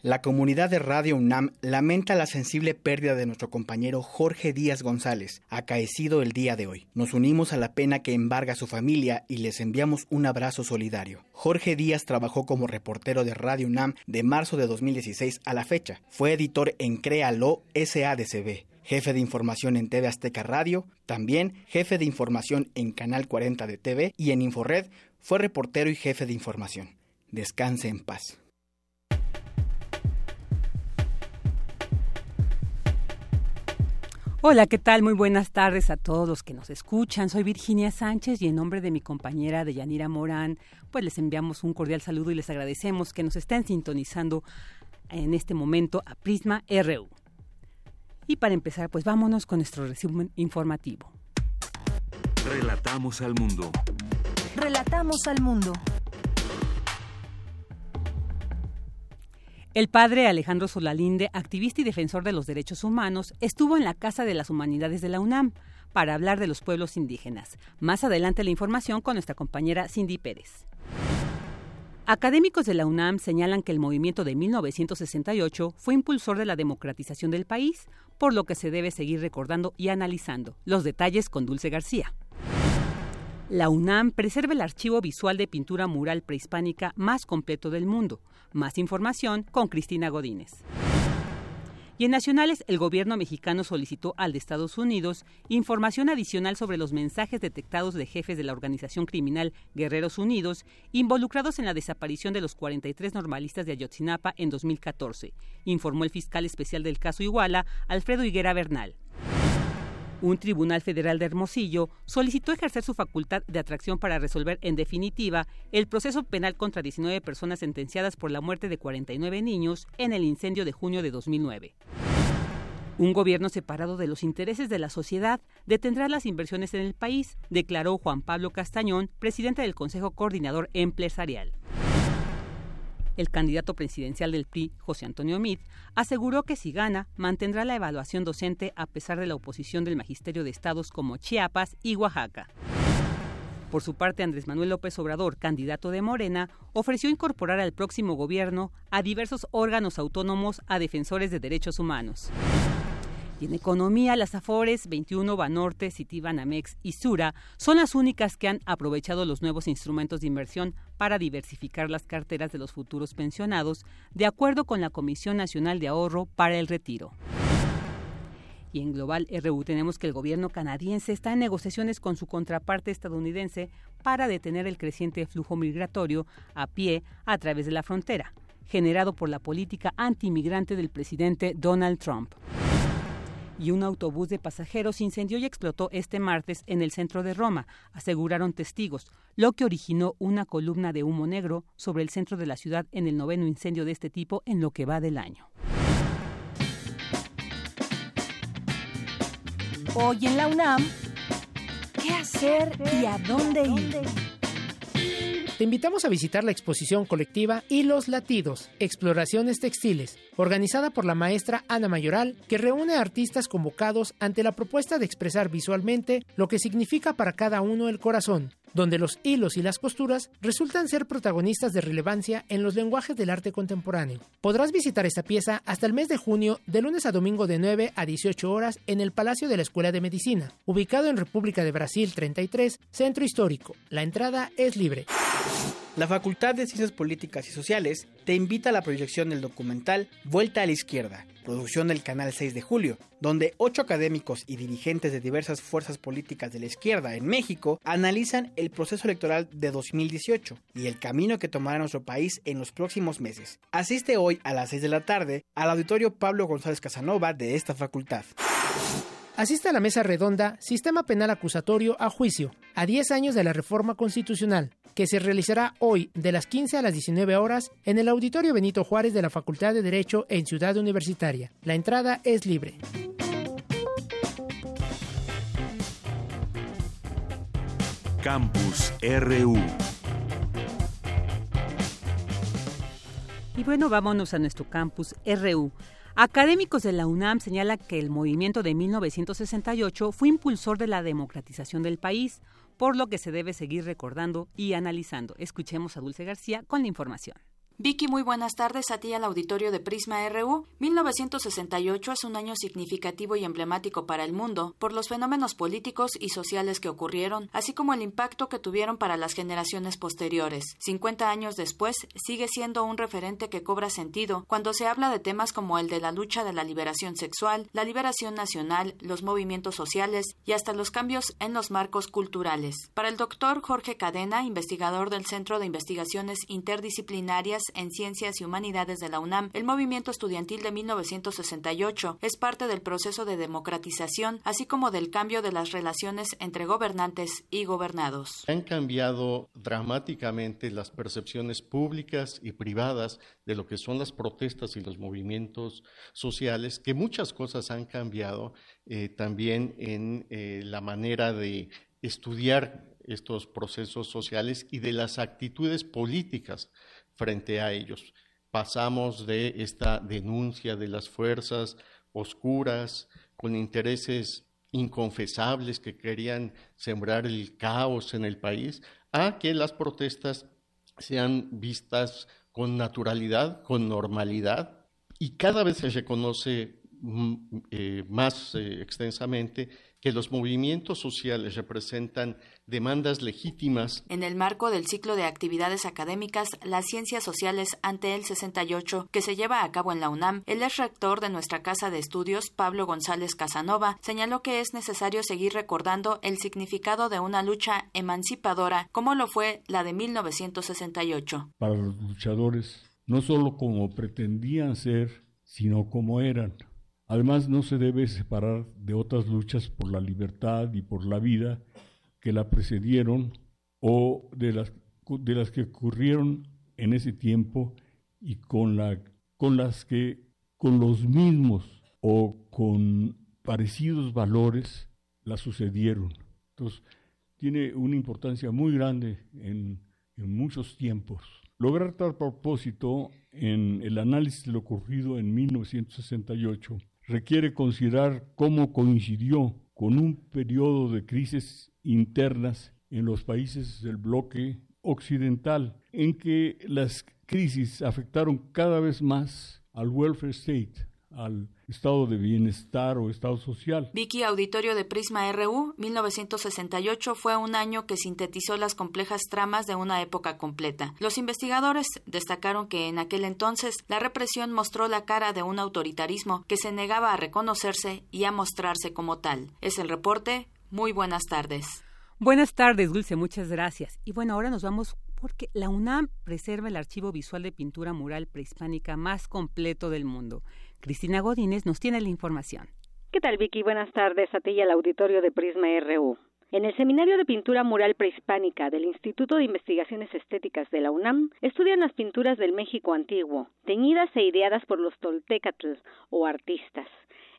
La comunidad de Radio UNAM lamenta la sensible pérdida de nuestro compañero Jorge Díaz González, acaecido el día de hoy. Nos unimos a la pena que embarga a su familia y les enviamos un abrazo solidario. Jorge Díaz trabajó como reportero de Radio UNAM de marzo de 2016 a la fecha. Fue editor en Créalo SADCB jefe de información en TV Azteca Radio, también jefe de información en Canal 40 de TV y en Inforred, fue reportero y jefe de información. Descanse en paz. Hola, ¿qué tal? Muy buenas tardes a todos los que nos escuchan. Soy Virginia Sánchez y en nombre de mi compañera Deyanira Morán, pues les enviamos un cordial saludo y les agradecemos que nos estén sintonizando en este momento a Prisma RU. Y para empezar, pues vámonos con nuestro resumen informativo. Relatamos al mundo. Relatamos al mundo. El padre Alejandro Solalinde, activista y defensor de los derechos humanos, estuvo en la Casa de las Humanidades de la UNAM para hablar de los pueblos indígenas. Más adelante la información con nuestra compañera Cindy Pérez. Académicos de la UNAM señalan que el movimiento de 1968 fue impulsor de la democratización del país, por lo que se debe seguir recordando y analizando. Los detalles con Dulce García. La UNAM preserva el archivo visual de pintura mural prehispánica más completo del mundo. Más información con Cristina Godínez. Y en nacionales, el gobierno mexicano solicitó al de Estados Unidos información adicional sobre los mensajes detectados de jefes de la organización criminal Guerreros Unidos involucrados en la desaparición de los 43 normalistas de Ayotzinapa en 2014, informó el fiscal especial del caso Iguala, Alfredo Higuera Bernal. Un tribunal federal de Hermosillo solicitó ejercer su facultad de atracción para resolver en definitiva el proceso penal contra 19 personas sentenciadas por la muerte de 49 niños en el incendio de junio de 2009. Un gobierno separado de los intereses de la sociedad detendrá las inversiones en el país, declaró Juan Pablo Castañón, presidente del Consejo Coordinador Empresarial. El candidato presidencial del PRI, José Antonio Meade, aseguró que si gana, mantendrá la evaluación docente a pesar de la oposición del magisterio de estados como Chiapas y Oaxaca. Por su parte, Andrés Manuel López Obrador, candidato de Morena, ofreció incorporar al próximo gobierno a diversos órganos autónomos a defensores de derechos humanos. Y en economía, las Afores 21, Banorte, Citibanamex y Sura son las únicas que han aprovechado los nuevos instrumentos de inversión para diversificar las carteras de los futuros pensionados, de acuerdo con la Comisión Nacional de Ahorro para el Retiro. Y en Global RU tenemos que el gobierno canadiense está en negociaciones con su contraparte estadounidense para detener el creciente flujo migratorio a pie a través de la frontera, generado por la política antimigrante del presidente Donald Trump y un autobús de pasajeros incendió y explotó este martes en el centro de Roma, aseguraron testigos, lo que originó una columna de humo negro sobre el centro de la ciudad en el noveno incendio de este tipo en lo que va del año. Hoy en la UNAM, ¿qué hacer y a dónde ir? Te invitamos a visitar la exposición colectiva Y los latidos, exploraciones textiles, organizada por la maestra Ana Mayoral, que reúne a artistas convocados ante la propuesta de expresar visualmente lo que significa para cada uno el corazón, donde los hilos y las costuras resultan ser protagonistas de relevancia en los lenguajes del arte contemporáneo. Podrás visitar esta pieza hasta el mes de junio, de lunes a domingo de 9 a 18 horas en el Palacio de la Escuela de Medicina, ubicado en República de Brasil 33, Centro Histórico. La entrada es libre. La Facultad de Ciencias Políticas y Sociales te invita a la proyección del documental Vuelta a la Izquierda, producción del Canal 6 de Julio, donde ocho académicos y dirigentes de diversas fuerzas políticas de la izquierda en México analizan el proceso electoral de 2018 y el camino que tomará nuestro país en los próximos meses. Asiste hoy a las 6 de la tarde al auditorio Pablo González Casanova de esta facultad. Asiste a la mesa redonda Sistema Penal Acusatorio a Juicio, a 10 años de la reforma constitucional, que se realizará hoy de las 15 a las 19 horas en el Auditorio Benito Juárez de la Facultad de Derecho en Ciudad Universitaria. La entrada es libre. Campus RU. Y bueno, vámonos a nuestro campus RU. Académicos de la UNAM señalan que el movimiento de 1968 fue impulsor de la democratización del país, por lo que se debe seguir recordando y analizando. Escuchemos a Dulce García con la información. Vicky, muy buenas tardes a ti al auditorio de Prisma RU. 1968 es un año significativo y emblemático para el mundo por los fenómenos políticos y sociales que ocurrieron, así como el impacto que tuvieron para las generaciones posteriores. 50 años después, sigue siendo un referente que cobra sentido cuando se habla de temas como el de la lucha de la liberación sexual, la liberación nacional, los movimientos sociales y hasta los cambios en los marcos culturales. Para el doctor Jorge Cadena, investigador del Centro de Investigaciones Interdisciplinarias en Ciencias y Humanidades de la UNAM, el movimiento estudiantil de 1968 es parte del proceso de democratización, así como del cambio de las relaciones entre gobernantes y gobernados. Han cambiado dramáticamente las percepciones públicas y privadas de lo que son las protestas y los movimientos sociales, que muchas cosas han cambiado eh, también en eh, la manera de estudiar estos procesos sociales y de las actitudes políticas frente a ellos. Pasamos de esta denuncia de las fuerzas oscuras con intereses inconfesables que querían sembrar el caos en el país, a que las protestas sean vistas con naturalidad, con normalidad, y cada vez se reconoce mm, eh, más eh, extensamente que los movimientos sociales representan demandas legítimas. En el marco del ciclo de actividades académicas Las Ciencias Sociales ante el 68, que se lleva a cabo en la UNAM, el ex rector de nuestra Casa de Estudios, Pablo González Casanova, señaló que es necesario seguir recordando el significado de una lucha emancipadora como lo fue la de 1968. Para los luchadores, no solo como pretendían ser, sino como eran Además, no se debe separar de otras luchas por la libertad y por la vida que la precedieron o de las, de las que ocurrieron en ese tiempo y con, la, con las que con los mismos o con parecidos valores la sucedieron. Entonces, tiene una importancia muy grande en, en muchos tiempos. Lograr tal propósito en el análisis de lo ocurrido en 1968 requiere considerar cómo coincidió con un periodo de crisis internas en los países del bloque occidental, en que las crisis afectaron cada vez más al welfare state, al estado de bienestar o estado social. Vicky Auditorio de Prisma RU, 1968 fue un año que sintetizó las complejas tramas de una época completa. Los investigadores destacaron que en aquel entonces la represión mostró la cara de un autoritarismo que se negaba a reconocerse y a mostrarse como tal. Es el reporte. Muy buenas tardes. Buenas tardes, Dulce, muchas gracias. Y bueno, ahora nos vamos porque la UNAM preserva el archivo visual de pintura mural prehispánica más completo del mundo. Cristina Godínez nos tiene la información. ¿Qué tal, Vicky? Buenas tardes a ti y al auditorio de Prisma RU. En el Seminario de Pintura Mural Prehispánica del Instituto de Investigaciones Estéticas de la UNAM estudian las pinturas del México antiguo, teñidas e ideadas por los toltecatl o artistas.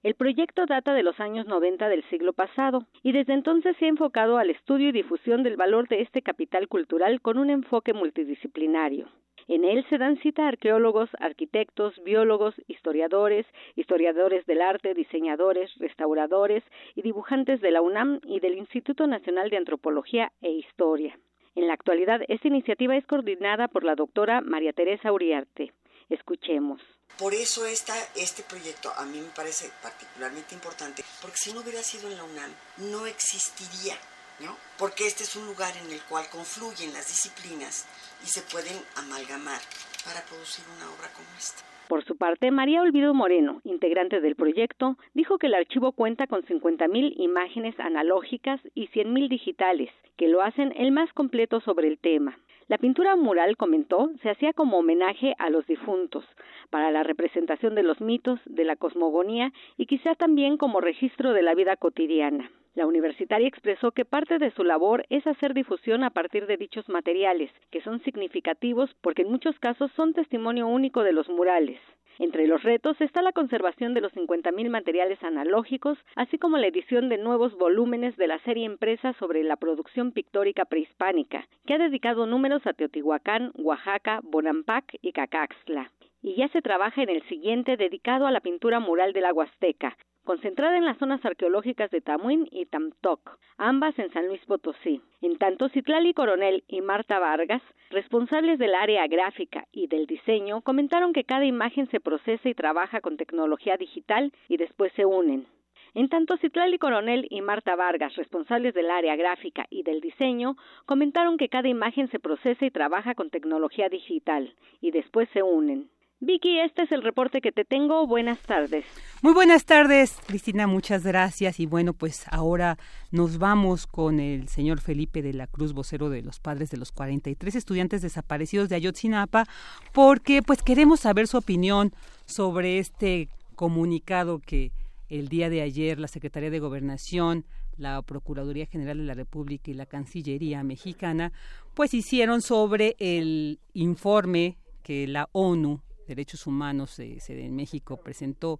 El proyecto data de los años 90 del siglo pasado y desde entonces se ha enfocado al estudio y difusión del valor de este capital cultural con un enfoque multidisciplinario. En él se dan cita arqueólogos, arquitectos, biólogos, historiadores, historiadores del arte, diseñadores, restauradores y dibujantes de la UNAM y del Instituto Nacional de Antropología e Historia. En la actualidad, esta iniciativa es coordinada por la doctora María Teresa Uriarte. Escuchemos. Por eso esta, este proyecto a mí me parece particularmente importante, porque si no hubiera sido en la UNAM, no existiría, ¿no? Porque este es un lugar en el cual confluyen las disciplinas y se pueden amalgamar para producir una obra como esta. Por su parte, María Olvido Moreno, integrante del proyecto, dijo que el archivo cuenta con 50.000 imágenes analógicas y 100.000 digitales, que lo hacen el más completo sobre el tema. La pintura mural, comentó, se hacía como homenaje a los difuntos, para la representación de los mitos, de la cosmogonía y quizá también como registro de la vida cotidiana. La universitaria expresó que parte de su labor es hacer difusión a partir de dichos materiales, que son significativos porque en muchos casos son testimonio único de los murales. Entre los retos está la conservación de los 50.000 materiales analógicos, así como la edición de nuevos volúmenes de la serie impresa sobre la producción pictórica prehispánica, que ha dedicado números a Teotihuacán, Oaxaca, Bonampak y Cacaxtla. Y ya se trabaja en el siguiente dedicado a la pintura mural de la Huasteca, concentrada en las zonas arqueológicas de Tamuín y Tamtoc, ambas en San Luis Potosí. En tanto, Citlali Coronel y Marta Vargas, responsables del área gráfica y del diseño, comentaron que cada imagen se procesa y trabaja con tecnología digital y después se unen. En tanto, Citlali Coronel y Marta Vargas, responsables del área gráfica y del diseño, comentaron que cada imagen se procesa y trabaja con tecnología digital y después se unen. Vicky, este es el reporte que te tengo. Buenas tardes. Muy buenas tardes, Cristina, muchas gracias. Y bueno, pues ahora nos vamos con el señor Felipe de la Cruz, vocero de los padres de los 43 estudiantes desaparecidos de Ayotzinapa, porque pues queremos saber su opinión sobre este comunicado que el día de ayer la Secretaría de Gobernación la Procuraduría General de la República y la Cancillería mexicana, pues hicieron sobre el informe que la ONU Derechos Humanos eh, en México presentó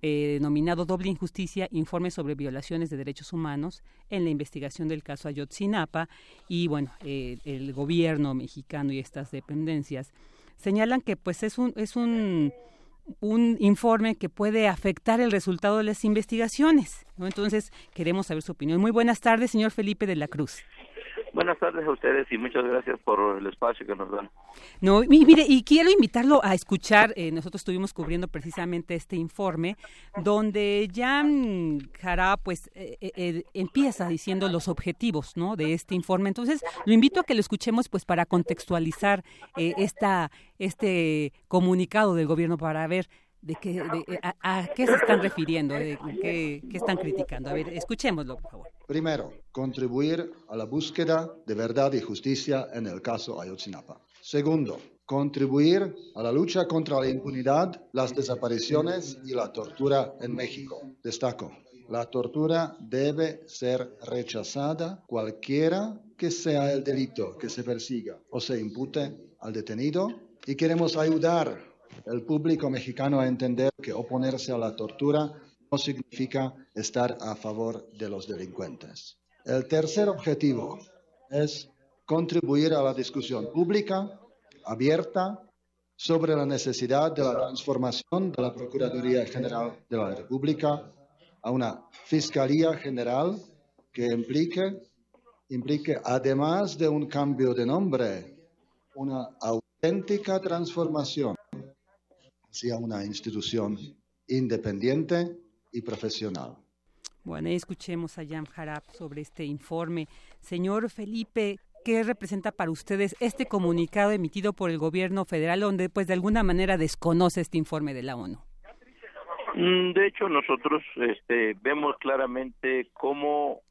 eh, denominado Doble Injusticia, informe sobre violaciones de derechos humanos en la investigación del caso Ayotzinapa y bueno, eh, el gobierno mexicano y estas dependencias señalan que pues es un es un un informe que puede afectar el resultado de las investigaciones. Entonces, queremos saber su opinión. Muy buenas tardes, señor Felipe de la Cruz. Buenas tardes a ustedes y muchas gracias por el espacio que nos dan. No, mire, y quiero invitarlo a escuchar, eh, nosotros estuvimos cubriendo precisamente este informe, donde Jan Jara pues eh, eh, empieza diciendo los objetivos ¿no? de este informe. Entonces, lo invito a que lo escuchemos pues para contextualizar esta, este comunicado del gobierno para ver de qué, de, a, qué se están refiriendo, de qué, qué, están criticando. A ver, escuchémoslo, por favor. Primero, contribuir a la búsqueda de verdad y justicia en el caso Ayotzinapa. Segundo, contribuir a la lucha contra la impunidad, las desapariciones y la tortura en México. Destaco, la tortura debe ser rechazada cualquiera que sea el delito que se persiga o se impute al detenido y queremos ayudar el público mexicano a entender que oponerse a la tortura no significa estar a favor de los delincuentes. El tercer objetivo es contribuir a la discusión pública, abierta, sobre la necesidad de la transformación de la Procuraduría General de la República a una Fiscalía General que implique, implique además de un cambio de nombre, una auténtica transformación sea una institución independiente y profesional. Bueno, escuchemos a Jan Harap sobre este informe. Señor Felipe, ¿qué representa para ustedes este comunicado emitido por el gobierno federal donde pues de alguna manera desconoce este informe de la ONU? Mm, de hecho, nosotros este, vemos claramente cómo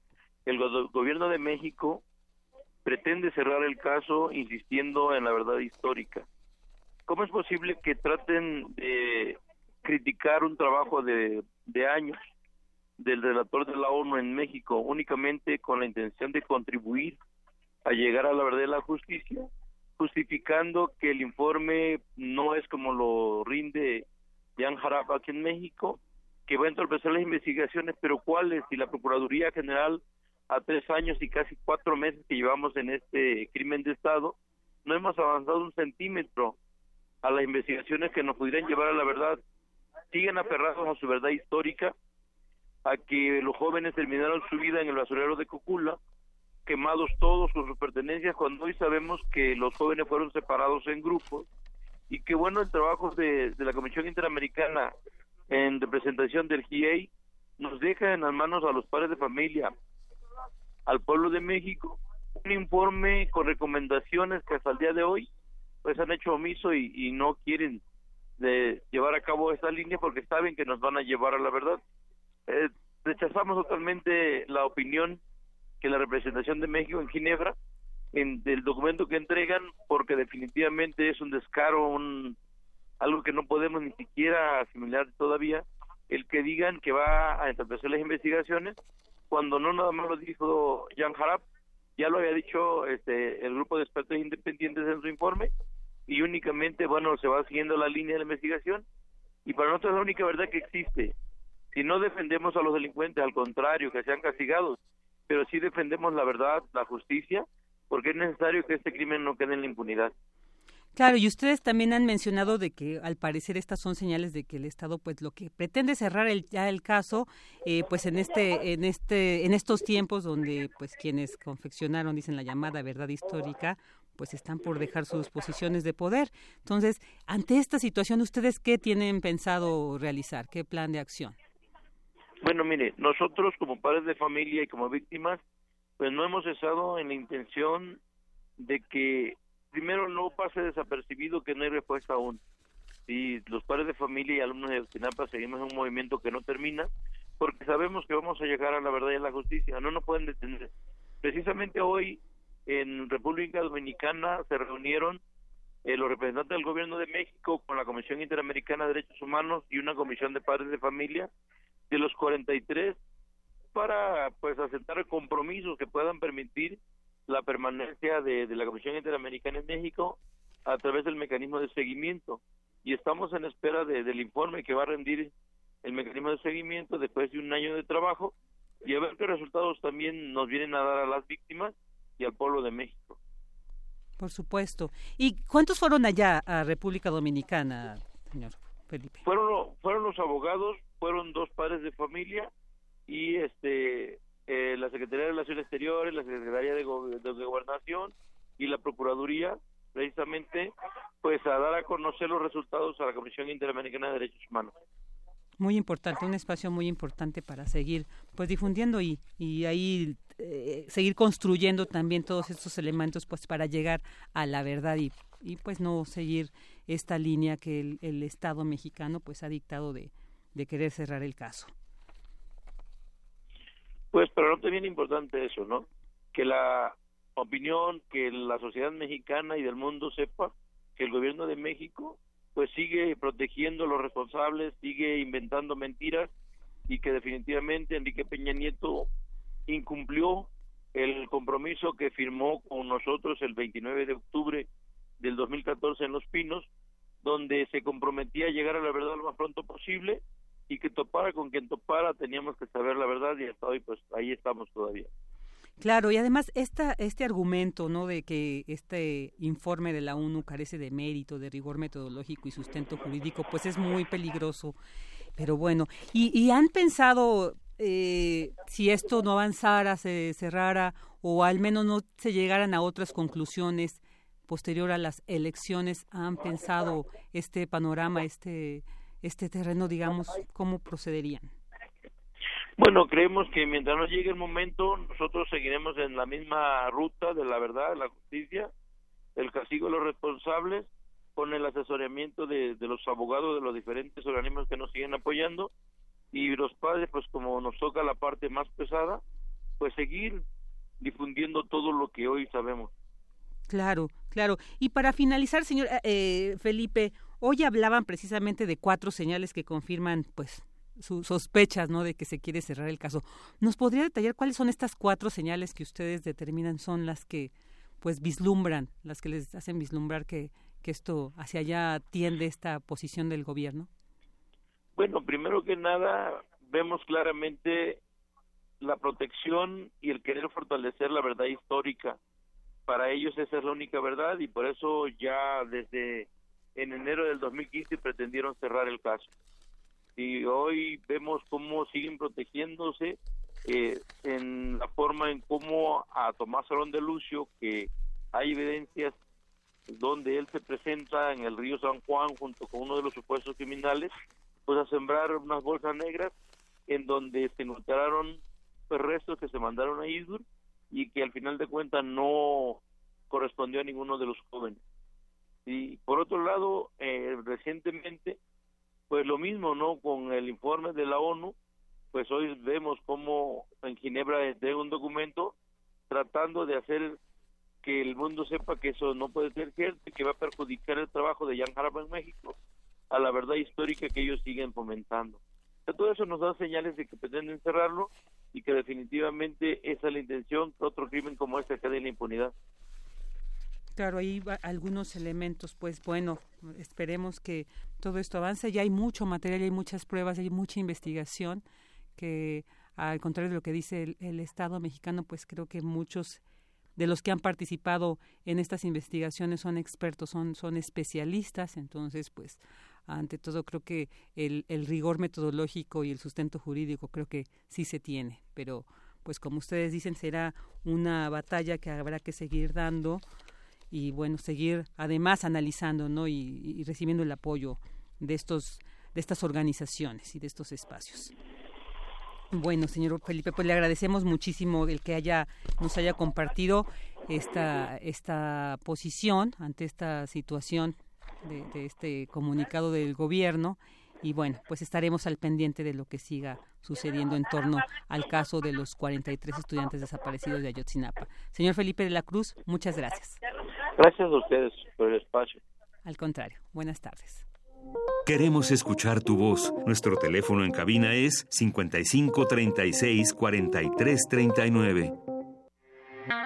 el gobierno de México pretende cerrar el caso insistiendo en la verdad histórica. ¿Cómo es posible que traten de criticar un trabajo de, de años del relator de la ONU en México únicamente con la intención de contribuir a llegar a la verdad de la justicia, justificando que el informe no es como lo rinde Jan Harap aquí en México, que va a entorpecer las investigaciones, pero ¿cuáles? Si la Procuraduría General a tres años y casi cuatro meses que llevamos en este crimen de Estado, no hemos avanzado un centímetro a las investigaciones que nos pudieran llevar a la verdad, siguen aferrados a su verdad histórica, a que los jóvenes terminaron su vida en el basurero de Cocula, quemados todos con sus pertenencias, cuando hoy sabemos que los jóvenes fueron separados en grupos y que bueno, el trabajo de, de la Comisión Interamericana en representación del GIEI nos deja en las manos a los padres de familia, al pueblo de México, un informe con recomendaciones que hasta el día de hoy pues han hecho omiso y, no quieren de llevar a cabo esta línea porque saben que nos van a llevar a la verdad. Eh, rechazamos totalmente la opinión que la representación de México en Ginebra en, del documento que entregan porque definitivamente es un descaro, un algo que no podemos ni siquiera asimilar todavía, el que digan que va a establecer las investigaciones cuando no nada más lo dijo Jan Harap, ya lo había dicho este el grupo de expertos independientes en su informe y únicamente, bueno, se va siguiendo la línea de la investigación y para nosotros es la única verdad que existe. Si no defendemos a los delincuentes, al contrario, que sean castigados, pero sí defendemos la verdad, la justicia, porque es necesario que este crimen no quede en la impunidad. Claro, y ustedes también han mencionado de que al parecer estas son señales de que el Estado pues lo que pretende cerrar el, ya el caso eh, pues en este en este en estos tiempos donde pues quienes confeccionaron dicen la llamada verdad histórica pues están por dejar sus posiciones de poder. Entonces, ante esta situación, ¿ustedes qué tienen pensado realizar? ¿Qué plan de acción? Bueno, mire, nosotros como padres de familia y como víctimas, pues no hemos cesado en la intención de que primero no pase desapercibido que no hay respuesta aún. Y los padres de familia y alumnos de Octinapa seguimos en un movimiento que no termina, porque sabemos que vamos a llegar a la verdad y a la justicia, no nos pueden detener. Precisamente hoy en República Dominicana se reunieron eh, los representantes del gobierno de México con la Comisión Interamericana de Derechos Humanos y una comisión de padres de familia de los 43 para pues aceptar compromisos que puedan permitir la permanencia de, la Comisión Interamericana en México a través del mecanismo de seguimiento. Y estamos en espera del informe que va a rendir el mecanismo de seguimiento después de un año de trabajo y a ver qué resultados también nos vienen a dar a las víctimas y al pueblo de México. Por supuesto. ¿Y cuántos fueron allá a República Dominicana, señor Felipe? Fueron, fueron los abogados, fueron dos padres de familia y este eh, la Secretaría de Relaciones Exteriores, la Secretaría de, Gobernación y la Procuraduría, precisamente, pues a dar a conocer los resultados a la Comisión Interamericana de Derechos Humanos. Muy importante, un espacio muy importante para seguir pues difundiendo y, y ahí eh, seguir construyendo también todos estos elementos pues para llegar a la verdad y, y pues no seguir esta línea que el, Estado mexicano pues ha dictado de, de querer cerrar el caso. Pues, pero no te importante eso, ¿no? Que la opinión, que la sociedad mexicana y del mundo sepa que el gobierno de México pues sigue protegiendo a los responsables, sigue inventando mentiras y que definitivamente Enrique Peña Nieto incumplió el compromiso que firmó con nosotros el 29 de octubre del 2014 en Los Pinos, donde se comprometía a llegar a la verdad lo más pronto posible y que topara con quien topara teníamos que saber la verdad y hasta hoy pues ahí estamos todavía. Claro, y además esta, este argumento ¿no? de que este informe de la ONU carece de mérito, de rigor metodológico y sustento jurídico, pues es muy peligroso. Pero bueno, ¿y, y han pensado eh, si esto no avanzara, se cerrara o al menos no se llegaran a otras conclusiones posterior a las elecciones? ¿Han pensado este panorama, este este terreno, digamos, ¿cómo procederían? Bueno, creemos que mientras no llegue el momento, nosotros seguiremos en la misma ruta de la verdad, de la justicia, el castigo de los responsables, con el asesoramiento de, de los abogados de los diferentes organismos que nos siguen apoyando y los padres, pues como nos toca la parte más pesada, pues seguir difundiendo todo lo que hoy sabemos. Claro, claro. Y para finalizar, señor eh, Felipe, Hoy hablaban precisamente de cuatro señales que confirman, pues, sus sospechas, ¿no? De que se quiere cerrar el caso. ¿Nos podría detallar cuáles son estas cuatro señales que ustedes determinan son las que, pues, vislumbran, las que les hacen vislumbrar que, que esto hacia allá tiende esta posición del gobierno? Bueno, primero que nada, vemos claramente la protección y el querer fortalecer la verdad histórica. Para ellos esa es la única verdad y por eso ya desde en enero del 2015 pretendieron cerrar el caso. Y hoy vemos cómo siguen protegiéndose eh, en la forma en cómo a Tomás Salón de Lucio, que hay evidencias donde él se presenta en el río San Juan junto con uno de los supuestos criminales, pues a sembrar unas bolsas negras en donde se encontraron restos que se mandaron a Isur y que al final de cuentas no correspondió a ninguno de los jóvenes. Y por otro lado, eh, recientemente, pues lo mismo, ¿no? Con el informe de la ONU, pues hoy vemos cómo en Ginebra de un documento tratando de hacer que el mundo sepa que eso no puede ser cierto y que va a perjudicar el trabajo de Jan Harper en México a la verdad histórica que ellos siguen fomentando. todo eso nos da señales de que pretenden cerrarlo y que definitivamente esa es la intención que otro crimen como este quede en la impunidad. Claro, hay algunos elementos, pues bueno, esperemos que todo esto avance. Ya hay mucho material, hay muchas pruebas, hay mucha investigación que, al contrario de lo que dice el, Estado mexicano, pues creo que muchos de los que han participado en estas investigaciones son expertos, son, son especialistas, entonces pues ante todo creo que el, el rigor metodológico y el sustento jurídico creo que sí se tiene, pero pues como ustedes dicen será una batalla que habrá que seguir dando y bueno seguir además analizando no y, recibiendo el apoyo de estos de estas organizaciones y de estos espacios. Bueno señor Felipe pues le agradecemos muchísimo el que haya nos haya compartido esta esta posición ante esta situación de, de este comunicado del gobierno y bueno, pues estaremos al pendiente de lo que siga sucediendo en torno al caso de los 43 estudiantes desaparecidos de Ayotzinapa. Señor Felipe de la Cruz, muchas gracias. Gracias a ustedes por el espacio. Al contrario, buenas tardes. Queremos escuchar tu voz. Nuestro teléfono en cabina es 55 36 43 39.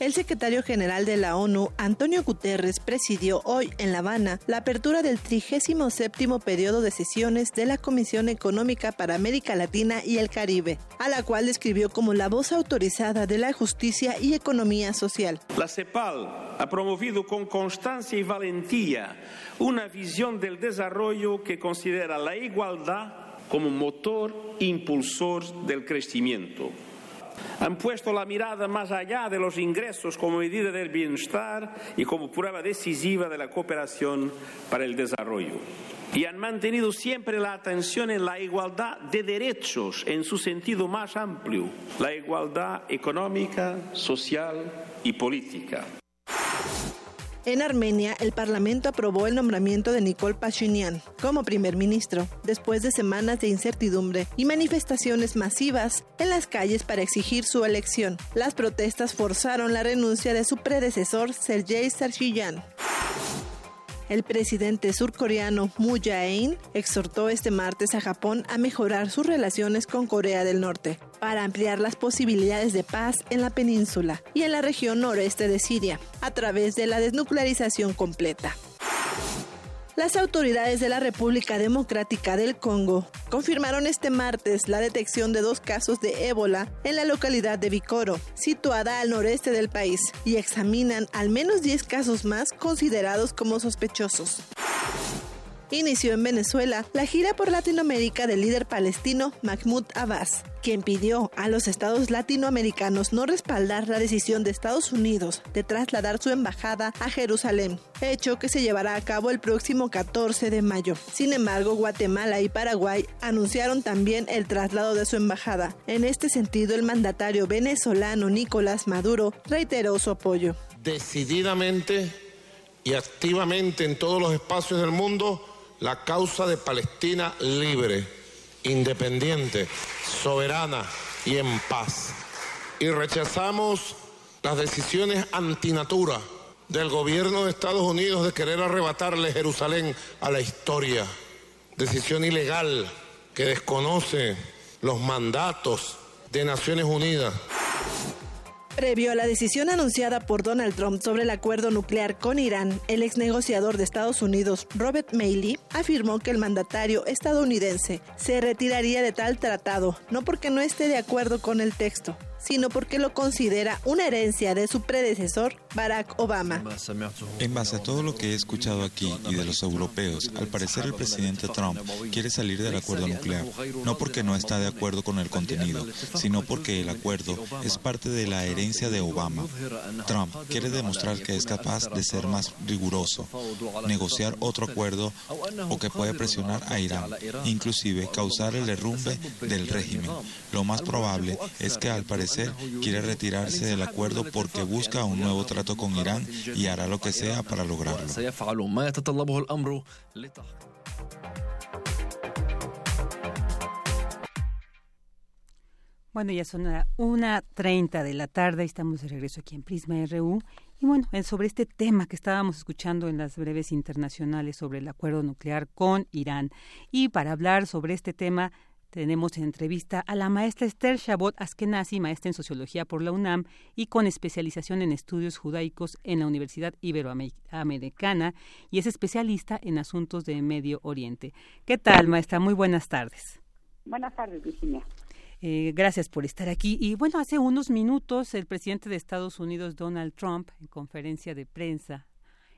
El secretario general de la ONU, Antonio Guterres, presidió hoy en La Habana la apertura del 37 periodo de sesiones de la Comisión Económica para América Latina y el Caribe, a la cual describió como la voz autorizada de la justicia y economía social. La CEPAL ha promovido con constancia y valentía una visión del desarrollo que considera la igualdad como motor impulsor del crecimiento han puesto la mirada más allá de los ingresos como medida del bienestar y como prueba decisiva de la cooperación para el desarrollo. Y han mantenido siempre la atención en la igualdad de derechos en su sentido más amplio, la igualdad económica, social y política. En Armenia, el Parlamento aprobó el nombramiento de Nicole Pashinyan como primer ministro, después de semanas de incertidumbre y manifestaciones masivas en las calles para exigir su elección. Las protestas forzaron la renuncia de su predecesor, Sergei Sargsyan. El presidente surcoreano Moon Jae-in exhortó este martes a Japón a mejorar sus relaciones con Corea del Norte para ampliar las posibilidades de paz en la península y en la región noreste de Siria a través de la desnuclearización completa. Las autoridades de la República Democrática del Congo confirmaron este martes la detección de dos casos de ébola en la localidad de Vicoro, situada al noreste del país, y examinan al menos 10 casos más considerados como sospechosos inició en Venezuela la gira por Latinoamérica del líder palestino Mahmoud Abbas, quien pidió a los estados latinoamericanos no respaldar la decisión de Estados Unidos de trasladar su embajada a Jerusalén, hecho que se llevará a cabo el próximo 14 de mayo. Sin embargo, Guatemala y Paraguay anunciaron también el traslado de su embajada. En este sentido, el mandatario venezolano Nicolás Maduro reiteró su apoyo. Decididamente y activamente en todos los espacios del mundo la causa de Palestina libre, independiente, soberana y en paz. Y rechazamos las decisiones antinatura del gobierno de Estados Unidos de querer arrebatarle Jerusalén a la historia. Decisión ilegal que desconoce los mandatos de Naciones Unidas. Previo a la decisión anunciada por Donald Trump sobre el acuerdo nuclear con Irán, el ex negociador de Estados Unidos, Robert Maley, afirmó que el mandatario estadounidense se retiraría de tal tratado, no porque no esté de acuerdo con el texto, sino porque lo considera una herencia de su predecesor, Barack Obama. En base a todo lo que he escuchado aquí y de los europeos, al parecer el presidente Trump quiere salir del acuerdo nuclear, no porque no está de acuerdo con el contenido, sino porque el acuerdo es parte de la herencia de Obama. Trump quiere demostrar que es capaz de ser más riguroso, negociar otro acuerdo o que puede presionar a Irán, inclusive causar el derrumbe del régimen. Lo más probable es que al parecer quiere retirarse del acuerdo porque busca un nuevo trato con Irán y hará lo que sea para lograrlo. Bueno, ya son una treinta de la tarde y estamos de regreso aquí en Prisma RU. Y bueno, sobre este tema que estábamos escuchando en las breves internacionales sobre el acuerdo nuclear con Irán. Y para hablar sobre este tema tenemos en entrevista a la maestra Esther Shabot Askenazi, maestra en sociología por la UNAM y con especialización en estudios judaicos en la Universidad Iberoamericana y es especialista en asuntos de Medio Oriente. ¿Qué tal, maestra? Muy buenas tardes. Buenas tardes, Virginia. Eh, gracias por estar aquí. Y bueno, hace unos minutos el presidente de Estados Unidos, Donald Trump, en conferencia de prensa,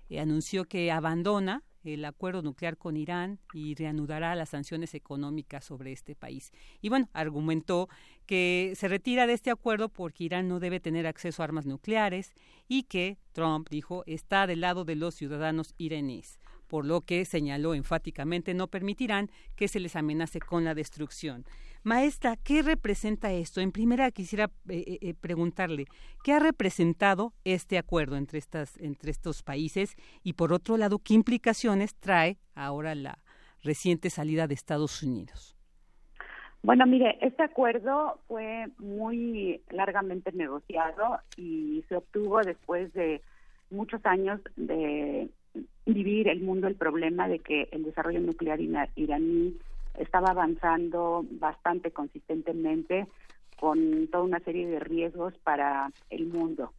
eh, anunció que abandona el acuerdo nuclear con Irán y reanudará las sanciones económicas sobre este país. Y bueno, argumentó que se retira de este acuerdo porque Irán no debe tener acceso a armas nucleares y que Trump dijo está del lado de los ciudadanos iraníes, por lo que señaló enfáticamente no permitirán que se les amenace con la destrucción. Maestra, ¿qué representa esto? En primera quisiera eh, eh, eh, preguntarle, ¿qué ha representado este acuerdo entre, estas, entre estos países? Y por otro lado, ¿qué implicaciones trae ahora la reciente salida de Estados Unidos? Bueno, mire, este acuerdo fue muy largamente negociado y se obtuvo después de muchos años de vivir el mundo el problema de que el desarrollo nuclear iraní estaba avanzando bastante consistentemente con toda una serie de riesgos para el mundo.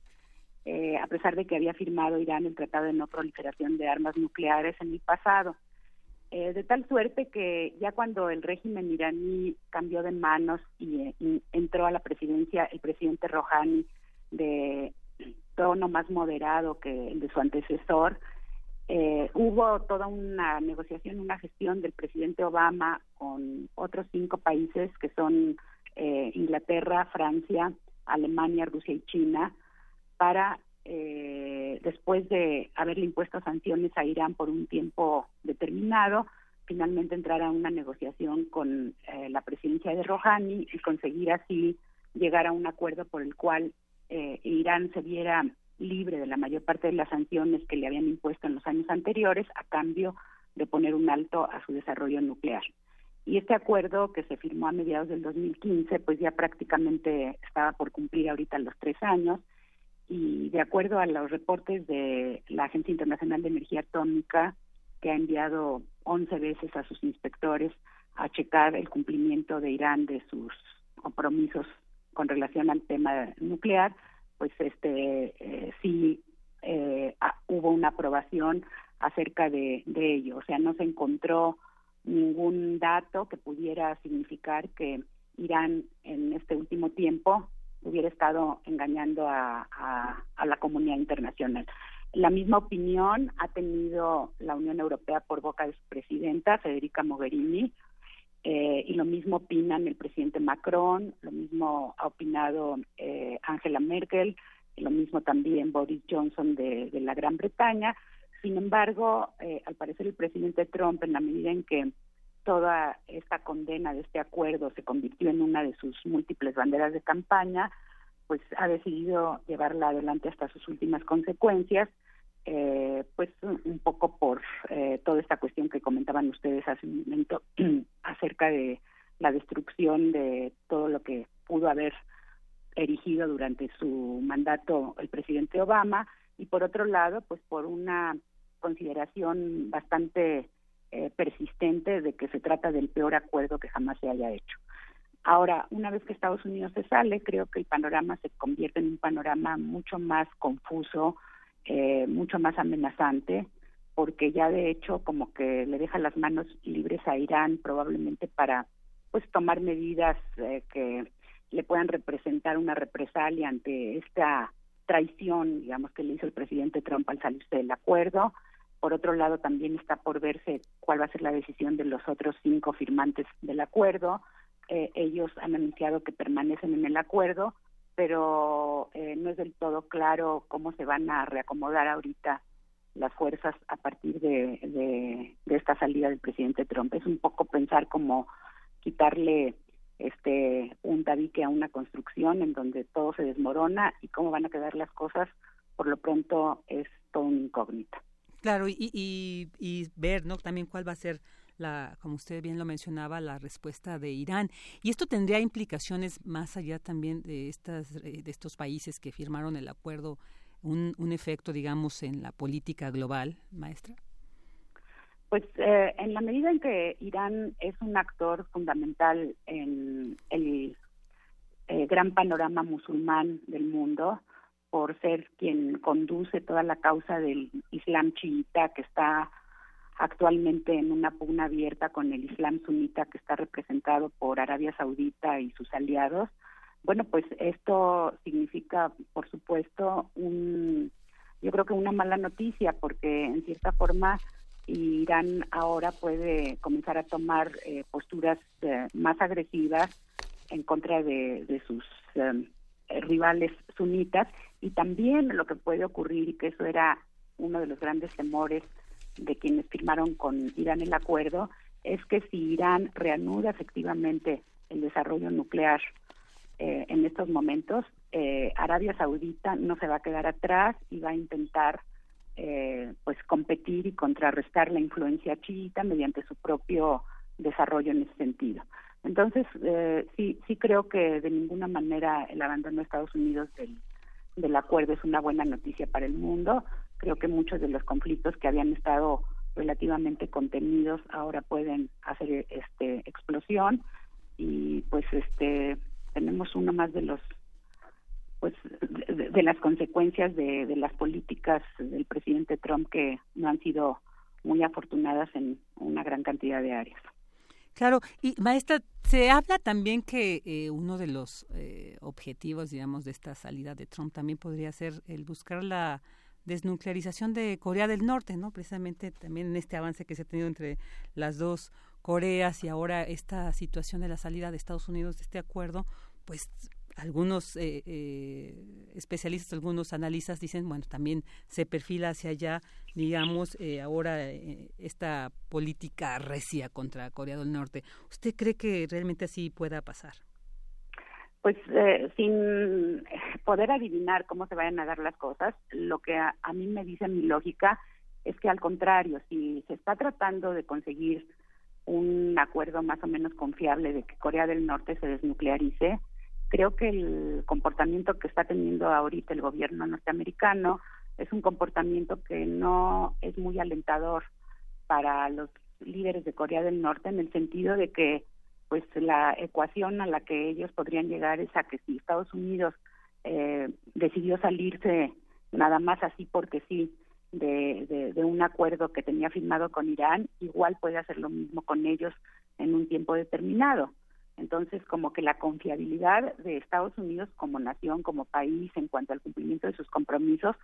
Eh, a pesar de que había firmado Irán el Tratado de No Proliferación de Armas Nucleares en el pasado. Eh, de tal suerte que ya cuando el régimen iraní cambió de manos y, y, entró a la presidencia el presidente Rouhani de tono más moderado que el de su antecesor, eh, hubo toda una negociación, una gestión del presidente Obama con otros cinco países que son eh, Inglaterra, Francia, Alemania, Rusia y China para eh, después de haberle impuesto sanciones a Irán por un tiempo determinado, finalmente entrar a una negociación con la presidencia de Rouhani y conseguir así llegar a un acuerdo por el cual Irán se viera libre de la mayor parte de las sanciones que le habían impuesto en los años anteriores a cambio de poner un alto a su desarrollo nuclear. Y este acuerdo que se firmó a mediados del 2015, pues ya prácticamente estaba por cumplir ahorita los tres años y de acuerdo a los reportes de la Agencia Internacional de Energía Atómica, que ha enviado 11 veces a sus inspectores a checar el cumplimiento de Irán de sus compromisos con relación al tema nuclear, pues este eh, sí eh, hubo una aprobación acerca de, de ello. O sea, no se encontró ningún dato que pudiera significar que Irán en este último tiempo hubiera estado engañando a, a, la comunidad internacional. La misma opinión ha tenido la Unión Europea por boca de su presidenta, Federica Mogherini, eh, y lo mismo opinan el presidente Macron, lo mismo ha opinado eh, Angela Merkel, lo mismo también Boris Johnson de, la Gran Bretaña. Sin embargo, eh, al parecer el presidente Trump, en la medida en que toda esta condena de este acuerdo se convirtió en una de sus múltiples banderas de campaña, pues ha decidido llevarla adelante hasta sus últimas consecuencias eh, pues un poco por eh, toda esta cuestión que comentaban ustedes hace un momento acerca de la destrucción de todo lo que pudo haber erigido durante su mandato el presidente Obama y por otro lado pues por una consideración bastante eh, persistente de que se trata del peor acuerdo que jamás se haya hecho. Ahora, una vez que Estados Unidos se sale, creo que el panorama se convierte en un panorama mucho más confuso, eh, mucho más amenazante, porque ya de hecho como que le deja las manos libres a Irán probablemente para pues tomar medidas eh, que le puedan representar una represalia ante esta traición, digamos, que le hizo el presidente Trump al salirse del acuerdo. Por otro lado, también está por verse cuál va a ser la decisión de los otros cinco firmantes del acuerdo. Eh, ellos han anunciado que permanecen en el acuerdo, pero eh, no es del todo claro cómo se van a reacomodar ahorita las fuerzas a partir de, de, esta salida del presidente Trump. Es un poco pensar como quitarle este un tabique a una construcción en donde todo se desmorona y cómo van a quedar las cosas por lo pronto es todo un incógnita. Claro, y, y, y ver ¿no? también cuál va a ser la, como usted bien lo mencionaba, la respuesta de Irán. Y esto tendría implicaciones más allá también de, estas, eh, de estos países que firmaron el acuerdo, un, un efecto, digamos, en la política global, maestra. Pues eh, en la medida en que Irán es un actor fundamental en el eh, gran panorama musulmán del mundo, por ser quien conduce toda la causa del Islam chiita que está actualmente en una pugna abierta con el Islam sunita que está representado por Arabia Saudita y sus aliados. Bueno, pues esto significa, por supuesto, un, yo creo que una mala noticia porque en cierta forma Irán ahora puede comenzar a tomar eh, posturas eh, más agresivas en contra de, sus eh, rivales sunitas y también lo que puede ocurrir, y que eso era uno de los grandes temores de quienes firmaron con Irán el acuerdo, es que si Irán reanuda efectivamente el desarrollo nuclear eh, en estos momentos, eh, Arabia Saudita no se va a quedar atrás y va a intentar eh, pues competir y contrarrestar la influencia chiita mediante su propio desarrollo en ese sentido. Entonces, eh, sí, sí creo que de ninguna manera el abandono de Estados Unidos del, del acuerdo es una buena noticia para el mundo. Creo que muchos de los conflictos que habían estado relativamente contenidos ahora pueden hacer este explosión y pues este tenemos uno más de los pues de, las consecuencias de, de, las políticas del presidente Trump que no han sido muy afortunadas en una gran cantidad de áreas. Claro, y maestra, se habla también que eh, uno de los eh, objetivos, digamos, de esta salida de Trump también podría ser el buscar la desnuclearización de Corea del Norte, ¿no? Precisamente también en este avance que se ha tenido entre las dos Coreas y ahora esta situación de la salida de Estados Unidos de este acuerdo, pues algunos eh, eh, especialistas, algunos analistas dicen, bueno, también se perfila hacia allá, digamos, eh, ahora eh, esta política recia contra Corea del Norte. ¿Usted cree que realmente así pueda pasar? Pues eh, sin poder adivinar cómo se vayan a dar las cosas, lo que a, a mí me dice mi lógica es que al contrario, si se está tratando de conseguir un acuerdo más o menos confiable de que Corea del Norte se desnuclearice, creo que el comportamiento que está teniendo ahorita el gobierno norteamericano es un comportamiento que no es muy alentador para los líderes de Corea del Norte en el sentido de que pues la ecuación a la que ellos podrían llegar es a que si Estados Unidos eh, decidió salirse nada más así porque sí de, un acuerdo que tenía firmado con Irán, igual puede hacer lo mismo con ellos en un tiempo determinado. Entonces, como que la confiabilidad de Estados Unidos como nación, como país, en cuanto al cumplimiento de sus compromisos,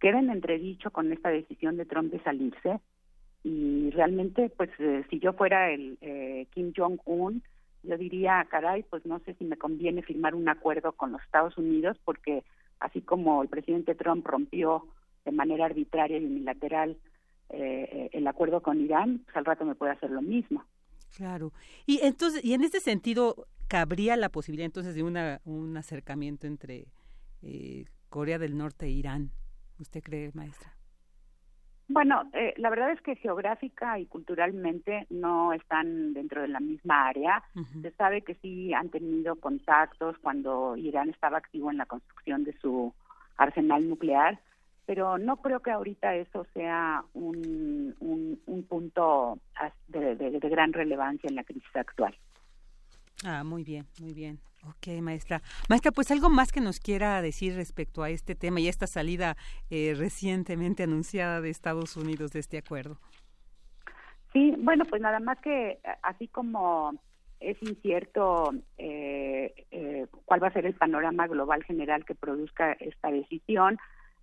queda en entredicho con esta decisión de Trump de salirse. Y realmente, pues, eh, si yo fuera el eh, Kim Jong-un, yo diría, caray, pues no sé si me conviene firmar un acuerdo con los Estados Unidos, porque así como el presidente Trump rompió de manera arbitraria y unilateral eh, el acuerdo con Irán, pues al rato me puede hacer lo mismo. Claro. Y entonces, y en este sentido, cabría la posibilidad entonces de una, un acercamiento entre eh, Corea del Norte e Irán. ¿Usted cree, maestra? Bueno, eh, la verdad es que geográfica y culturalmente no están dentro de la misma área. Uh -huh. Se sabe que sí han tenido contactos cuando Irán estaba activo en la construcción de su arsenal nuclear, pero no creo que ahorita eso sea un, un, un punto de, de, de, gran relevancia en la crisis actual. Ah, muy bien, muy bien. Ok, maestra. Maestra, pues algo más que nos quiera decir respecto a este tema y a esta salida eh, recientemente anunciada de Estados Unidos de este acuerdo. Sí, bueno, pues nada más que así como es incierto eh, eh, cuál va a ser el panorama global general que produzca esta decisión,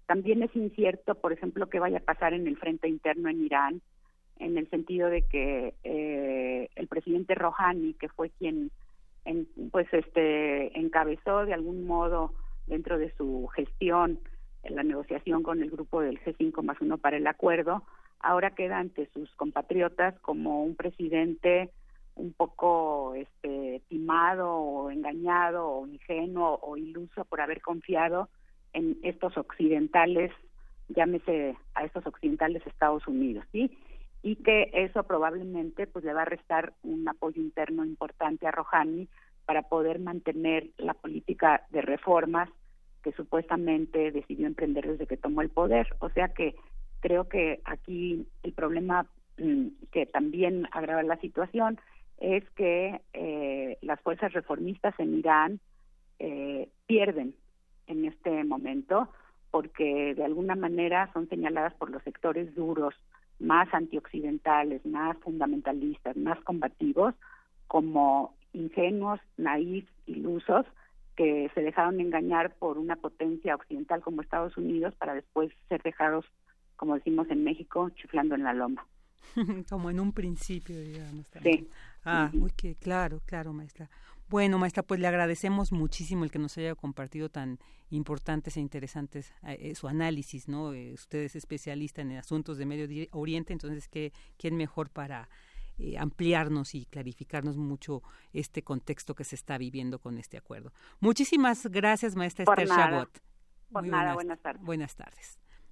también es incierto, por ejemplo, qué vaya a pasar en el frente interno en Irán, en el sentido de que eh, el presidente Rouhani, que fue quien en, pues este encabezó de algún modo dentro de su gestión la negociación con el grupo del G5 más uno para el acuerdo, ahora queda ante sus compatriotas como un presidente un poco este, timado o engañado o ingenuo o iluso por haber confiado en estos occidentales, llámese a estos occidentales Estados Unidos, ¿sí? Y que eso probablemente pues le va a restar un apoyo interno importante a Rouhani para poder mantener la política de reformas que supuestamente decidió emprender desde que tomó el poder. O sea que creo que aquí el problema mm, que también agrava la situación es que eh, las fuerzas reformistas en Irán eh, pierden en este momento porque de alguna manera son señaladas por los sectores duros, más antioccidentales, más fundamentalistas, más combativos, como ingenuos, naif, ilusos, que se dejaron engañar por una potencia occidental como Estados Unidos para después ser dejados, como decimos en México, chiflando en la loma. como en un principio, digamos. Sí. Ah, uy, que claro, claro, maestra. Bueno, maestra, pues le agradecemos muchísimo el que nos haya compartido tan importantes e interesantes eh, eh, su análisis, ¿no? Eh, usted es especialista en asuntos de Medio Oriente, entonces, ¿qué, ¿quién mejor para ampliarnos y clarificarnos mucho este contexto que se está viviendo con este acuerdo? Muchísimas gracias, maestra Esther Chabot. Por nada, buenas tardes. Buenas tardes.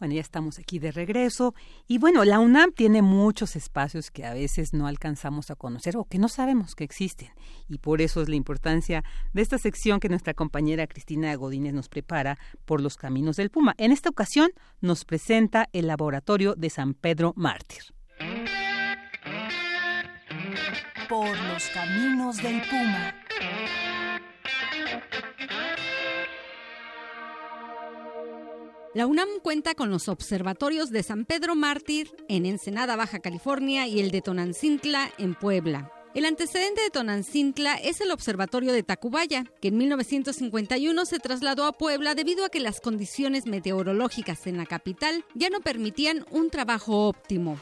Bueno, ya estamos aquí de regreso y bueno, la UNAM tiene muchos espacios que a veces no alcanzamos a conocer o que no sabemos que existen y por eso es la importancia de esta sección que nuestra compañera Cristina Godínez nos prepara por los caminos del Puma. En esta ocasión nos presenta el laboratorio de San Pedro Mártir. Por los caminos del Puma. La UNAM cuenta con los observatorios de San Pedro Mártir en Ensenada, Baja California y el de Tonancintla en Puebla. El antecedente de Tonancintla es el observatorio de Tacubaya, que en 1951 se trasladó a Puebla debido a que las condiciones meteorológicas en la capital ya no permitían un trabajo óptimo.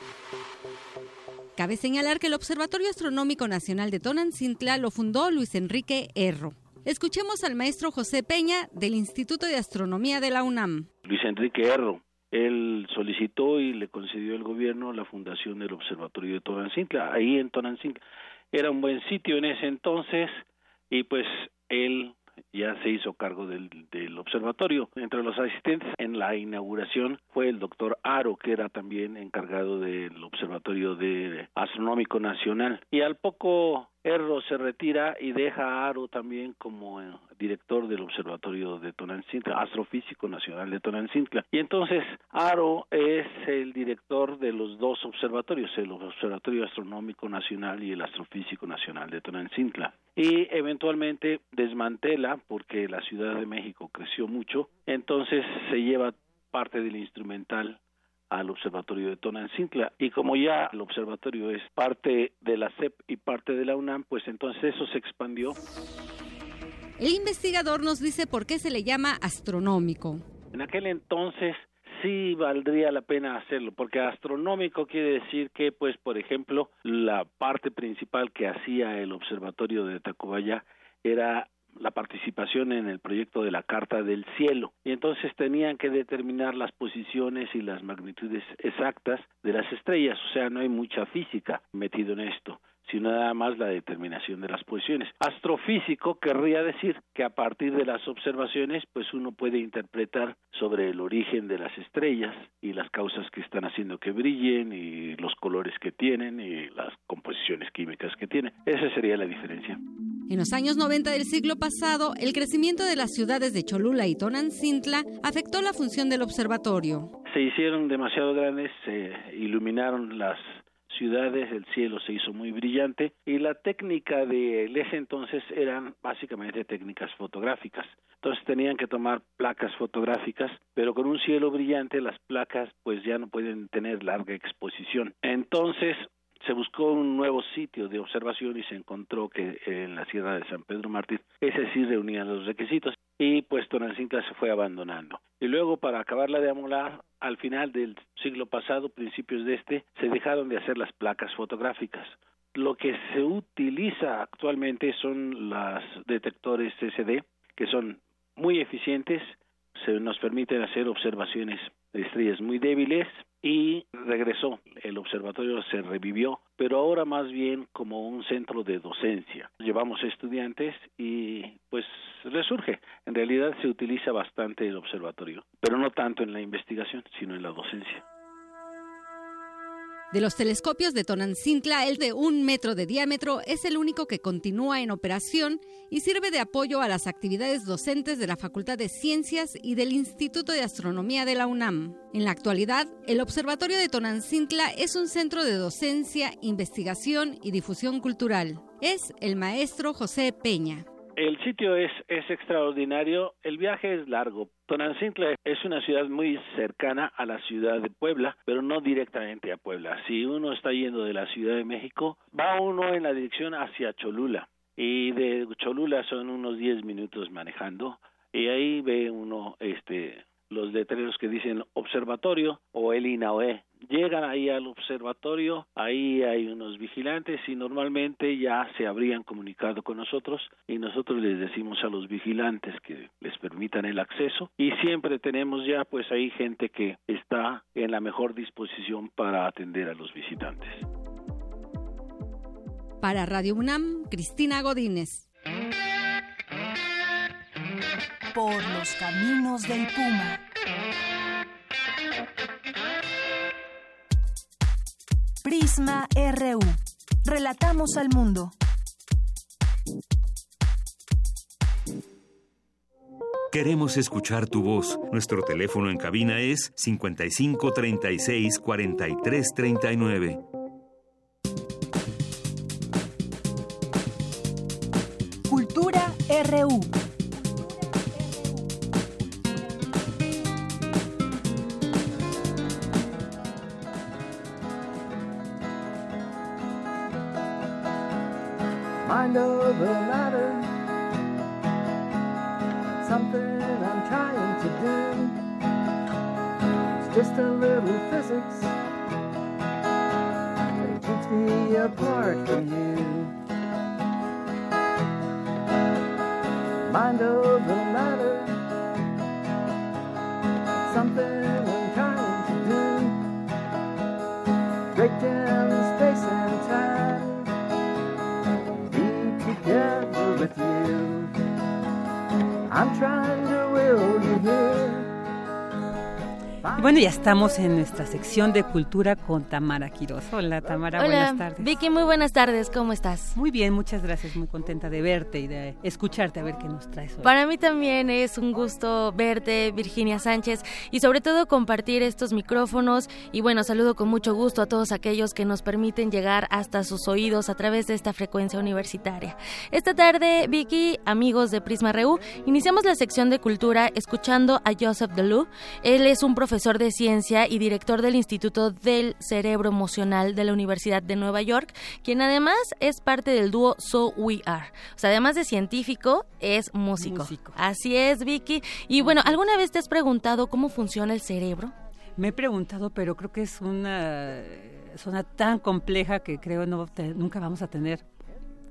Cabe señalar que el Observatorio Astronómico Nacional de Tonancintla lo fundó Luis Enrique Erro. Escuchemos al maestro José Peña del Instituto de Astronomía de la UNAM. Luis Enrique Erro. Él solicitó y le concedió el gobierno la fundación del Observatorio de Tonancintla. Ahí en Tonancintla era un buen sitio en ese entonces y pues él ya se hizo cargo del, del, observatorio. Entre los asistentes en la inauguración fue el doctor Aro, que era también encargado del Observatorio de Astronómico Nacional. Y al poco Erro se retira y deja a Aro también como eh, director del Observatorio de Tonancintla, Astrofísico Nacional de Tonancintla. Y entonces Aro es el director de los dos observatorios, el Observatorio Astronómico Nacional y el Astrofísico Nacional de Tonancintla. Y eventualmente desmantela, porque la Ciudad de México creció mucho, entonces se lleva parte del instrumental al observatorio de Tonancintla y como ya el observatorio es parte de la CEP y parte de la UNAM, pues entonces eso se expandió. El investigador nos dice por qué se le llama astronómico. En aquel entonces sí valdría la pena hacerlo, porque astronómico quiere decir que, pues, por ejemplo, la parte principal que hacía el observatorio de Tacubaya era la participación en el proyecto de la Carta del Cielo. Y entonces tenían que determinar las posiciones y las magnitudes exactas de las estrellas, o sea, no hay mucha física metido en esto sino nada más la determinación de las posiciones. Astrofísico querría decir que a partir de las observaciones, pues uno puede interpretar sobre el origen de las estrellas y las causas que están haciendo que brillen y los colores que tienen y las composiciones químicas que tienen. Esa sería la diferencia. En los años 90 del siglo pasado, el crecimiento de las ciudades de Cholula y Tonancintla afectó la función del observatorio. Se hicieron demasiado grandes, se iluminaron las ciudades el cielo se hizo muy brillante y la técnica de ese entonces eran básicamente técnicas fotográficas. Entonces tenían que tomar placas fotográficas, pero con un cielo brillante las placas pues ya no pueden tener larga exposición. Entonces se buscó un nuevo sitio de observación y se encontró que en la Sierra de San Pedro Mártir ese sí reunía los requisitos. y pues Tonancintla se fue abandonando. Y luego para acabarla de amolar, al final del siglo pasado, principios de este, se dejaron de hacer las placas fotográficas. Lo que se utiliza actualmente son los detectores SD, que son muy eficientes, se nos permiten hacer observaciones de estrellas muy débiles y regresó. El observatorio se revivió, pero ahora más bien como un centro de docencia. Llevamos estudiantes y pues resurge. En realidad se utiliza bastante el observatorio, pero no tanto en la investigación, sino en la docencia. De los telescopios de Tonancintla, el de un metro de diámetro es el único que continúa en operación y sirve de apoyo a las actividades docentes de la Facultad de Ciencias y del Instituto de Astronomía de la UNAM. En la actualidad, el Observatorio de Tonancintla es un centro de docencia, investigación y difusión cultural. Es el maestro José Peña. El sitio es, es extraordinario, el viaje es largo. Tonancintla es una ciudad muy cercana a la ciudad de Puebla, pero no directamente a Puebla. Si uno está yendo de la Ciudad de México, va uno en la dirección hacia Cholula y de Cholula son unos 10 minutos manejando y ahí ve uno este los letreros que dicen observatorio o el INAOE. Llegan ahí al observatorio, ahí hay unos vigilantes y normalmente ya se habrían comunicado con nosotros y nosotros les decimos a los vigilantes que les permitan el acceso y siempre tenemos ya pues ahí gente que está en la mejor disposición para atender a los visitantes. Para Radio UNAM, Cristina Godínez por los caminos del Puma. Prisma RU. Relatamos al mundo. Queremos escuchar tu voz. Nuestro teléfono en cabina es 55 36 43 39. Cultura RU. A little physics that keeps me apart from you. Mind over matter. Something I'm trying to do. Break down space and time. be together with you. I'm trying Y bueno, ya estamos en nuestra sección de cultura con Tamara Quiroz. Hola Tamara, Hola, buenas tardes. Vicky, muy buenas tardes, ¿cómo estás? Muy bien, muchas gracias, muy contenta de verte y de escucharte a ver qué nos traes hoy. Para mí también es un gusto verte, Virginia Sánchez, y sobre todo compartir estos micrófonos. Y bueno, saludo con mucho gusto a todos aquellos que nos permiten llegar hasta sus oídos a través de esta frecuencia universitaria. Esta tarde, Vicky, amigos de Prisma Reú, iniciamos la sección de cultura escuchando a Joseph Delou. Él es un profesor de ciencia y director del Instituto del Cerebro Emocional de la Universidad de Nueva York, quien además es parte del dúo So We Are. O sea, además de científico, es músico. Músico. Así es, Vicky. Y bueno, ¿alguna vez te has preguntado cómo funciona el cerebro? Me he preguntado, pero creo que es una zona tan compleja que creo no te- nunca vamos a tener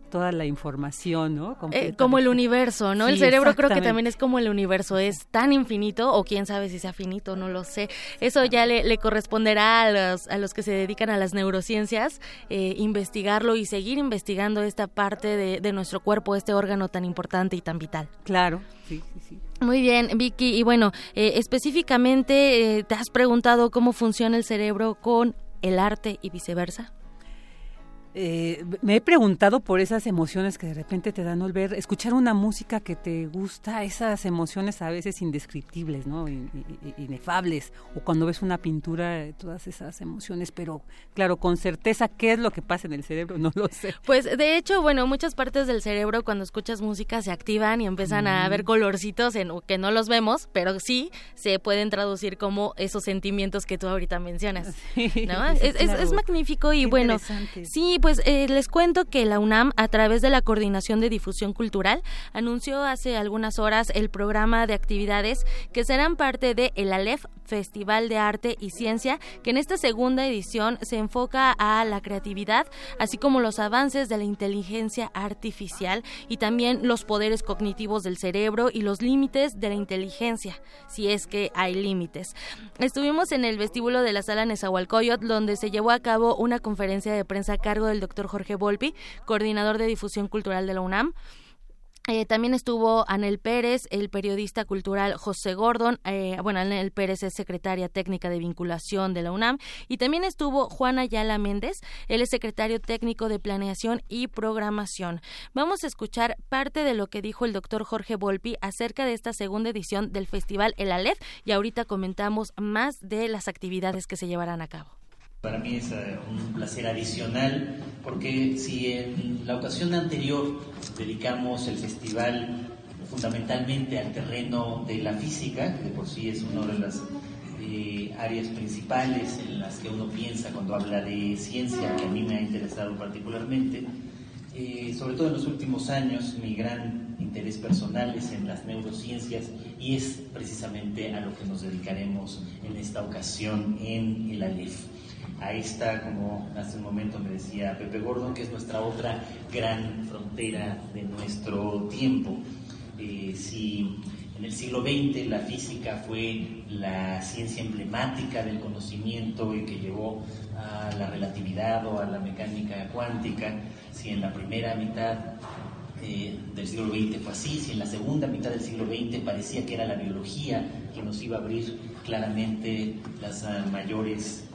toda la información, ¿no? Eh, como el universo, ¿no? el cerebro creo que también es como el universo, es tan infinito, o quién sabe si sea finito, no lo sé. Eso ya le, le corresponderá a los, a los que se dedican a las neurociencias eh, investigarlo y seguir investigando esta parte de, de nuestro cuerpo, este órgano tan importante y tan vital. Claro, sí, sí, sí. Muy bien, Vicky. Y bueno, eh, específicamente, eh, ¿te has preguntado cómo funciona el cerebro con el arte y viceversa? Eh, me he preguntado por esas emociones que de repente te dan al ver, escuchar una música que te gusta, esas emociones a veces indescriptibles, ¿no? In- in- Inefables. O cuando ves una pintura, todas esas emociones, pero claro, con certeza, ¿qué es lo que pasa en el cerebro? No lo sé. Pues de hecho, bueno, muchas partes del cerebro cuando escuchas música se activan y empiezan a Mm. ver colorcitos en, que no los vemos, pero sí se pueden traducir como esos sentimientos que tú ahorita mencionas. ¿no? sí, es, es- es claro. magnífico y Qué bueno, sí, pues eh, les cuento que la UNAM, a través de la Coordinación de Difusión Cultural, anunció hace algunas horas el programa de actividades que serán parte de el ALEF Festival de Arte y Ciencia, que en esta segunda edición se enfoca a la creatividad, así como los avances de la inteligencia artificial y también los poderes cognitivos del cerebro y los límites de la inteligencia, si es que hay límites. Estuvimos en el vestíbulo de la sala Nezahualcóyotl, donde se llevó a cabo una conferencia de prensa a cargo del doctor Jorge Volpi, coordinador de difusión cultural de la UNAM. Eh, también estuvo Anel Pérez, el periodista cultural José Gordon, eh, bueno, Anel Pérez es secretaria técnica de vinculación de la UNAM, y también estuvo Juana Ayala Méndez, él es secretario técnico de planeación y programación. Vamos a escuchar parte de lo que dijo el doctor Jorge Volpi acerca de esta segunda edición del Festival El Aleph, y ahorita comentamos más de las actividades que se llevarán a cabo. Para mí es eh, un placer adicional porque si en la ocasión anterior dedicamos el festival fundamentalmente al terreno de la física, que de por sí es una de las eh, áreas principales en las que uno piensa cuando habla de ciencia, que a mí me ha interesado particularmente, eh, sobre todo en los últimos años, mi gran interés personal es en las neurociencias y es precisamente a lo que nos dedicaremos en esta ocasión en el ALEF a esta, como hace un momento me decía Pepe Gordon, que es nuestra otra gran frontera de nuestro tiempo. Eh, si en el siglo XX la física fue la ciencia emblemática del conocimiento y que llevó a la relatividad o a la mecánica cuántica, si en la primera mitad eh, del siglo XX fue así, si en la segunda mitad del siglo XX parecía que era la biología que nos iba a abrir claramente las ah, mayores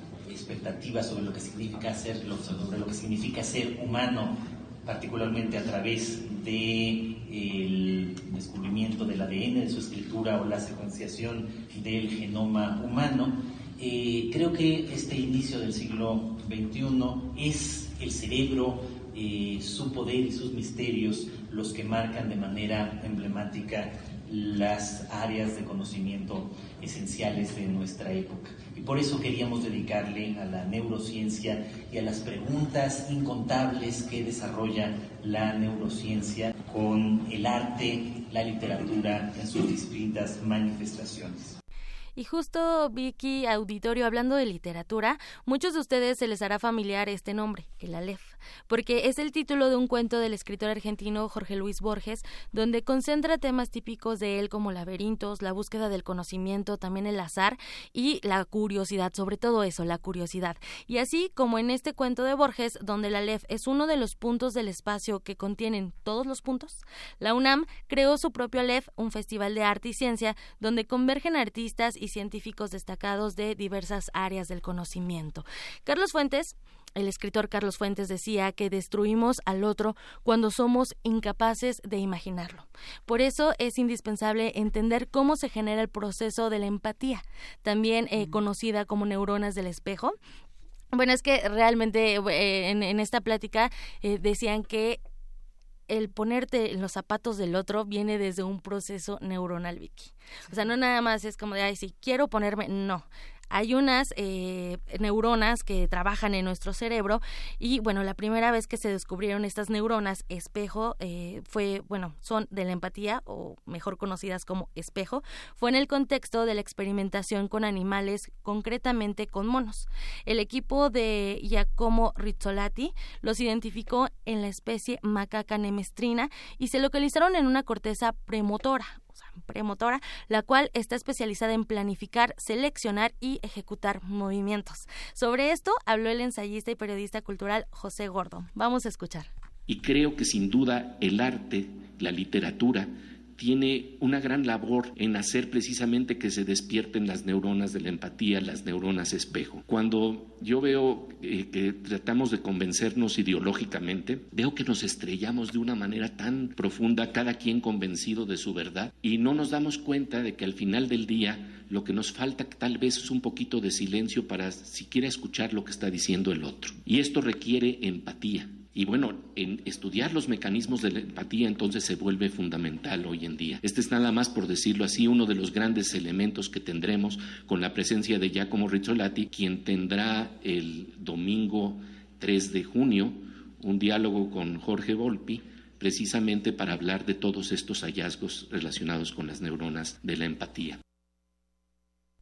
expectativas sobre lo que significa ser, sobre lo que significa ser humano, particularmente a través del descubrimiento del ADN, de su escritura o la secuenciación del genoma humano. Eh, creo que este inicio del siglo XXI es el cerebro, eh, su poder y sus misterios los que marcan de manera emblemática las áreas de conocimiento esenciales de nuestra época. Por eso queríamos dedicarle a la neurociencia y a las preguntas incontables que desarrolla la neurociencia con el arte, la literatura en sus distintas manifestaciones. Y justo, Vicky, auditorio, hablando de literatura, muchos de ustedes se les hará familiar este nombre, el Aleph, porque es el título de un cuento del escritor argentino Jorge Luis Borges, donde concentra temas típicos de él como laberintos, la búsqueda del conocimiento, también el azar y la curiosidad, sobre todo eso, la curiosidad. Y así como en este cuento de Borges, donde el Aleph es uno de los puntos del espacio que contienen todos los puntos, la UNAM creó su propio Aleph, un festival de arte y ciencia, donde convergen artistas y científicos destacados de diversas áreas del conocimiento. Carlos Fuentes el escritor Carlos Fuentes decía que destruimos al otro cuando somos incapaces de imaginarlo. Por eso es indispensable entender cómo se genera el proceso de la empatía, también eh, conocida como neuronas del espejo. Bueno, es que realmente eh, en, esta plática eh, decían que el ponerte en los zapatos del otro viene desde un proceso neuronal, Vicky. O sea, no nada más es como de, ay, si quiero ponerme, no hay unas eh, neuronas que trabajan en nuestro cerebro y bueno, la primera vez que se descubrieron estas neuronas espejo eh, fue, bueno, son de la empatía o mejor conocidas como espejo, fue en el contexto de la experimentación con animales, concretamente con monos. El equipo de Giacomo Rizzolatti los identificó en la especie macaca nemestrina y se localizaron en una corteza premotora, premotora, la cual está especializada en planificar, seleccionar y ejecutar movimientos. Sobre esto habló el ensayista y periodista cultural José Gordo. Vamos a escuchar. Y creo que sin duda el arte, la literatura, tiene una gran labor en hacer precisamente que se despierten las neuronas de la empatía, las neuronas espejo. Cuando yo veo eh, que tratamos de convencernos ideológicamente, veo que nos estrellamos de una manera tan profunda, cada quien convencido de su verdad, y no nos damos cuenta de que al final del día lo que nos falta tal vez es un poquito de silencio para siquiera escuchar lo que está diciendo el otro. Y esto requiere empatía. Y bueno, en estudiar los mecanismos de la empatía entonces se vuelve fundamental hoy en día. Este es nada más, por decirlo así, uno de los grandes elementos que tendremos con la presencia de Giacomo Rizzolatti, quien tendrá el domingo 3 de junio un diálogo con Jorge Volpi precisamente para hablar de todos estos hallazgos relacionados con las neuronas de la empatía.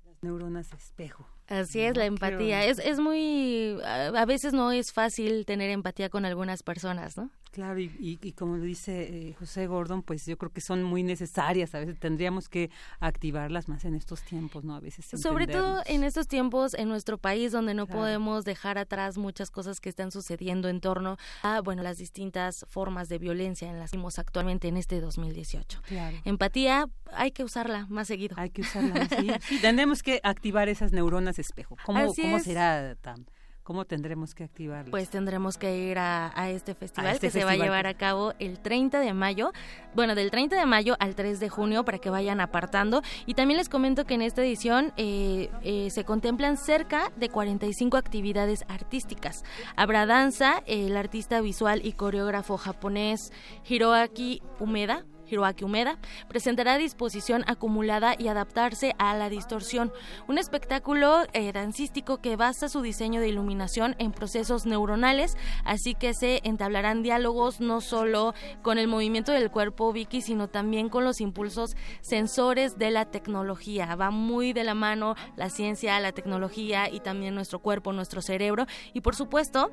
Las neuronas espejo. Así es, la empatía. Es, es muy... A veces no es fácil tener empatía con algunas personas, ¿no? Claro, y, y, como lo dice eh, José Gordon, pues yo creo que son muy necesarias. A veces tendríamos que activarlas más en estos tiempos, ¿no? A veces. Sobre todo en estos tiempos en nuestro país, donde no podemos dejar atrás muchas cosas que están sucediendo en torno a, bueno, las distintas formas de violencia en las que vimos actualmente en este 2018. Claro. Empatía hay que usarla más seguido. Hay que usarla más seguido. Sí, tenemos que activar esas neuronas espejo. ¿Cómo, cómo será, Tam? ¿Cómo tendremos que activarlas? Pues tendremos que ir a, a este festival a este que festival se va a llevar a cabo el 30 de mayo, bueno, del 30 de mayo al 3 de junio para que vayan apartando. Y también les comento que en esta edición eh, eh, se contemplan cerca de 45 actividades artísticas. Habrá danza, el artista visual y coreógrafo japonés Hiroaki Umeda Hiroaki Umeda, presentará disposición acumulada y adaptarse a la distorsión, un espectáculo eh, dancístico que basa su diseño de iluminación en procesos neuronales, así que se entablarán diálogos no solo con el movimiento del cuerpo Vicky, sino también con los impulsos sensores de la tecnología. Va muy de la mano la ciencia, la tecnología y también nuestro cuerpo, nuestro cerebro y por supuesto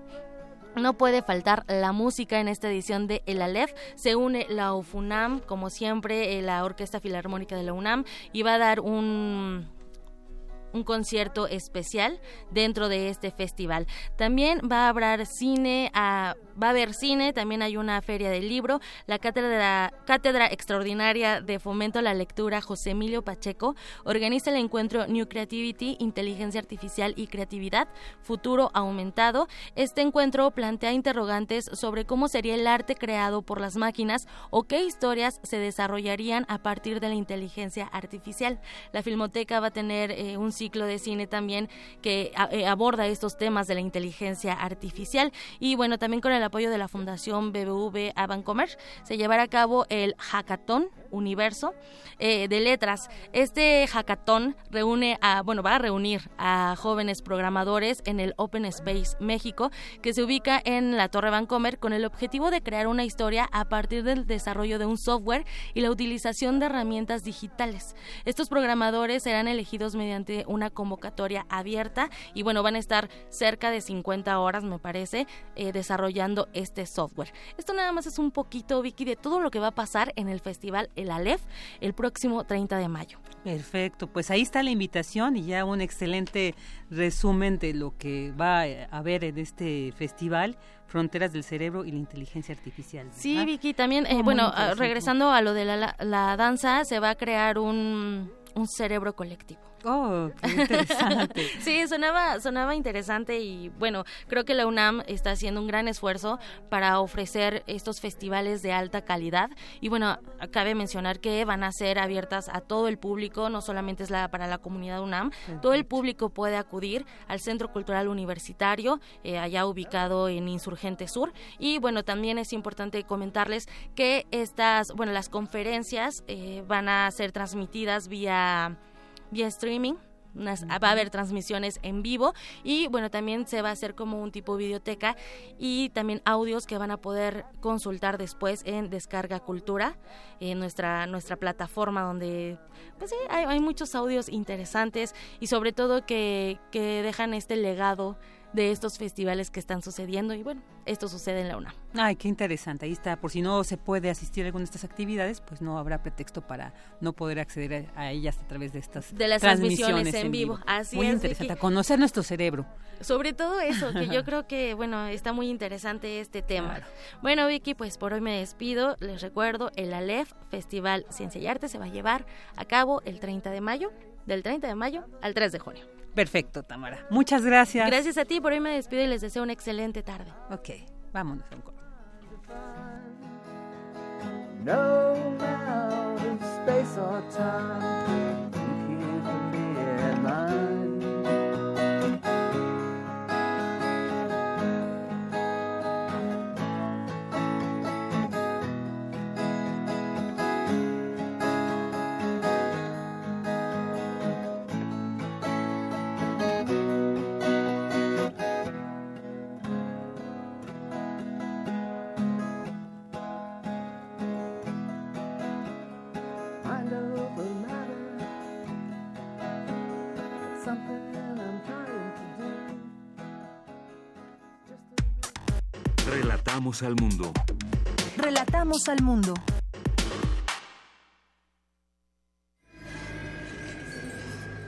no puede faltar la música en esta edición de El Aleph. Se une la UFUNAM, como siempre, eh, la Orquesta Filarmónica de la UNAM, y va a dar un un concierto especial dentro de este festival. También va a haber cine, a, va a haber cine, también hay una feria del libro, la cátedra, cátedra extraordinaria de fomento a la lectura José Emilio Pacheco organiza el encuentro New Creativity, Inteligencia Artificial y Creatividad, Futuro Aumentado. Este encuentro plantea interrogantes sobre cómo sería el arte creado por las máquinas o qué historias se desarrollarían a partir de la inteligencia artificial. La Filmoteca va a tener eh, un ciclo de cine también que eh, aborda estos temas de la inteligencia artificial. Y bueno, también con el apoyo de la Fundación BBV Abancomer se llevará a cabo el Hackathon Universo eh, de Letras. Este hackathon reúne a, bueno, va a reunir a jóvenes programadores en el Open Space México, que se ubica en la Torre Vancomer, con el objetivo de crear una historia a partir del desarrollo de un software y la utilización de herramientas digitales. Estos programadores serán elegidos mediante una convocatoria abierta y bueno, van a estar cerca de 50 horas, me parece, eh, desarrollando este software. Esto nada más es un poquito, Vicky, de todo lo que va a pasar en el festival El Aleph el próximo 30 de mayo. Perfecto, pues ahí está la invitación y ya un excelente resumen de lo que va a haber en este festival, Fronteras del Cerebro y la Inteligencia Artificial. Sí, Vicky, también, eh, bueno, regresando a lo de la, la, danza, se va a crear un, un cerebro colectivo. Oh, qué interesante. sí, sonaba, sonaba interesante y bueno, creo que la UNAM está haciendo un gran esfuerzo para ofrecer estos festivales de alta calidad. Y bueno, cabe mencionar que van a ser abiertas a todo el público, no solamente es la para la comunidad UNAM, todo el público puede acudir al Centro Cultural Universitario, eh, allá ubicado en Insurgente Sur. Y bueno, también es importante comentarles que estas, bueno, las conferencias eh, van a ser transmitidas vía vía streaming. va a haber transmisiones en vivo y bueno también se va a hacer como un tipo videoteca y también audios que van a poder consultar después en Descarga Cultura en nuestra nuestra plataforma donde pues sí hay, hay muchos audios interesantes y sobre todo que, que dejan este legado de estos festivales que están sucediendo y bueno, esto sucede en la UNAM. Ay, qué interesante, ahí está, por si no se puede asistir a alguna de estas actividades, pues no habrá pretexto para no poder acceder a, ellas a través de estas de las transmisiones, en, vivo. Así muy interesante, conocer nuestro cerebro. Sobre todo eso, que yo creo que bueno, está muy interesante este tema. Bueno, Vicky, pues por hoy me despido, les recuerdo, el Aleph Festival Ciencia y Arte se va a llevar a cabo el 30 de mayo, del 30 de mayo al 3 de junio. Perfecto, Tamara. Muchas gracias. Gracias a ti, por hoy me despido y les deseo una excelente tarde. Ok, vámonos a un No amount of space or time can keep me in mind. Relatamos al mundo. Relatamos al mundo.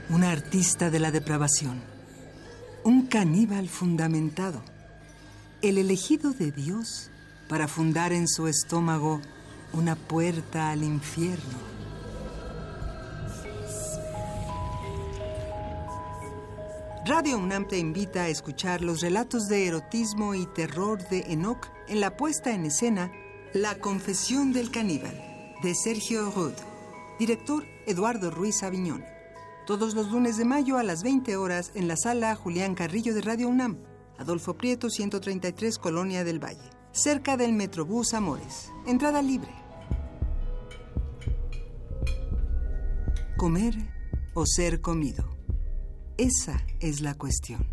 Un artista de la depravación. Un caníbal fundamentado. El elegido de Dios para fundar en su estómago una puerta al infierno. Radio UNAM te invita a escuchar los relatos de erotismo y terror de Enoch en la puesta en escena La Confesión del Caníbal, de Sergio Rud. Director Eduardo Ruiz Aviñón. Todos los lunes de mayo a las 20 horas en la sala Julián Carrillo de Radio UNAM, Adolfo Prieto 133, Colonia del Valle, cerca del Metrobús Amores. Entrada libre. Comer o ser comido. Esa es la cuestión.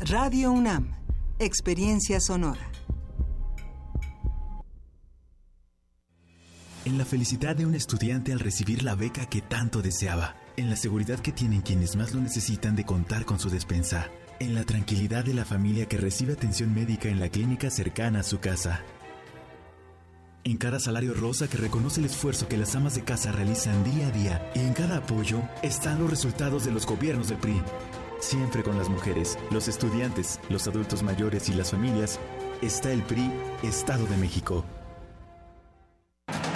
Radio UNAM, experiencia sonora. En la felicidad de un estudiante al recibir la beca que tanto deseaba. En la seguridad que tienen quienes más lo necesitan de contar con su despensa. En la tranquilidad de la familia que recibe atención médica en la clínica cercana a su casa. En cada salario rosa que reconoce el esfuerzo que las amas de casa realizan día a día y en cada apoyo están los resultados de los gobiernos del PRI. Siempre con las mujeres, los estudiantes, los adultos mayores y las familias, está el PRI Estado de México.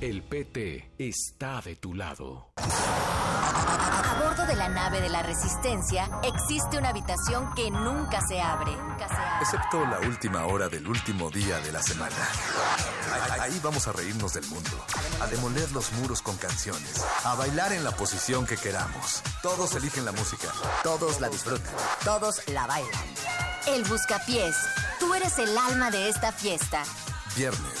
El PT está de tu lado. A bordo de la nave de la Resistencia existe una habitación que nunca se abre. Excepto la última hora del último día de la semana. Ahí- Ahí vamos a reírnos del mundo, a demoler los muros con canciones, a bailar en la posición que queramos. Todos eligen la música. Todos la disfrutan. Todos la bailan. El Buscapiés. Tú eres el alma de esta fiesta. Viernes,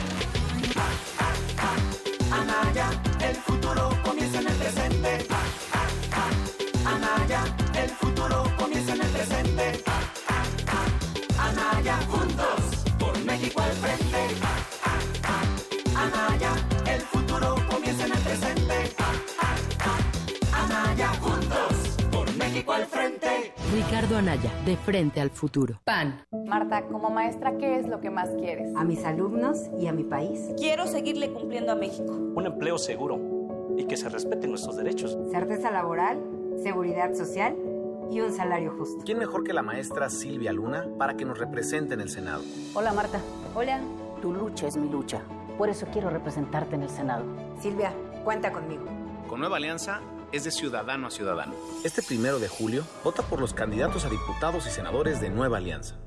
Por México al frente. Ricardo Anaya, de frente al futuro. PAN. Marta, como maestra, ¿qué es lo que más quieres? A mis alumnos y a mi país. Quiero seguirle cumpliendo a México. un empleo seguro y que se respeten nuestros derechos. Certeza laboral, seguridad social y un salario justo. ¿Quién mejor que la maestra Silvia Luna para que nos represente en el Senado? Hola, Marta. Hola. Tu lucha es mi lucha. Por eso quiero representarte en el Senado. Silvia, cuenta conmigo. Con Nueva Alianza es de ciudadano a ciudadano. Este primero de julio, vota por los candidatos a diputados y senadores de Nueva Alianza.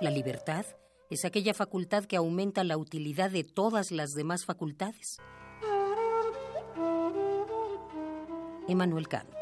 La libertad es aquella facultad que aumenta la utilidad de todas las demás facultades. Emmanuel Kant.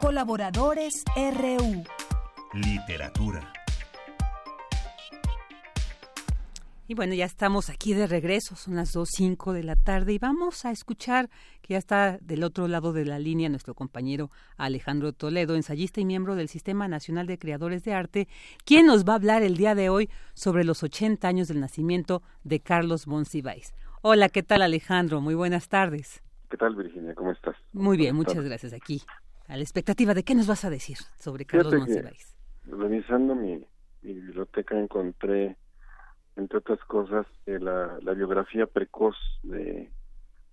Colaboradores RU. Literatura. Y bueno, ya estamos aquí de regreso, son las 2.05 de la tarde y vamos a escuchar que ya está del otro lado de la línea nuestro compañero Alejandro Toledo, ensayista y miembro del Sistema Nacional de Creadores de Arte, quien nos va a hablar el día de hoy sobre los 80 años del nacimiento de Carlos Monsiváis. Hola, ¿qué tal Alejandro? Muy buenas tardes. ¿Qué tal Virginia? ¿Cómo estás? Muy bien, muchas gracias. Aquí, a la expectativa de qué nos vas a decir sobre Carlos Monsiváis. Revisando mi biblioteca encontré entre otras cosas, eh, la, la, biografía precoz de,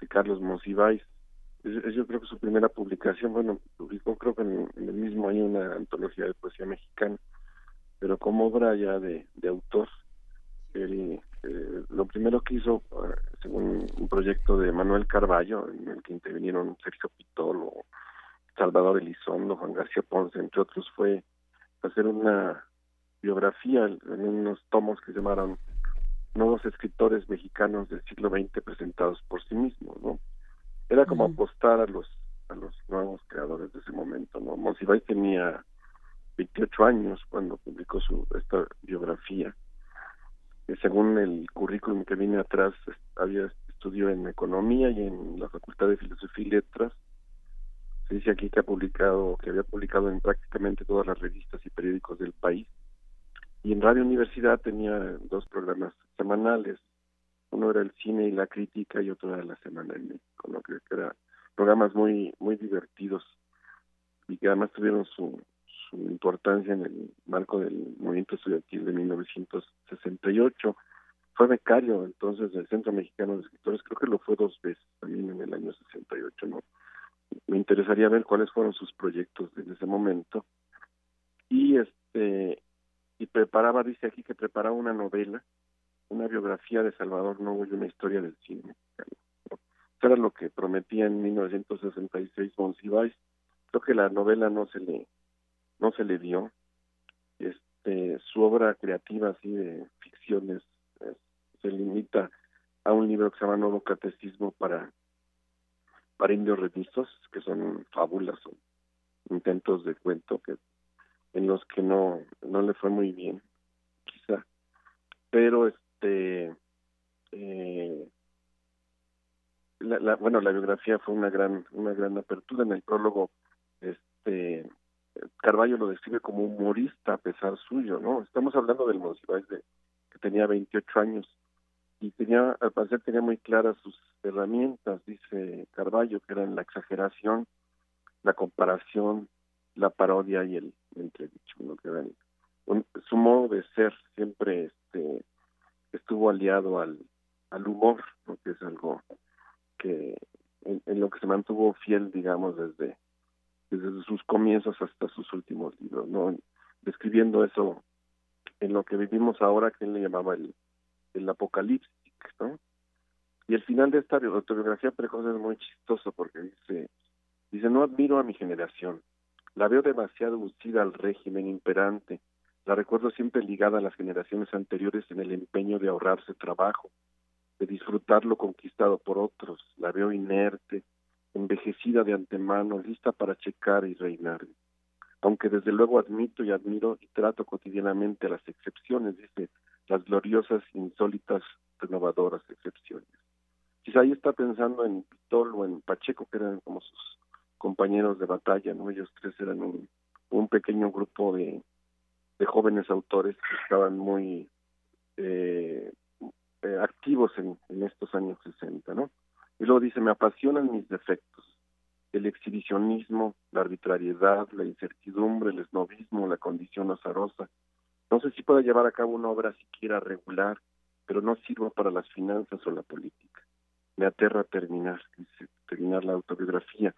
de Carlos Monsiváis. yo creo que su primera publicación, bueno, publicó creo que en, el mismo año una antología de poesía mexicana, pero como obra ya de, de autor. Él, eh, lo primero que hizo, eh, según un proyecto de Manuel Carballo, en el que intervinieron Sergio Pitolo, Salvador Elizondo, Juan García Ponce, entre otros, fue hacer una biografía en unos tomos que se llamaron nuevos escritores mexicanos del siglo XX presentados por sí mismos, ¿no? Era como apostar a los a los nuevos creadores de ese momento, ¿no? Monsiváis tenía 28 años cuando publicó su esta biografía. Que según el currículum que viene atrás, había estudió en economía y en la Facultad de Filosofía y Letras. Se dice aquí que ha publicado, que había publicado en prácticamente todas las revistas y periódicos del país y en Radio Universidad tenía dos programas semanales. Uno era el cine y la crítica y otro era la semana en México, ¿no? que eran programas muy muy divertidos y que además tuvieron su, su importancia en el marco del movimiento estudiantil de 1968. Fue becario entonces del Centro Mexicano de Escritores, creo que lo fue dos veces también en el año 68, ¿no? Me interesaría ver cuáles fueron sus proyectos en ese momento. Y este y preparaba, dice aquí que preparaba una novela, una biografía de Salvador Novo y una historia del cine Eso era lo que prometía en 1966 Monsiváis. Creo que la novela no se le no se le dio. Este, su obra creativa así de ficciones se limita a un libro que se llama Nuevo Catecismo para para indios remisos, que son fábulas o intentos de cuento que en los que no no le fue muy bien quizá. Pero este eh, la, bueno la biografía fue una gran una gran apertura. En el prólogo este Carballo lo describe como humorista a pesar suyo no estamos hablando del Monsiváis que tenía 28 años y tenía al parecer tenía muy claras sus herramientas dice Carballo que eran la exageración la comparación la parodia y el entredicho, ¿no? que su modo de ser siempre este estuvo aliado al, al humor, ¿no? que es algo que en, lo que se mantuvo fiel, digamos, desde, desde sus comienzos hasta sus últimos libros, ¿no? describiendo eso en lo que vivimos ahora, que él le llamaba el, el apocalipsis, ¿no? Y el final de esta autobiografía precoz es muy chistoso porque dice, dice, no admiro a mi generación, la veo demasiado usida al régimen imperante. La recuerdo siempre ligada a las generaciones anteriores en el empeño de ahorrarse trabajo, de disfrutar lo conquistado por otros. La veo inerte, envejecida de antemano, lista para checar y reinar. Aunque desde luego admito y admiro y trato cotidianamente las excepciones, dice, las gloriosas, insólitas, renovadoras excepciones. Quizá ahí está pensando en Pitol o en Pacheco, que eran como sus compañeros de batalla, ¿no? Ellos tres eran un, pequeño grupo de, de jóvenes autores que estaban muy eh, eh, activos en, en estos años 60, ¿no? Y luego dice, me apasionan mis defectos, el exhibicionismo, la arbitrariedad, la incertidumbre, el esnovismo, la condición azarosa. No sé si pueda llevar a cabo una obra siquiera regular, pero no sirva para las finanzas o la política. Me aterra terminar, terminar la autobiografía.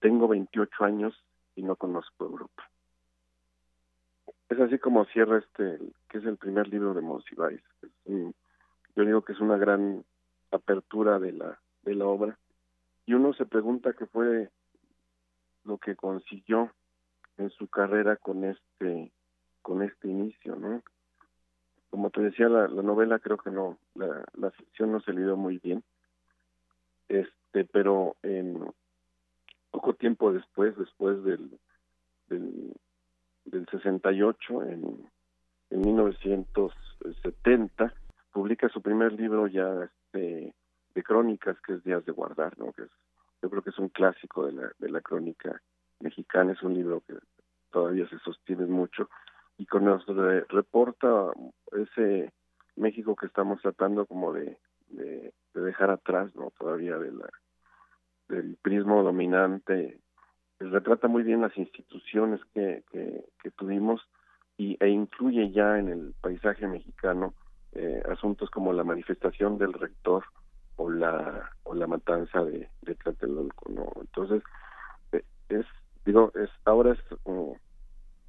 Tengo 28 años y no conozco Europa. Es así como cierra este, que es el primer libro de Monsiváis. yo digo que es una gran apertura de la, de la obra. Y uno se pregunta qué fue lo que consiguió en su carrera con este, con este inicio, ¿no? como te decía, la, novela creo que no, la, la ficción no se le dio muy bien. Este, pero en poco tiempo después, después del, del, del 68, en, en 1970, publica su primer libro ya este, de crónicas, que es Días de Guardar, ¿no? Que es, yo creo que es un clásico de la, de la crónica mexicana, es un libro que todavía se sostiene mucho y con nos reporta ese México que estamos tratando como de, de, dejar atrás, ¿no? Todavía de la, del prismo dominante. Retrata muy bien las instituciones que, que, tuvimos y, e incluye ya en el paisaje mexicano eh, asuntos como la manifestación del rector o la o la matanza de, de Tlatelolco, ¿no? Entonces, eh, es, digo, es ahora es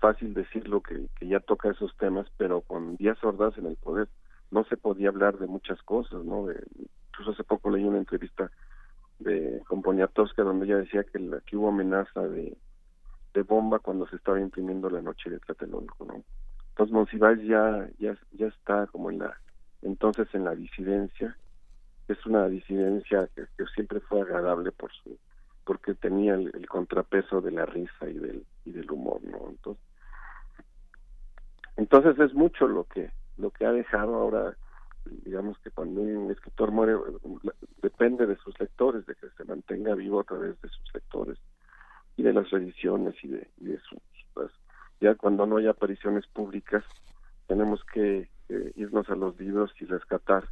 fácil decirlo que, que ya toca esos temas, pero con Díaz Ordaz en el poder no se podía hablar de muchas cosas, ¿no? De, incluso hace poco leí una entrevista de con donde ella decía que, que hubo amenaza de, de bomba cuando se estaba imprimiendo la noche de Tlatelolco, ¿no? Entonces Monsiváis ya, ya, ya está como en la, entonces en la disidencia, es una disidencia que, siempre fue agradable por su, porque tenía el, contrapeso de la risa y del, y del humor, ¿no? Entonces, entonces es mucho lo que, lo que ha dejado ahora, digamos que cuando un escritor muere, depende de sus lectores, de que se mantenga vivo a través de sus lectores y de las ediciones y de, sus, pues, ya cuando no hay apariciones públicas, tenemos que irnos a los libros y rescatar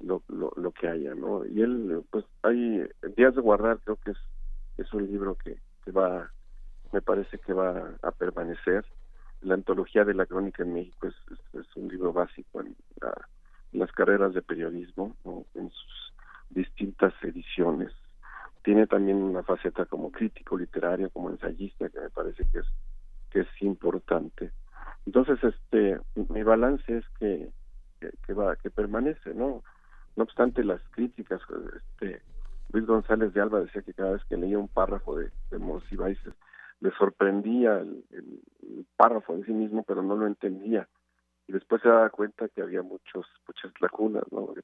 lo, lo, que haya, ¿no? Y él, pues, hay Días de Guardar, creo que es, es un libro que, que va, me parece que va a permanecer. La antología de la crónica en México es, un libro básico en, las carreras de periodismo, en sus distintas ediciones. Tiene también una faceta como crítico literario, como ensayista, que me parece que es importante. Entonces, este, mi balance es que, que, va, que permanece, ¿no? No obstante las críticas, este, Luis González de Alba decía que cada vez que leía un párrafo de, de le sorprendía el, párrafo en sí mismo, pero no lo entendía. Y después se daba cuenta que había muchos, muchas lagunas, ¿no?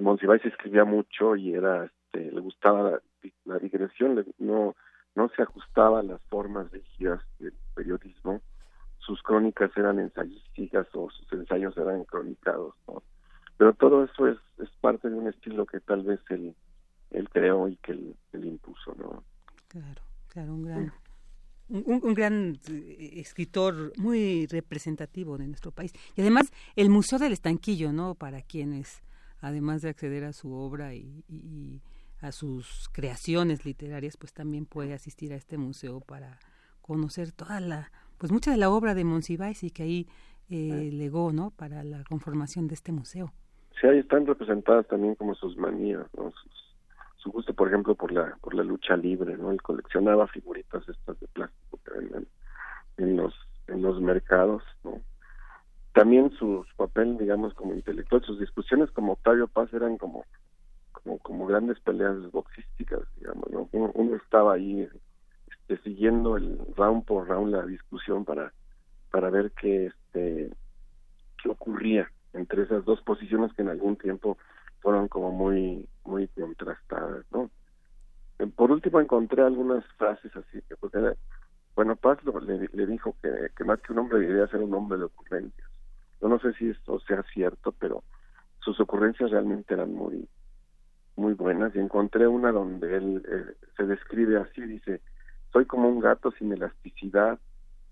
Monsiváis escribía mucho y era, este, le gustaba la, la digresión, no, no se ajustaba a las formas rígidas del periodismo, sus crónicas eran ensayísticas o sus ensayos eran cronicados, ¿no? Pero todo eso es, es parte de un estilo que tal vez él, él creó y que él, impuso, ¿no? Claro, claro, un gran... Un, gran eh, escritor muy representativo de nuestro país. Y además, el Museo del Estanquillo, ¿no? Para quienes, además de acceder a su obra y a sus creaciones literarias, pues también puede asistir a este museo para conocer toda la, pues mucha de la obra de Monsiváis y que ahí eh, legó, ¿no? Para la conformación de este museo. Sí, ahí están representadas también como sus manías, ¿no? Su gusto, por ejemplo, por la por la lucha libre, ¿no? Él coleccionaba figuritas estas de plástico que en los en los mercados, ¿no? También su, papel, digamos, como intelectual, sus discusiones como Octavio Paz eran como como, como grandes peleas boxísticas, digamos, ¿no? Uno, estaba ahí este, siguiendo el round por round la discusión para para ver qué este qué ocurría entre esas dos posiciones que en algún tiempo fueron como muy muy contrastadas, ¿no? Eh, por último encontré algunas frases así que porque bueno Paz le, le, dijo que, más que un hombre de ideas era un hombre de ocurrencias. Yo no sé si esto sea cierto, pero sus ocurrencias realmente eran muy muy buenas y encontré una donde él eh, se describe así, dice, soy como un gato sin elasticidad,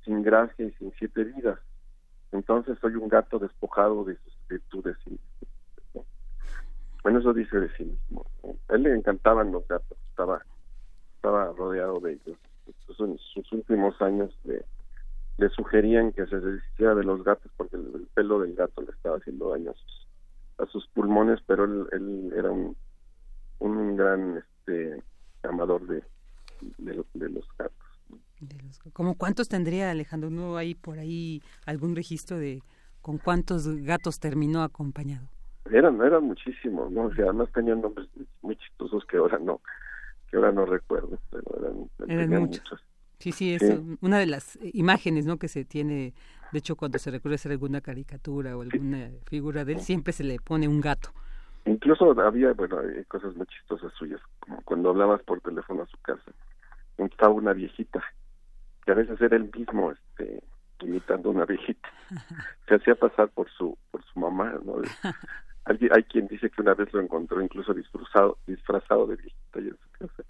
sin gracia y sin siete vidas. Entonces soy un gato despojado de sus virtudes. Bueno, eso dice de sí mismo. A él le encantaban los gatos, estaba, estaba rodeado de ellos. en sus últimos años le, le sugerían que se deshiciera de los gatos porque el, pelo del gato le estaba haciendo daño a sus, pulmones, pero él era un un gran este amador de, de, los gatos. ¿Cómo cuántos tendría Alejandro? ¿No hay por ahí algún registro de con cuántos gatos terminó acompañado? Eran, eran muchísimos, ¿no? O sea, además tenían nombres muy chistosos que ahora no, que ahora no recuerdo, pero eran, muchos. Sí, sí, es una de las imágenes, ¿no? Que se tiene De hecho, cuando se recuerda hacer alguna caricatura o alguna figura de él, siempre se le pone un gato. Incluso había, bueno, hay cosas muy chistosas suyas, como cuando hablabas por teléfono a su casa, estaba una viejita, que a veces era el mismo, este, imitando una viejita. Se hacía pasar por su por su mamá, ¿no? Hay quien dice que una vez lo encontró incluso disfrazado disfrazado de viejita y en su casa,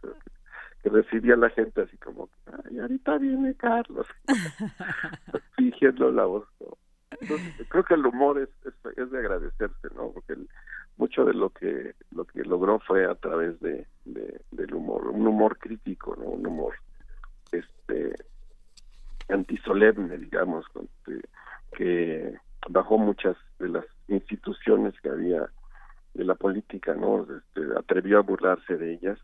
que, recibía a la gente así como, ay, ahorita viene Carlos, fingiendo la voz. creo que el humor es, es, de agradecerse, ¿no? Porque mucho de lo que lo que logró fue a través de, del humor, un humor crítico, ¿no? Un humor este antisolemne, digamos, que bajó muchas de las instituciones que había de la política, ¿no? Este, atrevió a burlarse de ellas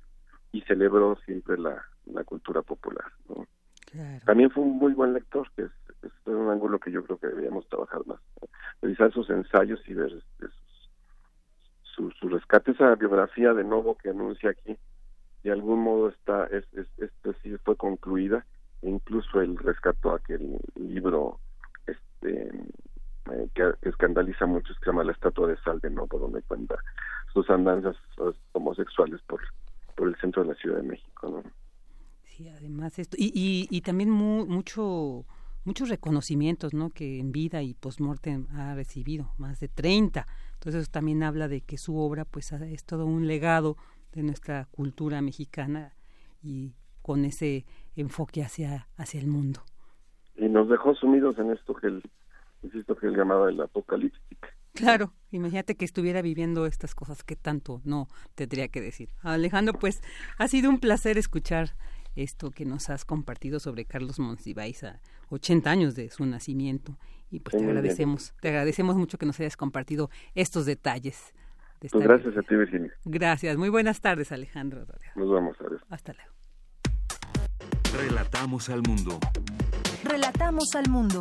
y celebró siempre la, la cultura popular, ¿no? También fue un muy buen lector, que es, un ángulo que yo creo que deberíamos trabajar más. Revisar sus ensayos y ver este, su, su rescate, esa biografía de nuevo que anuncia aquí, de algún modo está, es, es, este sí fue concluida, e incluso él rescató aquel libro este eh, que, escandaliza mucho, que se llama La Estatua de Sal de Novo, donde cuenta sus andanzas homosexuales por, por el centro de la Ciudad de México. ¿no? Sí, además esto, y, y, y también mucho muchos reconocimientos ¿no? que en vida y postmortem ha recibido, más de 30. Entonces eso también habla de que su obra pues es todo un legado de nuestra cultura mexicana y con ese enfoque hacia, hacia el mundo. Y nos dejó sumidos en esto que el insisto que el llamado el apocalíptico. Claro, imagínate que estuviera viviendo estas cosas que tanto no tendría que decir. Alejandro, pues ha sido un placer escuchar esto que nos has compartido sobre Carlos Monsiváis a 80 años de su nacimiento y pues te agradecemos, te agradecemos mucho que nos hayas compartido estos detalles. pues gracias a ti, Virginia. Gracias, muy buenas tardes, Alejandro. Nos vemos, adiós. Hasta luego. Relatamos al mundo. Relatamos al mundo.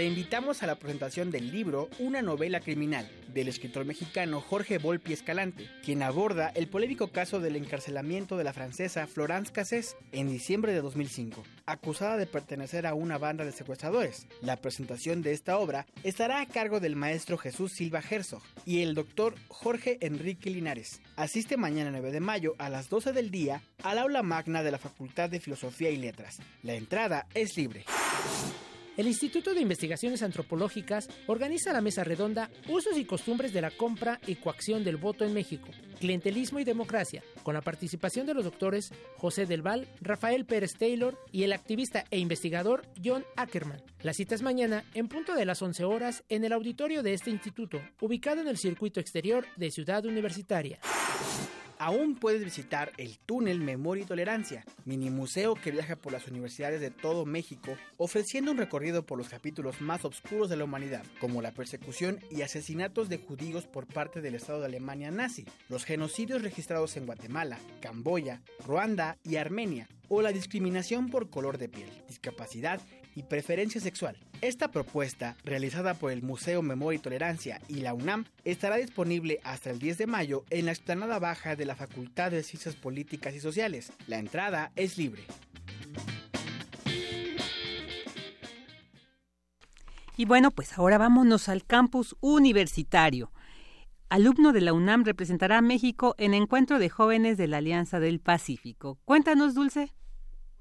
Te invitamos a la presentación del libro Una novela criminal del escritor mexicano Jorge Volpi Escalante, quien aborda el polémico caso del encarcelamiento de la francesa Florence Cassés en diciembre de 2005, acusada de pertenecer a una banda de secuestradores. La presentación de esta obra estará a cargo del maestro Jesús Silva Herzog y el doctor Jorge Enrique Linares. Asiste mañana 9 de mayo a las 12 del día al aula magna de la Facultad de Filosofía y Letras. La entrada es libre. El Instituto de Investigaciones Antropológicas organiza la mesa redonda Usos y costumbres de la compra y coacción del voto en México, clientelismo y democracia, con la participación de los doctores José Del Val, Rafael Pérez Taylor y el activista e investigador John Ackerman. La cita es mañana en punto de las 11 horas en el auditorio de este instituto, ubicado en el circuito exterior de Ciudad Universitaria aún puedes visitar el túnel Memoria y Tolerancia, mini museo que viaja por las universidades de todo México, ofreciendo un recorrido por los capítulos más oscuros de la humanidad, como la persecución y asesinatos de judíos por parte del Estado de Alemania nazi, los genocidios registrados en Guatemala, Camboya, Ruanda y Armenia, o la discriminación por color de piel, discapacidad y preferencia sexual. Esta propuesta, realizada por el Museo Memoria y Tolerancia y la UNAM, estará disponible hasta el 10 de mayo en la explanada baja de la Facultad de Ciencias Políticas y Sociales. La entrada es libre. Y bueno, pues ahora vámonos al campus universitario. Alumno de la UNAM representará a México en Encuentro de Jóvenes de la Alianza del Pacífico. Cuéntanos, Dulce.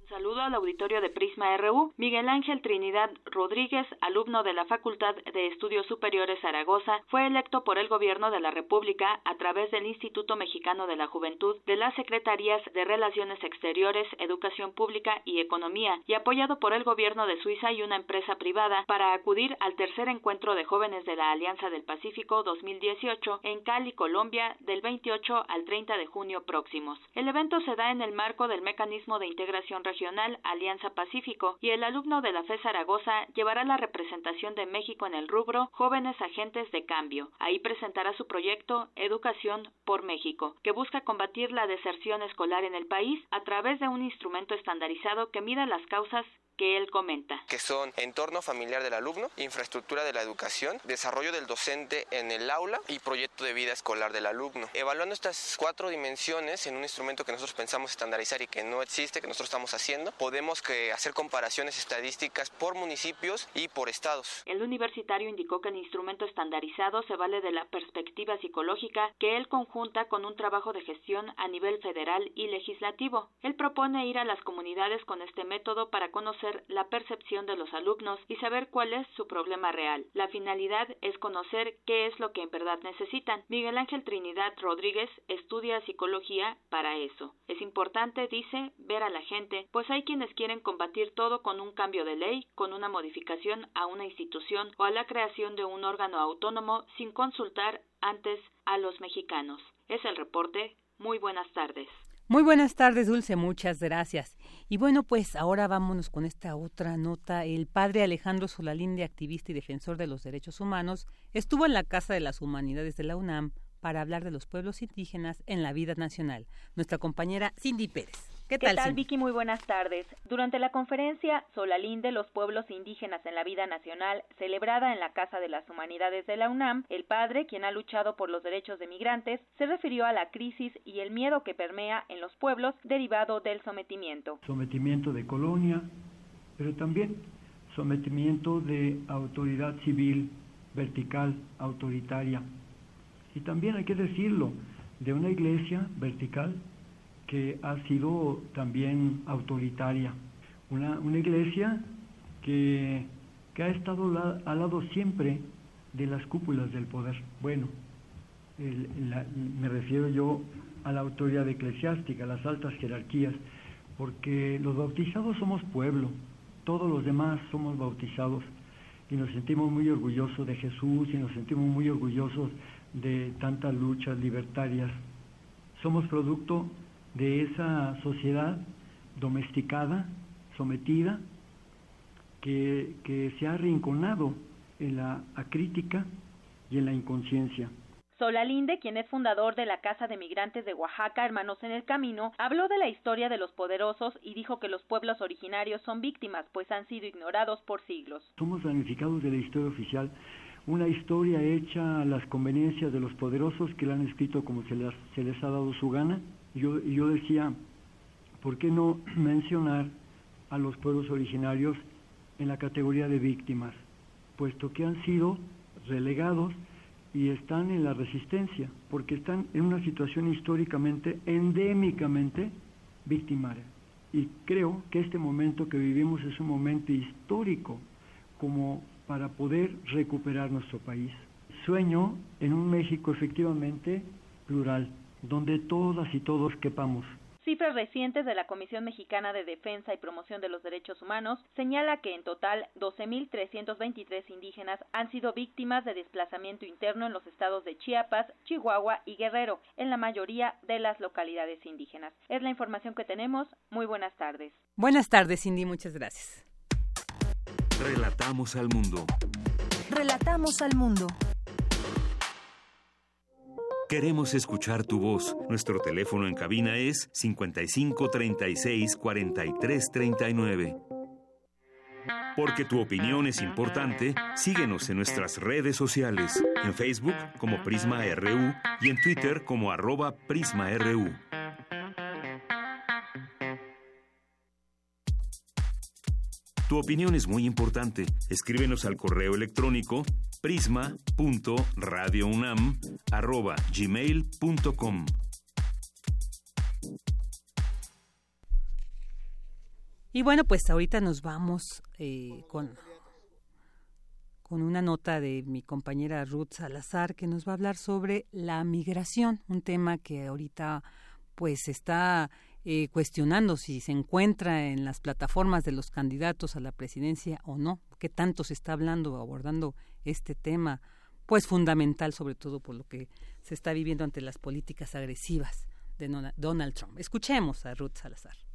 Saludo al auditorio de Prisma RU. Miguel Ángel Trinidad Rodríguez, alumno de la Facultad de Estudios Superiores Zaragoza, fue electo por el Gobierno de la República a través del Instituto Mexicano de la Juventud, de las Secretarías de Relaciones Exteriores, Educación Pública y Economía, y apoyado por el Gobierno de Suiza y una empresa privada para acudir al tercer encuentro de jóvenes de la Alianza del Pacífico 2018 en Cali, Colombia, del 28 al 30 de junio próximos. El evento se da en el marco del Mecanismo de Integración Regional Alianza Pacífico y el alumno de la FE Zaragoza llevará la representación de México en el rubro Jóvenes Agentes de Cambio. Ahí presentará su proyecto Educación por México, que busca combatir la deserción escolar en el país a través de un instrumento estandarizado que mida las causas que él comenta. Que son entorno familiar del alumno, infraestructura de la educación, desarrollo del docente en el aula y proyecto de vida escolar del alumno. Evaluando estas cuatro dimensiones en un instrumento que nosotros pensamos estandarizar y que no existe, que nosotros estamos haciendo, podemos que hacer comparaciones estadísticas por municipios y por estados. El universitario indicó que el instrumento estandarizado se vale de la perspectiva psicológica que él conjunta con un trabajo de gestión a nivel federal y legislativo. Él propone ir a las comunidades con este método para conocer la percepción de los alumnos y saber cuál es su problema real. La finalidad es conocer qué es lo que en verdad necesitan. Miguel Ángel Trinidad Rodríguez estudia psicología para eso. Es importante, dice, ver a la gente, pues hay quienes quieren combatir todo con un cambio de ley, con una modificación a una institución o a la creación de un órgano autónomo sin consultar antes a los mexicanos. Es el reporte. Muy buenas tardes. Muy buenas tardes, Dulce, muchas gracias. Y bueno, pues ahora vámonos con esta otra nota. El padre Alejandro Solalinde, activista y defensor de los derechos humanos, estuvo en la Casa de las Humanidades de la UNAM para hablar de los pueblos indígenas en la vida nacional. Nuestra compañera Cindy Pérez. ¿Qué tal, Vicky? Muy buenas tardes. Durante la conferencia Solalinde, los pueblos indígenas en la vida nacional, celebrada en la Casa de las Humanidades de la UNAM, el padre, quien ha luchado por los derechos de migrantes, se refirió a la crisis y el miedo que permea en los pueblos derivado del sometimiento. Sometimiento de colonia, pero también sometimiento de autoridad civil vertical, autoritaria. Y también hay que decirlo, de una iglesia vertical que ha sido también autoritaria. Una, una iglesia que, que, ha estado al lado siempre de las cúpulas del poder. Bueno, me refiero yo a la autoridad eclesiástica, a las altas jerarquías, porque los bautizados somos pueblo, todos los demás somos bautizados y nos sentimos muy orgullosos de Jesús y nos sentimos muy orgullosos de tantas luchas libertarias. Somos producto de esa sociedad domesticada, sometida, que, que se ha arrinconado en la acrítica y en la inconsciencia. Solalinde, quien es fundador de la Casa de Migrantes de Oaxaca, Hermanos en el Camino, habló de la historia de los poderosos y dijo que los pueblos originarios son víctimas, pues han sido ignorados por siglos. Somos damnificados de la historia oficial, una historia hecha a las conveniencias de los poderosos que la han escrito como se les, se les ha dado su gana, yo, yo decía, ¿por qué no mencionar a los pueblos originarios en la categoría de víctimas? Puesto que han sido relegados y están en la resistencia, porque están en una situación históricamente, endémicamente victimaria. Y creo que este momento que vivimos es un momento histórico como para poder recuperar nuestro país. Sueño en un México efectivamente plural, donde todas y todos quepamos. Cifras recientes de la Comisión Mexicana de Defensa y Promoción de los Derechos Humanos señala que en total 12.323 indígenas han sido víctimas de desplazamiento interno en los estados de Chiapas, Chihuahua y Guerrero, en la mayoría de las localidades indígenas. Es la información que tenemos. Muy buenas tardes. Buenas tardes, Cindy. Muchas gracias. Relatamos al mundo. Relatamos al mundo. Queremos escuchar tu voz. Nuestro teléfono en cabina es 55 36 43 39. Porque tu opinión es importante, síguenos en nuestras redes sociales, en Facebook como Prisma RU y en Twitter como arroba PrismaRU. Tu opinión es muy importante. Escríbenos al correo electrónico prisma.radiounam@gmail.com. Y bueno, pues ahorita nos vamos eh, con, con una nota de mi compañera Ruth Salazar que nos va a hablar sobre la migración, un tema que ahorita pues está eh, cuestionando si se encuentra en las plataformas de los candidatos a la presidencia o no, qué tanto se está hablando, abordando este tema, pues fundamental sobre todo por lo que se está viviendo ante las políticas agresivas de Donald Trump. Escuchemos a Ruth Salazar.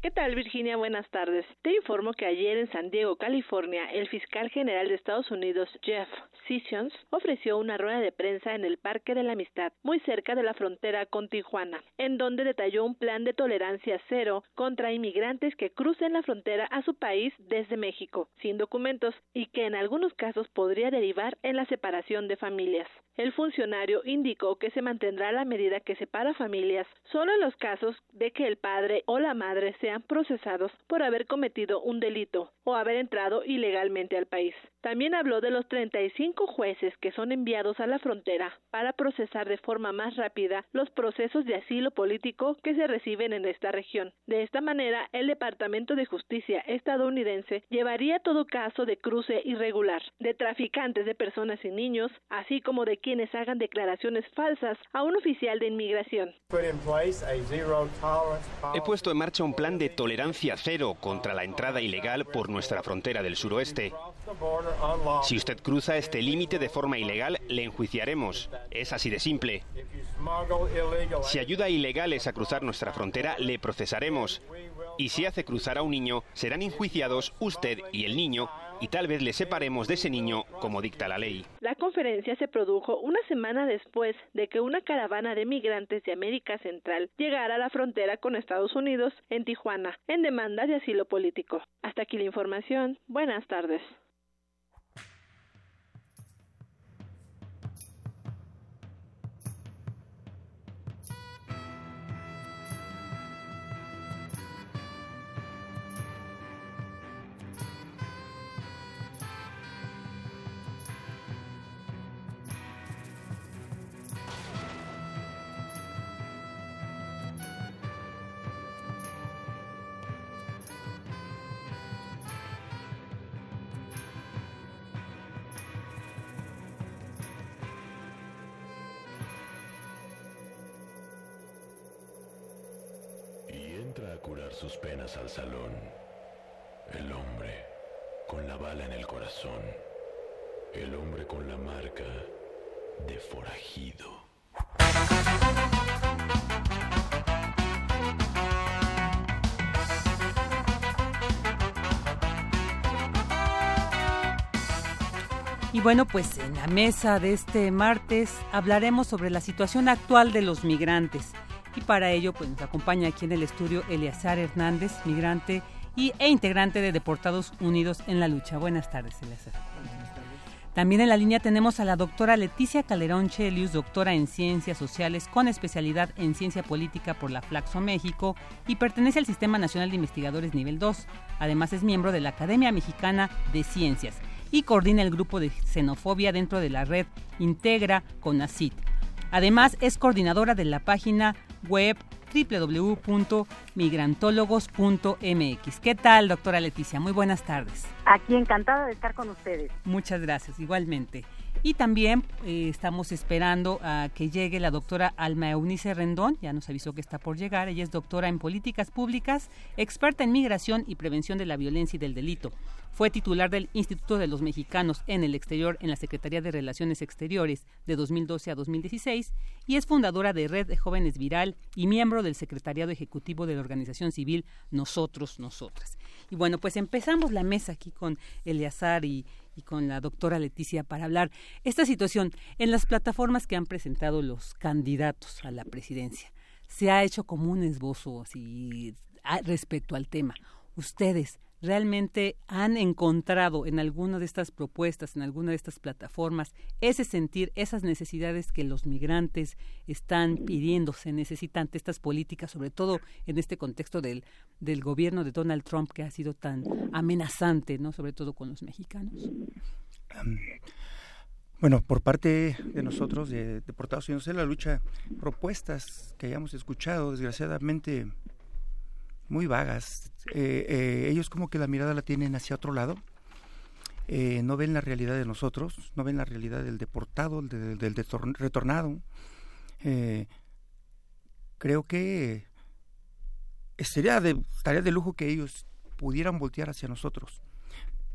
¿Qué tal, Virginia? Buenas tardes. Te informo que ayer en San Diego, California, el fiscal general de Estados Unidos, Jeff Positions ofreció una rueda de prensa en el Parque de la Amistad, muy cerca de la frontera con Tijuana, en donde detalló un plan de tolerancia cero contra inmigrantes que crucen la frontera a su país desde México, sin documentos, y que en algunos casos podría derivar en la separación de familias. El funcionario indicó que se mantendrá la medida que separa familias solo en los casos de que el padre o la madre sean procesados por haber cometido un delito o haber entrado ilegalmente al país. También habló de los 35 jueces que son enviados a la frontera para procesar de forma más rápida los procesos de asilo político que se reciben en esta región. De esta manera, el Departamento de Justicia estadounidense llevaría todo caso de cruce irregular, de traficantes de personas y niños, así como de quienes hagan declaraciones falsas a un oficial de inmigración. He puesto en marcha un plan de tolerancia cero contra la entrada ilegal por nuestra frontera del suroeste. Si usted cruza este límite de forma ilegal, le enjuiciaremos. Es así de simple. Si ayuda a ilegales a cruzar nuestra frontera, le procesaremos. Y si hace cruzar a un niño, serán enjuiciados usted y el niño y tal vez le separemos de ese niño como dicta la ley. La conferencia se produjo una semana después de que una caravana de migrantes de América Central llegara a la frontera con Estados Unidos en Tijuana en demanda de asilo político. Hasta aquí la información. Buenas tardes. Y bueno, pues en la mesa de este martes hablaremos sobre la situación actual de los migrantes. Y para ello, pues nos acompaña aquí en el estudio Eleazar Hernández, migrante y, e integrante de Deportados Unidos en la Lucha. Buenas tardes, Eleazar. También en la línea tenemos a la doctora Leticia Calderón Chelius, doctora en Ciencias Sociales con especialidad en Ciencia Política por la Flaxo México y pertenece al Sistema Nacional de Investigadores Nivel 2. Además es miembro de la Academia Mexicana de Ciencias y coordina el grupo de xenofobia dentro de la red Integra con ACID. Además es coordinadora de la página web www.migrantólogos.mx. ¿Qué tal, doctora Leticia? Muy buenas tardes. Aquí encantada de estar con ustedes. Muchas gracias, igualmente. Y también eh, estamos esperando a que llegue la doctora Alma Eunice Rendón, ya nos avisó que está por llegar. Ella es doctora en políticas públicas, experta en migración y prevención de la violencia y del delito. Fue titular del Instituto de los Mexicanos en el Exterior en la Secretaría de Relaciones Exteriores de 2012 a 2016 y es fundadora de Red de Jóvenes Viral y miembro del Secretariado Ejecutivo de la Organización Civil Nosotros, Nosotras. Y bueno, pues empezamos la mesa aquí con Eleazar y, y con la doctora Leticia para hablar esta situación en las plataformas que han presentado los candidatos a la presidencia. Se ha hecho como un esbozo así respecto al tema. Ustedes, realmente han encontrado en alguna de estas propuestas, en alguna de estas plataformas, ese sentir, esas necesidades que los migrantes están pidiendo, se necesitan ante estas políticas, sobre todo en este contexto del, del gobierno de Donald Trump que ha sido tan amenazante, ¿no? sobre todo con los mexicanos. bueno, por parte de nosotros, de Deportados Unidos en la Lucha, propuestas que hayamos escuchado, desgraciadamente, muy vagas. Eh, eh, ellos como que la mirada la tienen hacia otro lado. Eh, no ven la realidad de nosotros, no ven la realidad del deportado, del, del retornado. creo que sería de, tarea de lujo que ellos pudieran voltear hacia nosotros,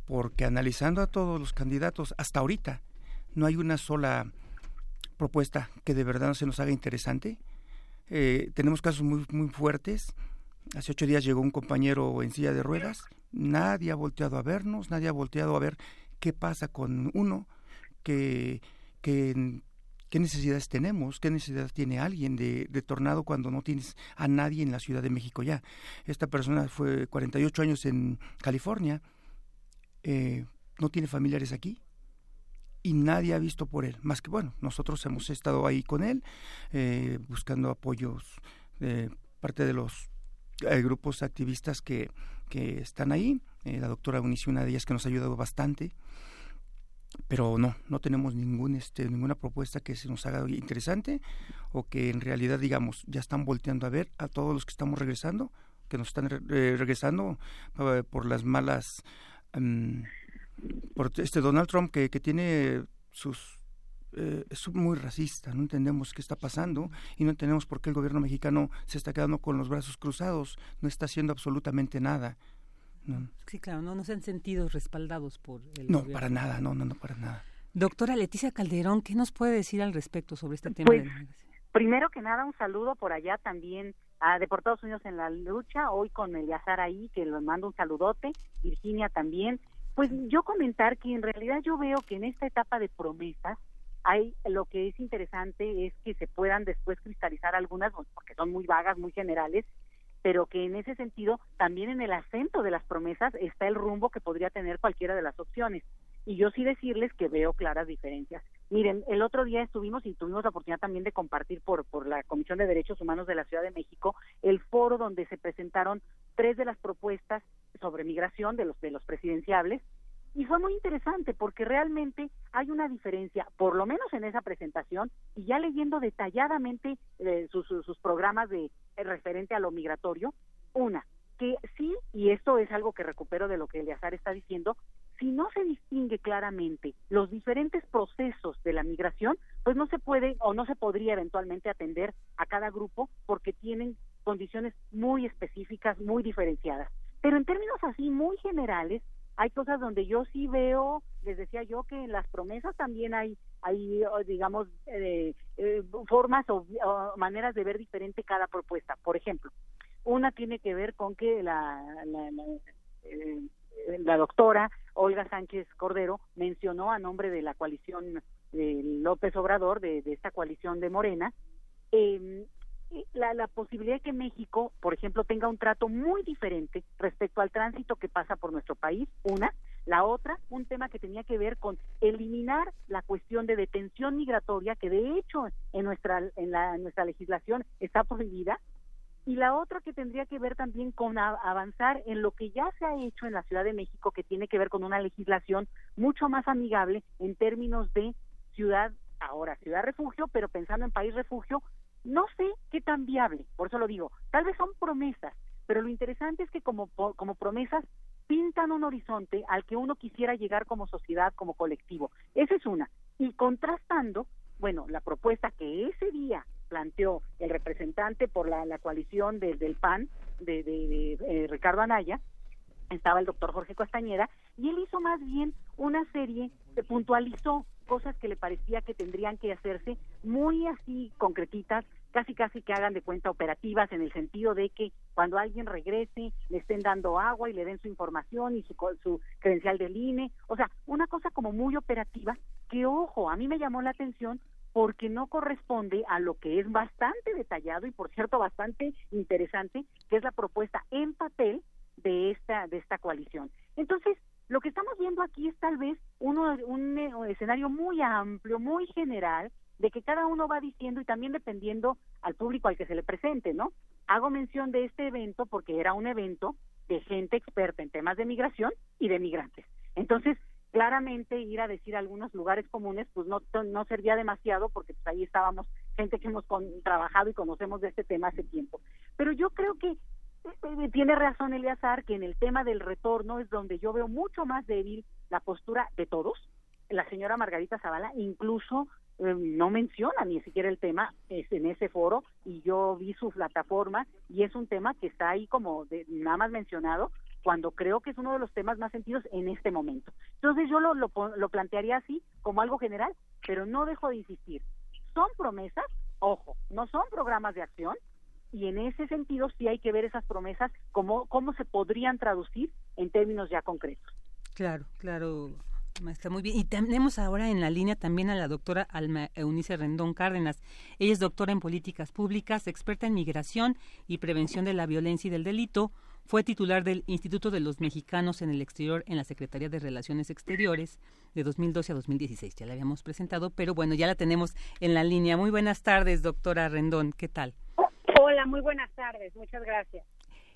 porque analizando a todos los candidatos hasta ahorita, no hay una sola propuesta que de verdad se nos haga interesante. tenemos casos muy, muy fuertes, Hace ocho días llegó un compañero en silla de ruedas. Nadie ha volteado a vernos, nadie ha volteado a ver qué pasa con uno que, qué necesidades tenemos, qué necesidad tiene alguien de, de, tornado cuando no tienes a nadie en la Ciudad de México ya. Esta persona fue 48 años en California, eh, no tiene familiares aquí y nadie ha visto por él, más que bueno, nosotros hemos estado ahí con él eh, buscando apoyos de parte de los grupos activistas que, que están ahí, la doctora Unicio, una de ellas que nos ha ayudado bastante, pero no, no tenemos ningún, este, ninguna propuesta que se nos haga interesante o que en realidad, digamos, ya están volteando a ver a todos los que estamos regresando, que nos están eh, regresando eh, por las malas, um, por este Donald Trump que, que tiene sus eh, es muy racista, no entendemos qué está pasando y no entendemos por qué el gobierno mexicano se está quedando con los brazos cruzados, no está haciendo absolutamente nada. Sí, claro, no, no se han sentido respaldados por el No, para nada, no, no, no, para nada. Doctora Leticia Calderón, ¿qué nos puede decir al respecto sobre este tema? Pues, primero que nada, un saludo por allá también a Deportados Unidos en la lucha, hoy con Eliazar ahí, que le mando un saludote, Virginia también. Pues yo comentar que en realidad yo veo que en esta etapa de promesas, hay lo que es interesante es que se puedan después cristalizar algunas, porque son muy vagas, muy generales, pero que en ese sentido también en el acento de las promesas está el rumbo que podría tener cualquiera de las opciones. Y yo sí decirles que veo claras diferencias. Miren, el otro día estuvimos y tuvimos la oportunidad también de compartir por, por la Comisión de Derechos Humanos de la Ciudad de México el foro donde se presentaron tres de las propuestas sobre migración de los, de los presidenciables y fue muy interesante porque realmente hay una diferencia, por lo menos en esa presentación, y ya leyendo detalladamente eh, sus, sus, programas de eh, referente a lo migratorio, una, que sí, y esto es algo que recupero de lo que Eleazar está diciendo, si no se distingue claramente los diferentes procesos de la migración, pues no se puede o no se podría eventualmente atender a cada grupo porque tienen condiciones muy específicas, muy diferenciadas. Pero en términos así muy generales, hay cosas donde yo sí veo, les decía yo que en las promesas también hay, hay digamos, eh, eh, formas o, maneras de ver diferente cada propuesta. Por ejemplo, una tiene que ver con que la, la, la, eh, doctora Olga Sánchez Cordero mencionó a nombre de la coalición de López Obrador, de, de esta coalición de Morena, eh, la, la posibilidad de que México, por ejemplo, tenga un trato muy diferente respecto al tránsito que pasa por nuestro país, una. La otra, un tema que tenía que ver con eliminar la cuestión de detención migratoria, que de hecho en nuestra, en la, nuestra legislación está prohibida, y la otra que tendría que ver también con avanzar en lo que ya se ha hecho en la Ciudad de México, que tiene que ver con una legislación mucho más amigable en términos de ciudad, ahora ciudad refugio, pero pensando en país refugio, no sé qué tan viable, por eso lo digo, tal vez son promesas, pero lo interesante es que como, como promesas pintan un horizonte al que uno quisiera llegar como sociedad, como colectivo. Esa es una. Y contrastando, bueno, la propuesta que ese día planteó el representante por la, coalición del PAN, de, de, eh, Ricardo Anaya, estaba el doctor Jorge Castañeda, y él hizo más bien una serie, se puntualizó cosas que le parecía que tendrían que hacerse muy así concretitas, casi casi que hagan de cuenta operativas en el sentido de que cuando alguien regrese le estén dando agua y le den su información y su, su credencial del INE, o sea, una cosa como muy operativa que ojo, a mí me llamó la atención porque no corresponde a lo que es bastante detallado y por cierto bastante interesante, que es la propuesta en papel de esta de esta coalición. Entonces, lo que estamos viendo aquí es tal vez uno, un, eh, escenario muy amplio, muy general, de que cada uno va diciendo y también dependiendo al público al que se le presente, ¿no? Hago mención de este evento porque era un evento de gente experta en temas de migración y de migrantes. Entonces, claramente ir a decir algunos lugares comunes, pues no, no servía demasiado porque pues ahí estábamos gente que hemos trabajado y conocemos de este tema hace tiempo. Pero yo creo que tiene razón Eliazar que en el tema del retorno es donde yo veo mucho más débil la postura de todos. La señora Margarita Zavala incluso eh, no menciona ni siquiera el tema en ese foro y yo vi su plataforma y es un tema que está ahí como de, nada más mencionado cuando creo que es uno de los temas más sentidos en este momento. Entonces yo lo, lo, lo plantearía así como algo general, pero no dejo de insistir. Son promesas, ojo, no son programas de acción, y en ese sentido sí hay que ver esas promesas cómo, cómo se podrían traducir en términos ya concretos. Claro, claro, Maestra, muy bien. Y tenemos ahora en la línea también a la doctora Alma Eunice Rendón Cárdenas. Ella es doctora en políticas públicas, experta en migración y prevención de la violencia y del delito. Fue titular del Instituto de los Mexicanos en el Exterior en la Secretaría de Relaciones Exteriores de 2012 a 2016. Ya la habíamos presentado, pero bueno, ya la tenemos en la línea. Muy buenas tardes, doctora Rendón. ¿Qué tal? Hola, muy buenas tardes. Muchas gracias.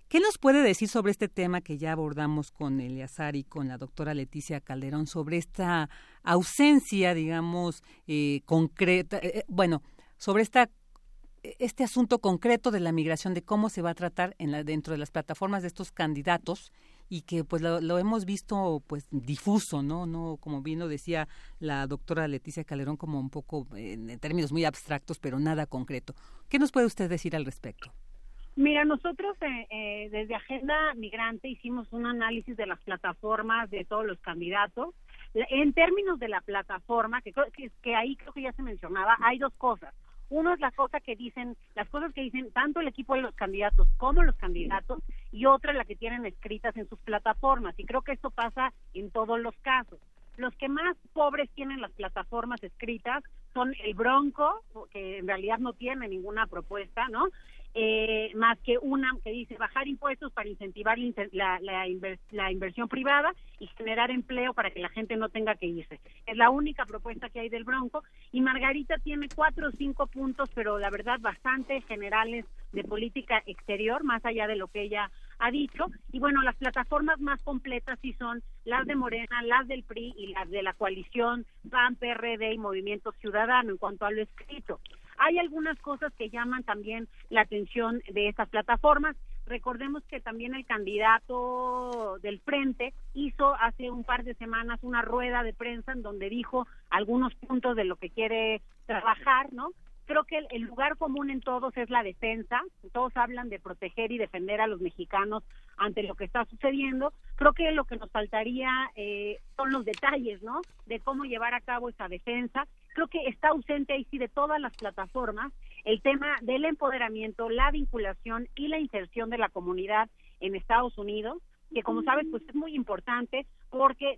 ¿Qué nos puede decir sobre este tema que ya abordamos con Eleazar y con la doctora Leticia Calderón, sobre esta ausencia, digamos, eh, concreta, eh, eh, bueno, sobre esta este asunto concreto de la migración, de cómo se va a tratar dentro de las plataformas de estos candidatos y que pues lo, hemos visto pues difuso, ¿no? no Como bien lo decía la doctora Leticia Calderón, como un poco en términos muy abstractos, pero nada concreto. ¿Qué nos puede usted decir al respecto? Mira, nosotros eh, eh, desde Agenda Migrante hicimos un análisis de las plataformas de todos los candidatos. En términos de la plataforma, que, que, que ahí creo que ya se mencionaba, hay dos cosas. Uno es la cosa que dicen, las cosas que dicen tanto el equipo de los candidatos como los candidatos, y otra la que tienen escritas en sus plataformas. Y creo que esto pasa en todos los casos. Los que más pobres tienen las plataformas escritas son el Bronco, que en realidad no tiene ninguna propuesta, ¿no? Eh, más que una que dice bajar impuestos para incentivar la, la, inversión privada y generar empleo para que la gente no tenga que irse. Es la única propuesta que hay del Bronco y Margarita tiene cuatro o cinco puntos, pero la verdad bastante generales de política exterior, más allá de lo que ella ha dicho. Y bueno, las plataformas más completas sí son las de Morena, las del PRI y las de la coalición PAN, PRD y Movimiento Ciudadano en cuanto a lo escrito. Hay algunas cosas que llaman también la atención de estas plataformas. Recordemos que también el candidato del frente hizo hace un par de semanas una rueda de prensa en donde dijo algunos puntos de lo que quiere trabajar, ¿no? Creo que el, lugar común en todos es la defensa. Todos hablan de proteger y defender a los mexicanos ante lo que está sucediendo. Creo que lo que nos faltaría eh, son los detalles, ¿no? De cómo llevar a cabo esa defensa. Creo que está ausente ahí sí de todas las plataformas el tema del empoderamiento, la vinculación y la inserción de la comunidad en Estados Unidos que como sabes pues es muy importante porque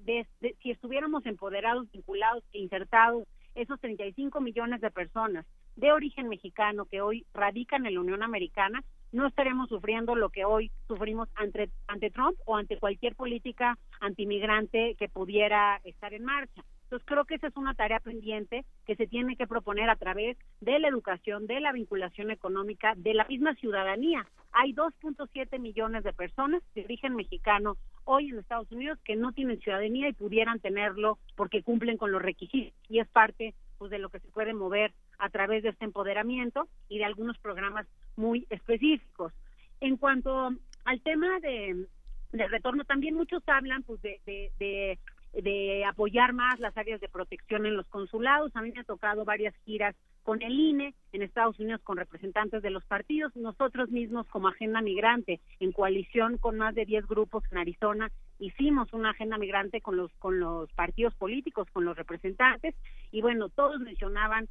si estuviéramos empoderados, vinculados e insertados esos 35 millones de personas de origen mexicano que hoy radican en la Unión Americana, no estaremos sufriendo lo que hoy sufrimos ante, ante Trump o ante cualquier política antimigrante que pudiera estar en marcha. Entonces creo que esa es una tarea pendiente que se tiene que proponer a través de la educación, de la vinculación económica, de la misma ciudadanía. Hay 2.7 millones de personas de origen mexicano hoy en Estados Unidos que no tienen ciudadanía y pudieran tenerlo porque cumplen con los requisitos y es parte pues de lo que se puede mover a través de este empoderamiento y de algunos programas muy específicos. En cuanto al tema de, retorno, también muchos hablan pues de, de de apoyar más las áreas de protección en los consulados. A mí me ha tocado varias giras con el INE en Estados Unidos con representantes de los partidos. Nosotros mismos como Agenda Migrante, en coalición con más de 10 grupos en Arizona, hicimos una agenda migrante con los con los partidos políticos, con los representantes y bueno, todos mencionaban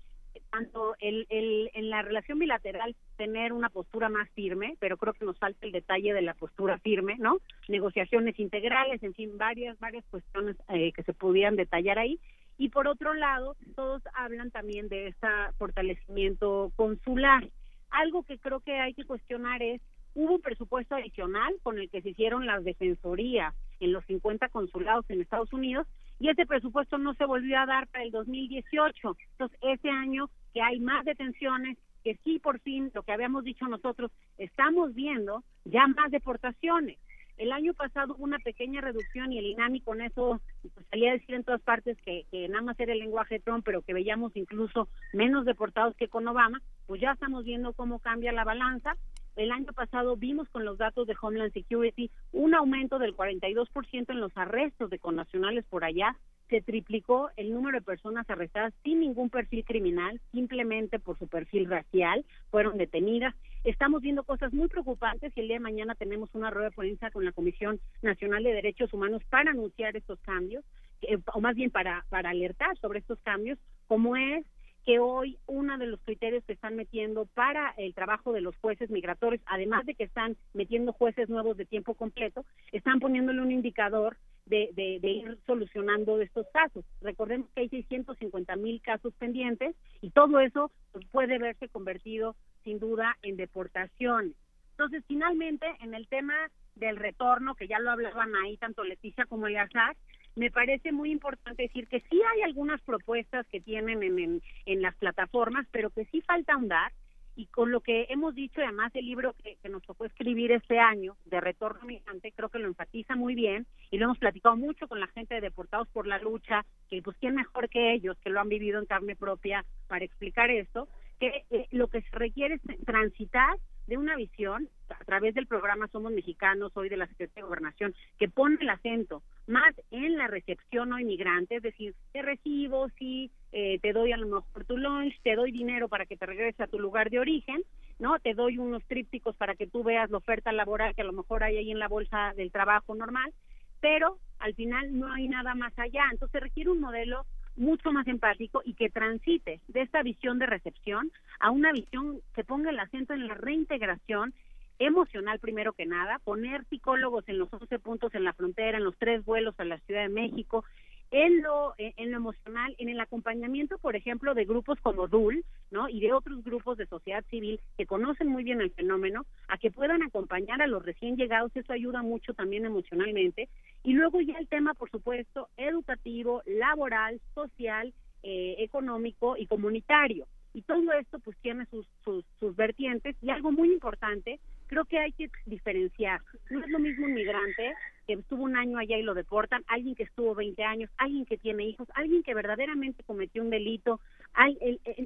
tanto el, el, en la relación bilateral tener una postura más firme, pero creo que nos falta el detalle de la postura firme, ¿no? Negociaciones integrales, en fin, varias, varias cuestiones eh, que se pudieran detallar ahí. Y por otro lado, todos hablan también de este fortalecimiento consular. Algo que creo que hay que cuestionar es, hubo un presupuesto adicional con el que se hicieron las defensorías en los 50 consulados en Estados Unidos y ese presupuesto no se volvió a dar para el 2018. Entonces, ese año que hay más detenciones, que sí por fin, lo que habíamos dicho nosotros, estamos viendo ya más deportaciones. El año pasado hubo una pequeña reducción y el INAMI con eso pues, salía a decir en todas partes que, que nada más era el lenguaje de Trump, pero que veíamos incluso menos deportados que con Obama, pues ya estamos viendo cómo cambia la balanza el año pasado vimos con los datos de Homeland Security un aumento del 42% en los arrestos de connacionales por allá. Se triplicó el número de personas arrestadas sin ningún perfil criminal, simplemente por su perfil racial, fueron detenidas. Estamos viendo cosas muy preocupantes y el día de mañana tenemos una rueda de prensa con la Comisión Nacional de Derechos Humanos para anunciar estos cambios, eh, o más bien para, para alertar sobre estos cambios, como es que hoy uno de los criterios que están metiendo para el trabajo de los jueces migratorios, además de que están metiendo jueces nuevos de tiempo completo, están poniéndole un indicador de, de, ir solucionando estos casos. Recordemos que hay 650 mil casos pendientes y todo eso puede verse convertido sin duda en deportaciones. Entonces, finalmente, en el tema del retorno, que ya lo hablaban ahí tanto Leticia como Eleazar, me parece muy importante decir que sí hay algunas propuestas que tienen en, en, las plataformas, pero que sí falta ahondar. Y con lo que hemos dicho, además el libro que, nos tocó escribir este año, de Retorno Migrante, creo que lo enfatiza muy bien y lo hemos platicado mucho con la gente de Deportados por la Lucha, que pues quién mejor que ellos, que lo han vivido en carne propia, para explicar esto, que eh, lo que se requiere es transitar de una visión a través del programa Somos Mexicanos, hoy de la Secretaría de Gobernación, que pone el acento más en la recepción o inmigrante, es decir, te recibo, sí, eh, te doy a lo mejor tu lunch, te doy dinero para que te regreses a tu lugar de origen, ¿no? Te doy unos trípticos para que tú veas la oferta laboral que a lo mejor hay ahí en la bolsa del trabajo normal, pero al final no hay nada más allá. Entonces requiere un modelo mucho más empático y que transite de esta visión de recepción a una visión que ponga el acento en la reintegración emocional primero que nada, poner psicólogos en los 11 puntos en la frontera, en los tres vuelos a la Ciudad de México, en lo, en lo emocional, en el acompañamiento, por ejemplo, de grupos como DUL, ¿no? Y de otros grupos de sociedad civil que conocen muy bien el fenómeno, a que puedan acompañar a los recién llegados, eso ayuda mucho también emocionalmente. Y luego ya el tema, por supuesto, educativo, laboral, social, eh, económico y comunitario. Y todo esto pues tiene sus, sus, sus vertientes y algo muy importante, creo que hay que diferenciar. No es lo mismo un migrante que estuvo un año allá y lo deportan, alguien que estuvo 20 años, alguien que tiene hijos, alguien que verdaderamente cometió un delito. Hay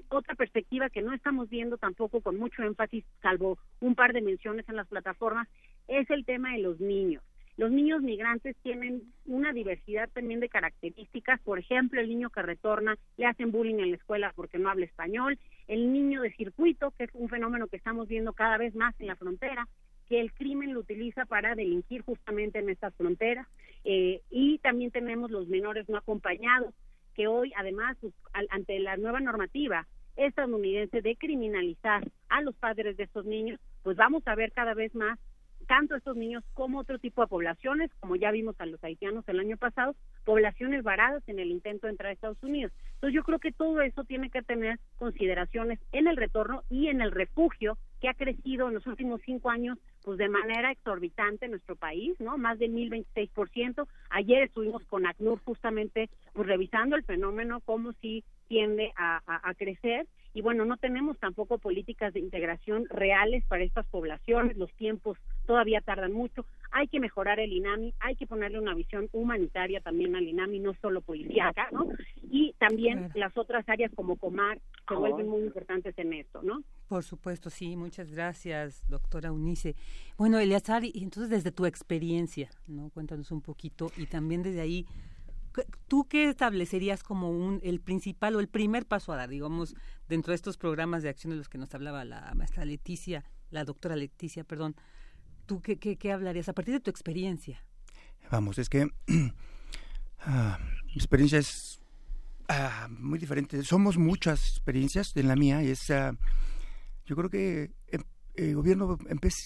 otra perspectiva que no estamos viendo tampoco con mucho énfasis, salvo un par de menciones en las plataformas, es el tema de los niños. Los niños migrantes tienen una diversidad también de características. Por ejemplo, el niño que retorna le hacen bullying en la escuela porque no habla español. El niño de circuito, que es un fenómeno que estamos viendo cada vez más en la frontera que el crimen lo utiliza para delinquir justamente en estas fronteras. Eh, y también tenemos los menores no acompañados, que hoy, además, pues, ante la nueva normativa estadounidense de criminalizar a los padres de estos niños, pues vamos a ver cada vez más tanto estos niños como otro tipo de poblaciones, como ya vimos a los haitianos el año pasado, poblaciones varadas en el intento de entrar a Estados Unidos. Entonces yo creo que todo eso tiene que tener consideraciones en el retorno y en el refugio que ha crecido en los últimos cinco años pues de manera exorbitante en nuestro país, ¿no? Más de 1026%. Ayer estuvimos con ACNUR justamente pues revisando el fenómeno, cómo si tiende a crecer y bueno, no tenemos tampoco políticas de integración reales para estas poblaciones, los tiempos todavía tardan mucho, hay que mejorar el INAMI, hay que ponerle una visión humanitaria también al INAMI, no solo policíaca, ¿no? Y también las otras áreas como Comar se vuelven muy importantes en esto, ¿no? Por supuesto, sí, muchas gracias, doctora Unice. Bueno, Eleazar, y entonces desde tu experiencia, ¿no? Cuéntanos un poquito y también desde ahí ¿Tú qué establecerías como un, el principal o el primer paso a dar, digamos, dentro de estos programas de acción de los que nos hablaba la maestra Leticia, la doctora Leticia, perdón? ¿Tú qué, qué, hablarías a partir de tu experiencia? Vamos, es que ah, mi experiencia es ah, muy diferente. Somos muchas experiencias en la mía es, ah, yo creo que em, el gobierno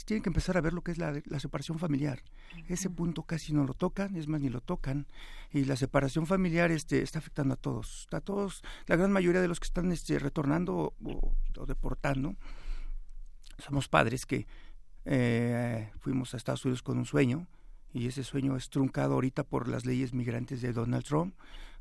tiene que empezar a ver lo que es la, separación familiar. Ese punto casi no lo tocan, es más, ni lo tocan. Y la separación familiar este, está afectando a todos. A todos, la gran mayoría de los que están este, retornando o, deportando, somos padres que eh, fuimos a Estados Unidos con un sueño y ese sueño es truncado ahorita por las leyes migrantes de Donald Trump,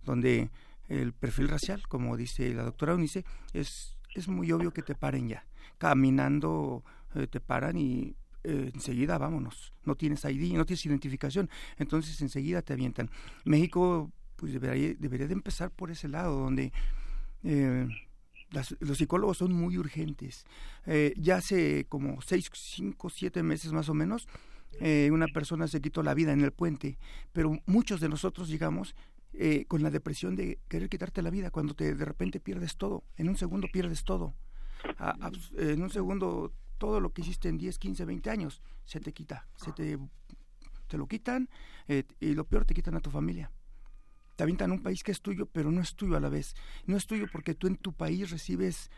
donde el perfil racial, como dice la doctora Unice, es, es muy obvio que te paren ya caminando eh, te paran y eh, enseguida vámonos. No tienes ID, no tienes identificación, entonces enseguida te avientan. México pues debería, debería de empezar por ese lado, donde eh, los psicólogos son muy urgentes. ya hace como seis, cinco, siete meses más o menos, una persona se quitó la vida en el puente, pero muchos de nosotros llegamos con la depresión de querer quitarte la vida cuando te de repente pierdes todo, en un segundo pierdes todo en un segundo todo lo que hiciste en 10, 15, 20 años se te quita, se te, te lo quitan eh, y lo peor te quitan a tu familia. Te avientan un país que es tuyo, pero no es tuyo a la vez. No es tuyo porque tú en tu país recibes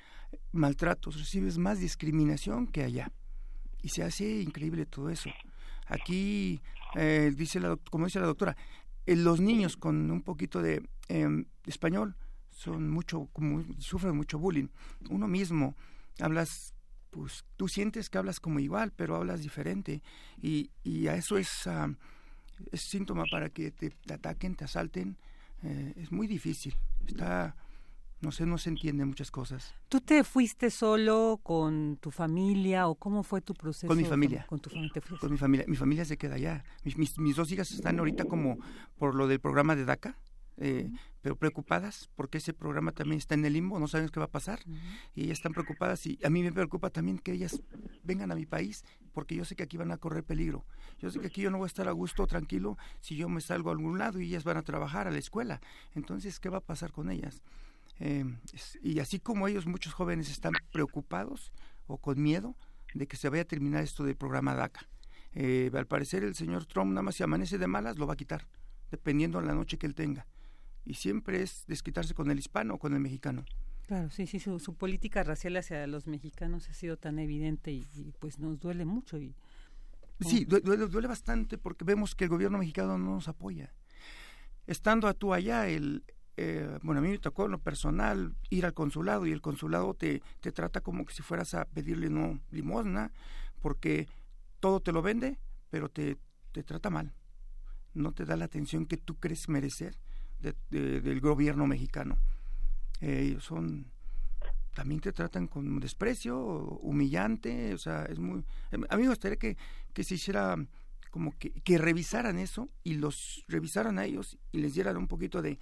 maltratos, recibes más discriminación que allá. Y se hace increíble todo eso. Aquí, eh, dice la, como dice la doctora, los niños con un poquito de em, español son mucho, como, sufren mucho bullying. Uno mismo hablas, pues tú sientes que hablas como igual, pero hablas diferente. Y, y a eso es, es síntoma para que te, ataquen, te asalten. Eh, es muy difícil. Está no sé, no se entiende muchas cosas. ¿Tú te fuiste solo con tu familia o cómo fue tu proceso? Con mi familia. Con, tu familia. Con mi familia. Mi familia se queda allá. Mis, mis, dos hijas están ahorita como por lo del programa de DACA. Eh, pero preocupadas porque ese programa también está en el limbo, no saben qué va a pasar y ellas están preocupadas y a mí me preocupa también que ellas vengan a mi país porque yo sé que aquí van a correr peligro. Yo sé que aquí yo no voy a estar a gusto, tranquilo, si yo me salgo a algún lado y ellas van a trabajar a la escuela. Entonces, ¿qué va a pasar con ellas? Eh, y así como ellos, muchos jóvenes están preocupados o con miedo de que se vaya a terminar esto del programa DACA. Eh, al parecer el señor Trump nada más si amanece de malas lo va a quitar, dependiendo de la noche que él tenga. Y siempre es desquitarse con el hispano o con el mexicano. Claro, sí, sí, su, política racial hacia los mexicanos ha sido tan evidente y, pues nos duele mucho. y Sí, duele, duele bastante porque vemos que el gobierno mexicano no nos apoya. Estando a tú allá, el, eh, bueno, a mí me tocó en lo personal ir al consulado y el consulado te, te trata como que si fueras a pedirle no limosna, porque todo te lo vende, pero te, te trata mal. No te da la atención que tú crees merecer del gobierno mexicano. Eh, son también te tratan con desprecio, humillante, o sea, es muy... A mí me gustaría que, que se hiciera como que, que revisaran eso y los revisaran a ellos y les dieran un poquito de,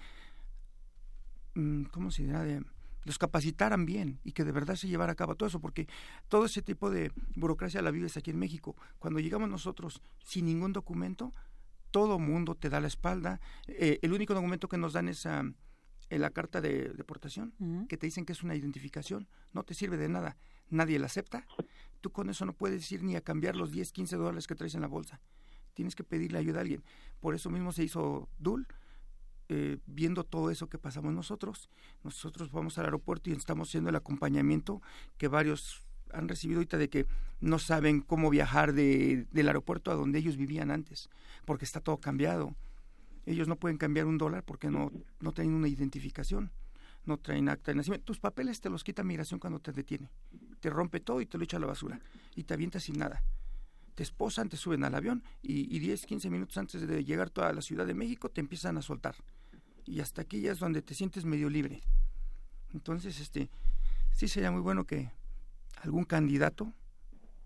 ¿cómo se dirá? De, los capacitaran bien y que de verdad se llevara a cabo todo eso, porque todo ese tipo de burocracia la vives aquí en México. Cuando llegamos nosotros sin ningún documento, todo mundo te da la espalda. Eh, el único documento que nos dan es uh, la carta de deportación, que te dicen que es una identificación, no te sirve de nada, nadie la acepta. Tú con eso no puedes ir ni a cambiar los 10, 15 dólares que traes en la bolsa. Tienes que pedirle ayuda a alguien. Por eso mismo se hizo DUL, eh, viendo todo eso que pasamos nosotros. Nosotros vamos al aeropuerto y estamos haciendo el acompañamiento que varios han recibido ahorita de que no saben cómo viajar de, del aeropuerto a donde ellos vivían antes, porque está todo cambiado. Ellos no pueden cambiar un dólar porque no, no una identificación, no traen acta de nacimiento. Tus papeles te los quita migración cuando te detiene. Te rompe todo y te lo echa a la basura y te avienta sin nada te esposan, te suben al avión y, y 10, 15 minutos antes de llegar a la Ciudad de México te empiezan a soltar y hasta aquí ya es donde te sientes medio libre. Entonces, este, sí sería muy bueno que algún candidato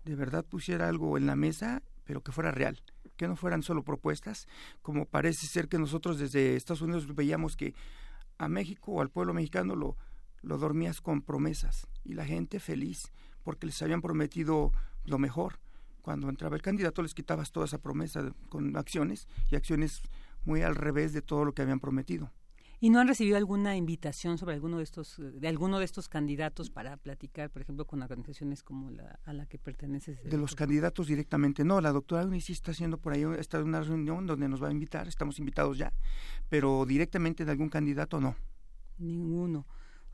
de verdad pusiera algo en la mesa, pero que fuera real, que no fueran solo propuestas, como parece ser que nosotros desde Estados Unidos veíamos que a México o al pueblo mexicano lo, lo dormías con promesas y la gente feliz porque les habían prometido lo mejor. Cuando entraba el candidato les quitabas toda esa promesa con acciones y acciones muy al revés de todo lo que habían prometido. ¿Y no han recibido alguna invitación sobre alguno de estos, de alguno de estos candidatos para platicar, por ejemplo, con organizaciones como la a la que perteneces? De los candidatos directamente, no. La doctora Eunice sí está haciendo por ahí, está en una reunión donde nos va a invitar, estamos invitados ya, pero directamente de algún candidato no. Ninguno.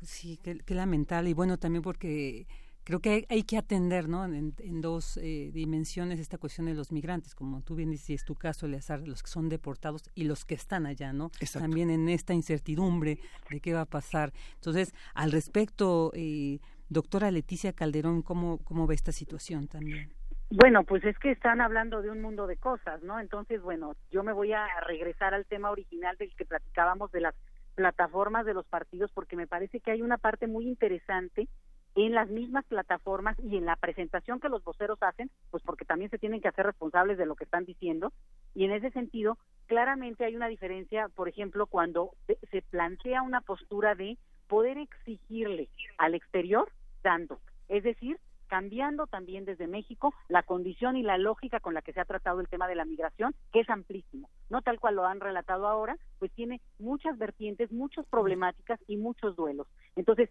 Sí, qué lamentable. Y bueno, también porque creo que hay, que atender ¿no? en, dos eh, dimensiones esta cuestión de los migrantes, como tú bien dices, es tu caso, Eleazar, los que son deportados y los que están allá, ¿no? También en esta incertidumbre de qué va a pasar. Entonces, al respecto, eh, doctora Leticia Calderón, ¿cómo, ¿cómo ve esta situación también? Bueno, pues es que están hablando de un mundo de cosas, ¿no? Entonces, bueno, yo me voy a regresar al tema original del que platicábamos de las plataformas de los partidos porque me parece que hay una parte muy interesante en las mismas plataformas y en la presentación que los voceros hacen, pues porque también se tienen que hacer responsables de lo que están diciendo. Y en ese sentido, claramente hay una diferencia, por ejemplo, cuando se plantea una postura de poder exigirle al exterior dando, es decir, cambiando también desde México la condición y la lógica con la que se ha tratado el tema de la migración, que es amplísimo, no tal cual lo han relatado ahora, pues tiene muchas vertientes, muchas problemáticas y muchos duelos. Entonces,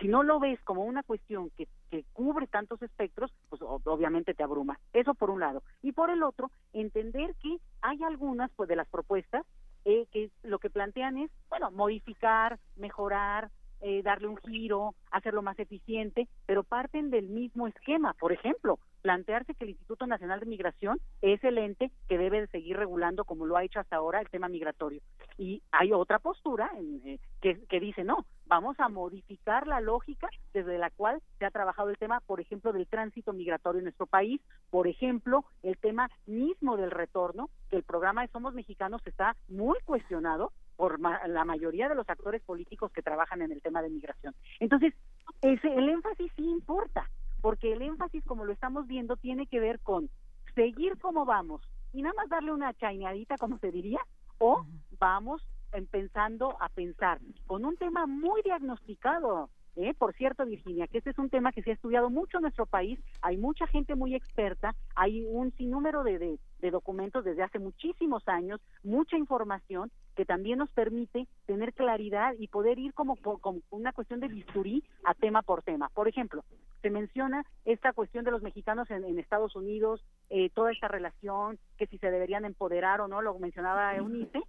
si no lo ves como una cuestión que, que cubre tantos espectros, pues obviamente te abruma. Eso por un lado. Y por el otro, entender que hay algunas pues de las propuestas eh, que lo que plantean es, bueno, modificar, mejorar, eh, darle un giro, hacerlo más eficiente, pero parten del mismo esquema. Por ejemplo, plantearse que el Instituto Nacional de Migración es el ente que debe de seguir regulando como lo ha hecho hasta ahora el tema migratorio. Y hay otra postura eh, que, que dice, no, vamos a modificar la lógica desde la cual se ha trabajado el tema, por ejemplo, del tránsito migratorio en nuestro país, por ejemplo, el tema mismo del retorno, que el programa de Somos Mexicanos está muy cuestionado por la mayoría de los actores políticos que trabajan en el tema de migración. Entonces, ese, el énfasis sí importa, porque el énfasis, como lo estamos viendo, tiene que ver con seguir como vamos y nada más darle una chaineadita, como se diría, o vamos empezando a pensar con un tema muy diagnosticado, ¿Eh? Por cierto, Virginia, que este es un tema que se ha estudiado mucho en nuestro país, hay mucha gente muy experta, hay un sinnúmero de, de, de, documentos desde hace muchísimos años, mucha información que también nos permite tener claridad y poder ir como, como una cuestión de bisturí a tema por tema. Por ejemplo, se menciona esta cuestión de los mexicanos en, en Estados Unidos, eh, toda esta relación, que si se deberían empoderar o no, lo mencionaba Eunice,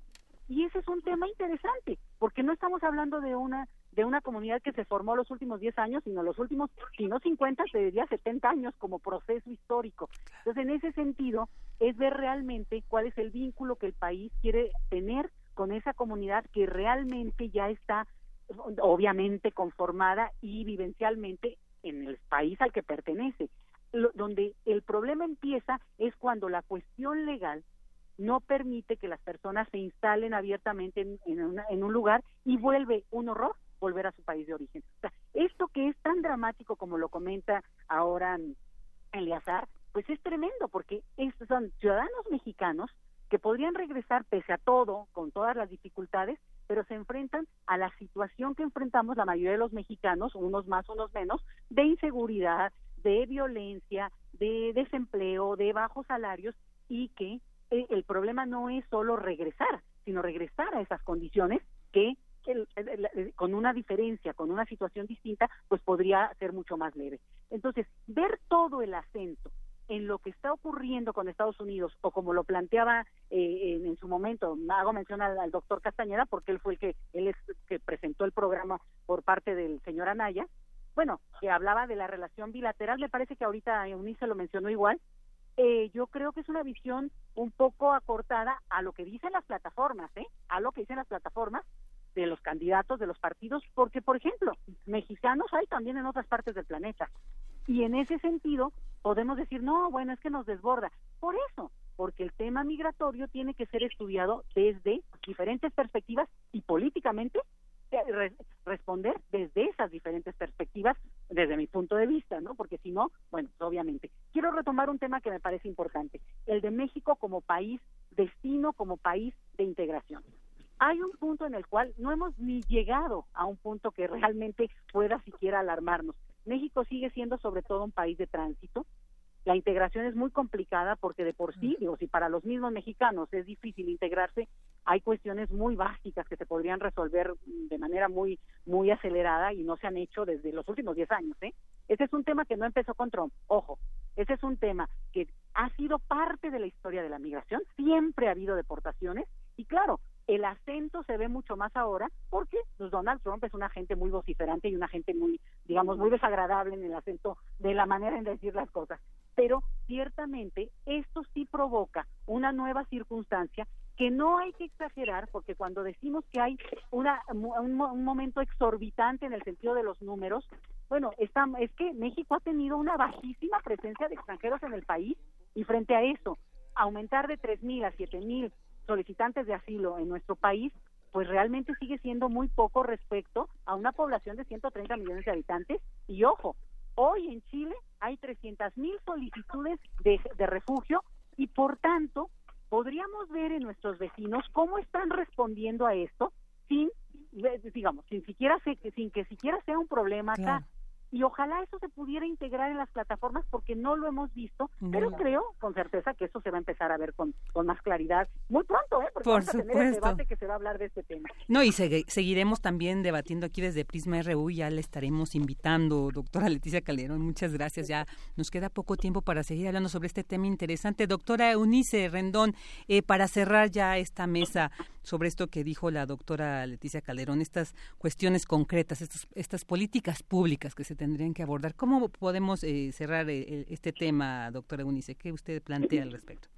y ese es un tema interesante, porque no estamos hablando de una de una comunidad que se formó los últimos 10 años, sino los últimos, si no 50, se diría 70 años como proceso histórico. Entonces, en ese sentido, es ver realmente cuál es el vínculo que el país quiere tener con esa comunidad que realmente ya está, obviamente, conformada y vivencialmente en el país al que pertenece. donde el problema empieza es cuando la cuestión legal no permite que las personas se instalen abiertamente en, un lugar y vuelve un horror volver a su país de origen. O sea, esto que es tan dramático como lo comenta ahora Eliazar, pues es tremendo porque estos son ciudadanos mexicanos que podrían regresar pese a todo, con todas las dificultades, pero se enfrentan a la situación que enfrentamos la mayoría de los mexicanos, unos más, unos menos, de inseguridad, de violencia, de desempleo, de bajos salarios y que el problema no es solo regresar, sino regresar a esas condiciones que con una diferencia, con una situación distinta, pues podría ser mucho más leve. Entonces, ver todo el acento en lo que está ocurriendo con Estados Unidos, o como lo planteaba eh, en, su momento, hago mención al, doctor Castañeda, porque él fue el que, él es que presentó el programa por parte del señor Anaya, bueno, que hablaba de la relación bilateral, me parece que ahorita Eunice lo mencionó igual, eh, yo creo que es una visión un poco acortada a lo que dicen las plataformas, ¿eh? A lo que dicen las plataformas de los candidatos de los partidos, porque, por ejemplo, mexicanos hay también en otras partes del planeta. Y en ese sentido, podemos decir, no, bueno, es que nos desborda. Por eso, porque el tema migratorio tiene que ser estudiado desde diferentes perspectivas y políticamente responder desde esas diferentes perspectivas desde mi punto de vista, ¿no? Porque si no, bueno, obviamente. Quiero retomar un tema que me parece importante, el de México como país destino, como país de integración. Hay un punto en el cual no hemos ni llegado a un punto que realmente pueda siquiera alarmarnos. México sigue siendo sobre todo un país de tránsito, la integración es muy complicada porque de por sí, digo, si para los mismos mexicanos es difícil integrarse, hay cuestiones muy básicas que se podrían resolver de manera muy muy acelerada y no se han hecho desde los últimos 10 años, ¿eh? Ese es un tema que no empezó con Trump, ojo, ese es un tema que ha sido parte de la historia de la migración, siempre ha habido deportaciones y claro, el acento se ve mucho más ahora porque pues, Donald Trump es una gente muy vociferante y una gente muy, digamos, muy desagradable en el acento de la manera en decir las cosas. Pero ciertamente esto sí provoca una nueva circunstancia que no hay que exagerar porque cuando decimos que hay una, un, momento exorbitante en el sentido de los números, bueno, está, es que México ha tenido una bajísima presencia de extranjeros en el país y frente a eso, aumentar de 3.000 a 7.000 solicitantes de asilo en nuestro país, pues realmente sigue siendo muy poco respecto a una población de 130 millones de habitantes. Y ojo, Hoy en Chile hay 300 mil solicitudes de, refugio y por tanto podríamos ver en nuestros vecinos cómo están respondiendo a esto sin digamos sin siquiera sin que siquiera sea un problema acá y ojalá eso se pudiera integrar en las plataformas porque no lo hemos visto, pero creo con certeza que eso se va a empezar a ver con, con más claridad muy pronto, ¿eh? porque Por vamos a tener el debate que se va a hablar de este tema. No, y seguiremos también debatiendo aquí desde Prisma RU, ya le estaremos invitando, doctora Leticia Calderón, muchas gracias, ya nos queda poco tiempo para seguir hablando sobre este tema interesante. Doctora Eunice Rendón, eh, para cerrar ya esta mesa, sobre esto que dijo la doctora Leticia Calderón, estas cuestiones concretas, estas, estas políticas públicas que se tendrían que abordar. ¿Cómo podemos eh, cerrar eh, este tema, doctora Eunice? ¿Qué usted plantea al respecto?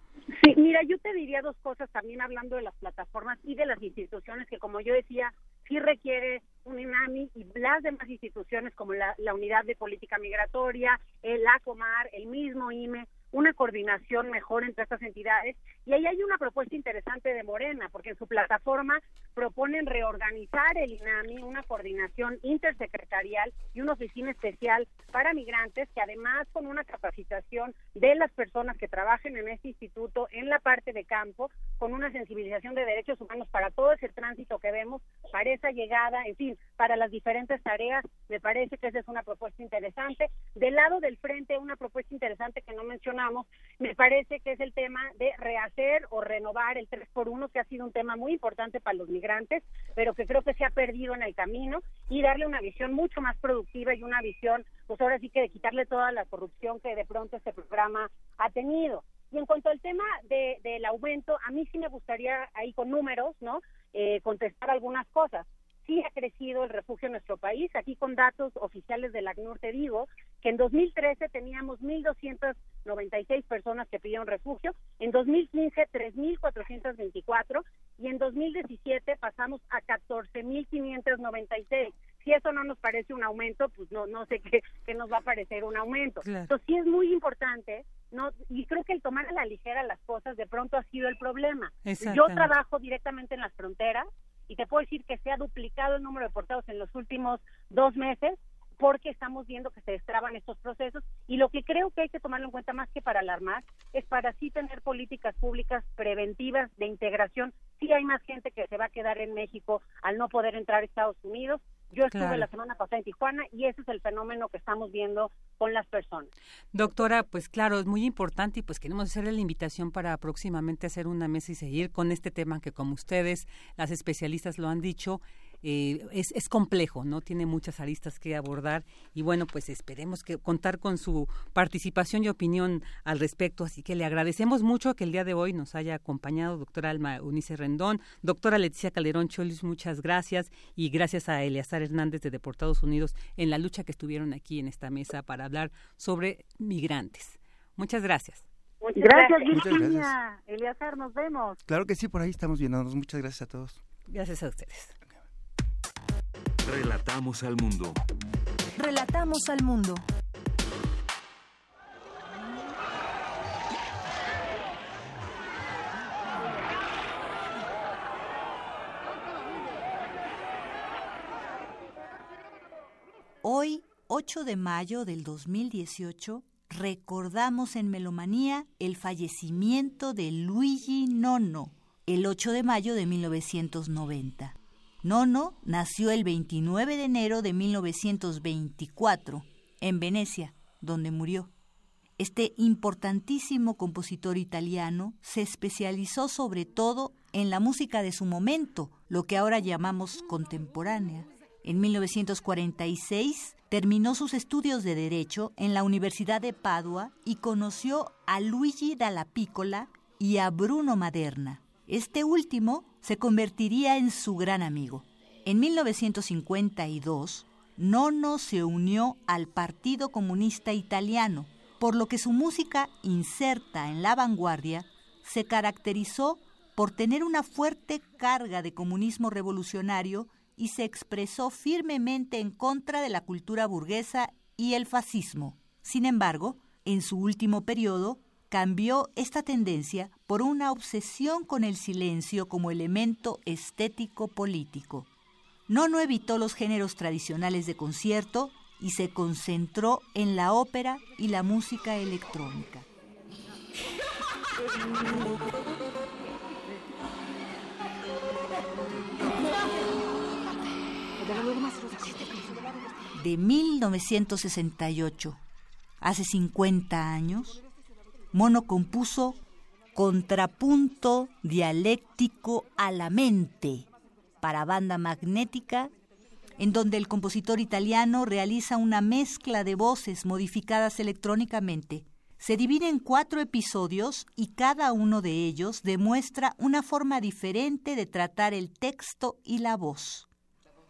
Sí, mira, yo te diría dos cosas también hablando de las plataformas y de las instituciones que, como yo decía, sí requiere un INAMI y las demás instituciones como la, la Unidad de Política Migratoria, el ACOMAR, el mismo IME, una coordinación mejor entre estas entidades. Y ahí hay una propuesta interesante de Morena, porque en su plataforma proponen reorganizar el INAMI, una coordinación intersecretarial y una oficina especial para migrantes, que además con una capacitación de las personas que trabajen en este instituto en la parte de campo, con una sensibilización de derechos humanos para todo ese tránsito que vemos, para esa llegada, en fin, para las diferentes tareas, me parece que esa es una propuesta interesante. Del lado del frente, una propuesta interesante que no mencionó me parece que es el tema de o renovar el 3 por 1 que ha sido un tema muy importante para los migrantes, pero que creo que se ha perdido en el camino, y darle una visión mucho más productiva y una visión, pues ahora sí que de quitarle toda la corrupción que de pronto este programa ha tenido. Y en cuanto al tema de, del aumento, a mí sí me gustaría ahí con números, ¿no? Eh, contestar algunas cosas sí ha crecido el refugio en nuestro país. Aquí con datos oficiales del ACNUR te digo que en 2013 teníamos 1.296 personas que pidieron refugio, en 2015 3.424 y en 2017 pasamos a 14.596. Si eso no nos parece un aumento, pues no no sé qué, qué nos va a parecer un aumento. Entonces sí es muy importante no y creo que el tomar a la ligera las cosas de pronto ha sido el problema. Yo trabajo directamente en las fronteras y te puedo decir que se ha duplicado el número de deportados en los últimos dos meses porque estamos viendo que se destraban estos procesos y lo que creo que hay que tomarlo en cuenta más que para alarmar es para sí tener políticas públicas preventivas de integración. Sí hay más gente que se va a quedar en México al no poder entrar a Estados Unidos yo estuve la semana pasada en Tijuana y ese es el fenómeno que estamos viendo con las personas. Doctora, pues claro, es muy importante y pues queremos hacerle la invitación para próximamente hacer una mesa y seguir con este tema que como ustedes, las especialistas lo han dicho, eh, es, es, complejo, ¿no? Tiene muchas aristas que abordar y bueno, pues esperemos que contar con su participación y opinión al respecto. Así que le agradecemos mucho que el día de hoy nos haya acompañado doctora Alma Unice Rendón, doctora Leticia Calderón Cholis, muchas gracias y gracias a Eleazar Hernández de Deportados Unidos en la lucha que estuvieron aquí en esta mesa para hablar sobre migrantes. Muchas gracias. Muchas gracias, Virginia. Eleazar, nos vemos. Claro que sí, por ahí estamos viéndonos. Muchas gracias a todos. Gracias a ustedes. Relatamos al mundo. Relatamos al mundo. Hoy, 8 de mayo del 2018, recordamos en Melomanía el fallecimiento de Luigi Nono, el 8 de mayo de 1990. Nono nació el 29 de enero de 1924 en Venecia, donde murió. Este importantísimo compositor italiano se especializó sobre todo en la música de su momento, lo que ahora llamamos contemporánea. En 1946 terminó sus estudios de Derecho en la Universidad de Padua y conoció a Luigi Dalla Piccola y a Bruno Maderna. Este último se convertiría en su gran amigo. En 1952, Nono se unió al Partido Comunista Italiano, por lo que su música, inserta en la vanguardia, se caracterizó por tener una fuerte carga de comunismo revolucionario y se expresó firmemente en contra de la cultura burguesa y el fascismo. Sin embargo, en su último periodo, cambió esta tendencia por una obsesión con el silencio como elemento estético político. No no evitó los géneros tradicionales de concierto y se concentró en la ópera y la música electrónica. De 1968, hace 50 años, Mono compuso Contrapunto dialéctico a la mente para banda magnética, en donde el compositor italiano realiza una mezcla de voces modificadas electrónicamente, se divide en cuatro episodios y cada uno de ellos demuestra una forma diferente de tratar el texto y la voz.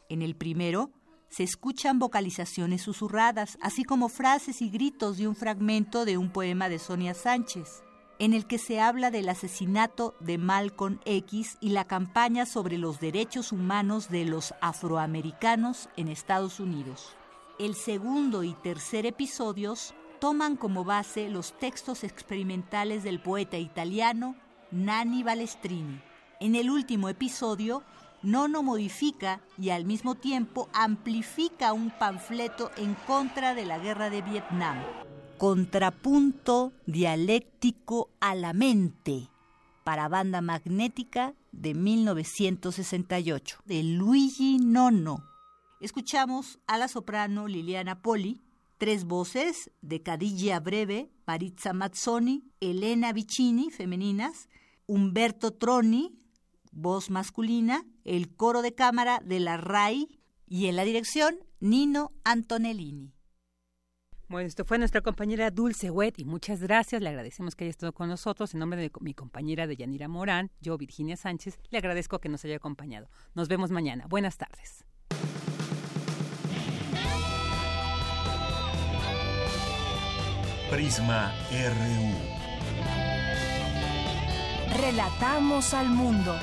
En el primero, se escuchan vocalizaciones susurradas, así como frases y gritos de un fragmento de un poema de Sonia Sánchez, en el que se habla del asesinato de Malcolm X y la campaña sobre los derechos humanos de los afroamericanos en Estados Unidos. El segundo y tercer episodios toman como base los textos experimentales del poeta italiano Nanni Balestrini. En el último episodio, Nono modifica y al mismo tiempo amplifica un panfleto en contra de la guerra de Vietnam. Contrapunto dialéctico a la mente para banda magnética de 1968 de Luigi Nono. Escuchamos a la soprano Liliana Poli, tres voces de Cadilla Breve, Maritza Mazzoni, Elena Vicini, femeninas, Humberto Troni, voz masculina, el coro de cámara de la RAI y en la dirección Nino Antonellini. Bueno, esto fue nuestra compañera Dulce Wet y muchas gracias. Le agradecemos que haya estado con nosotros. En nombre de mi compañera de Yanira Morán, yo, Virginia Sánchez, le agradezco que nos haya acompañado. Nos vemos mañana. Buenas tardes. Prisma RU. Relatamos al mundo.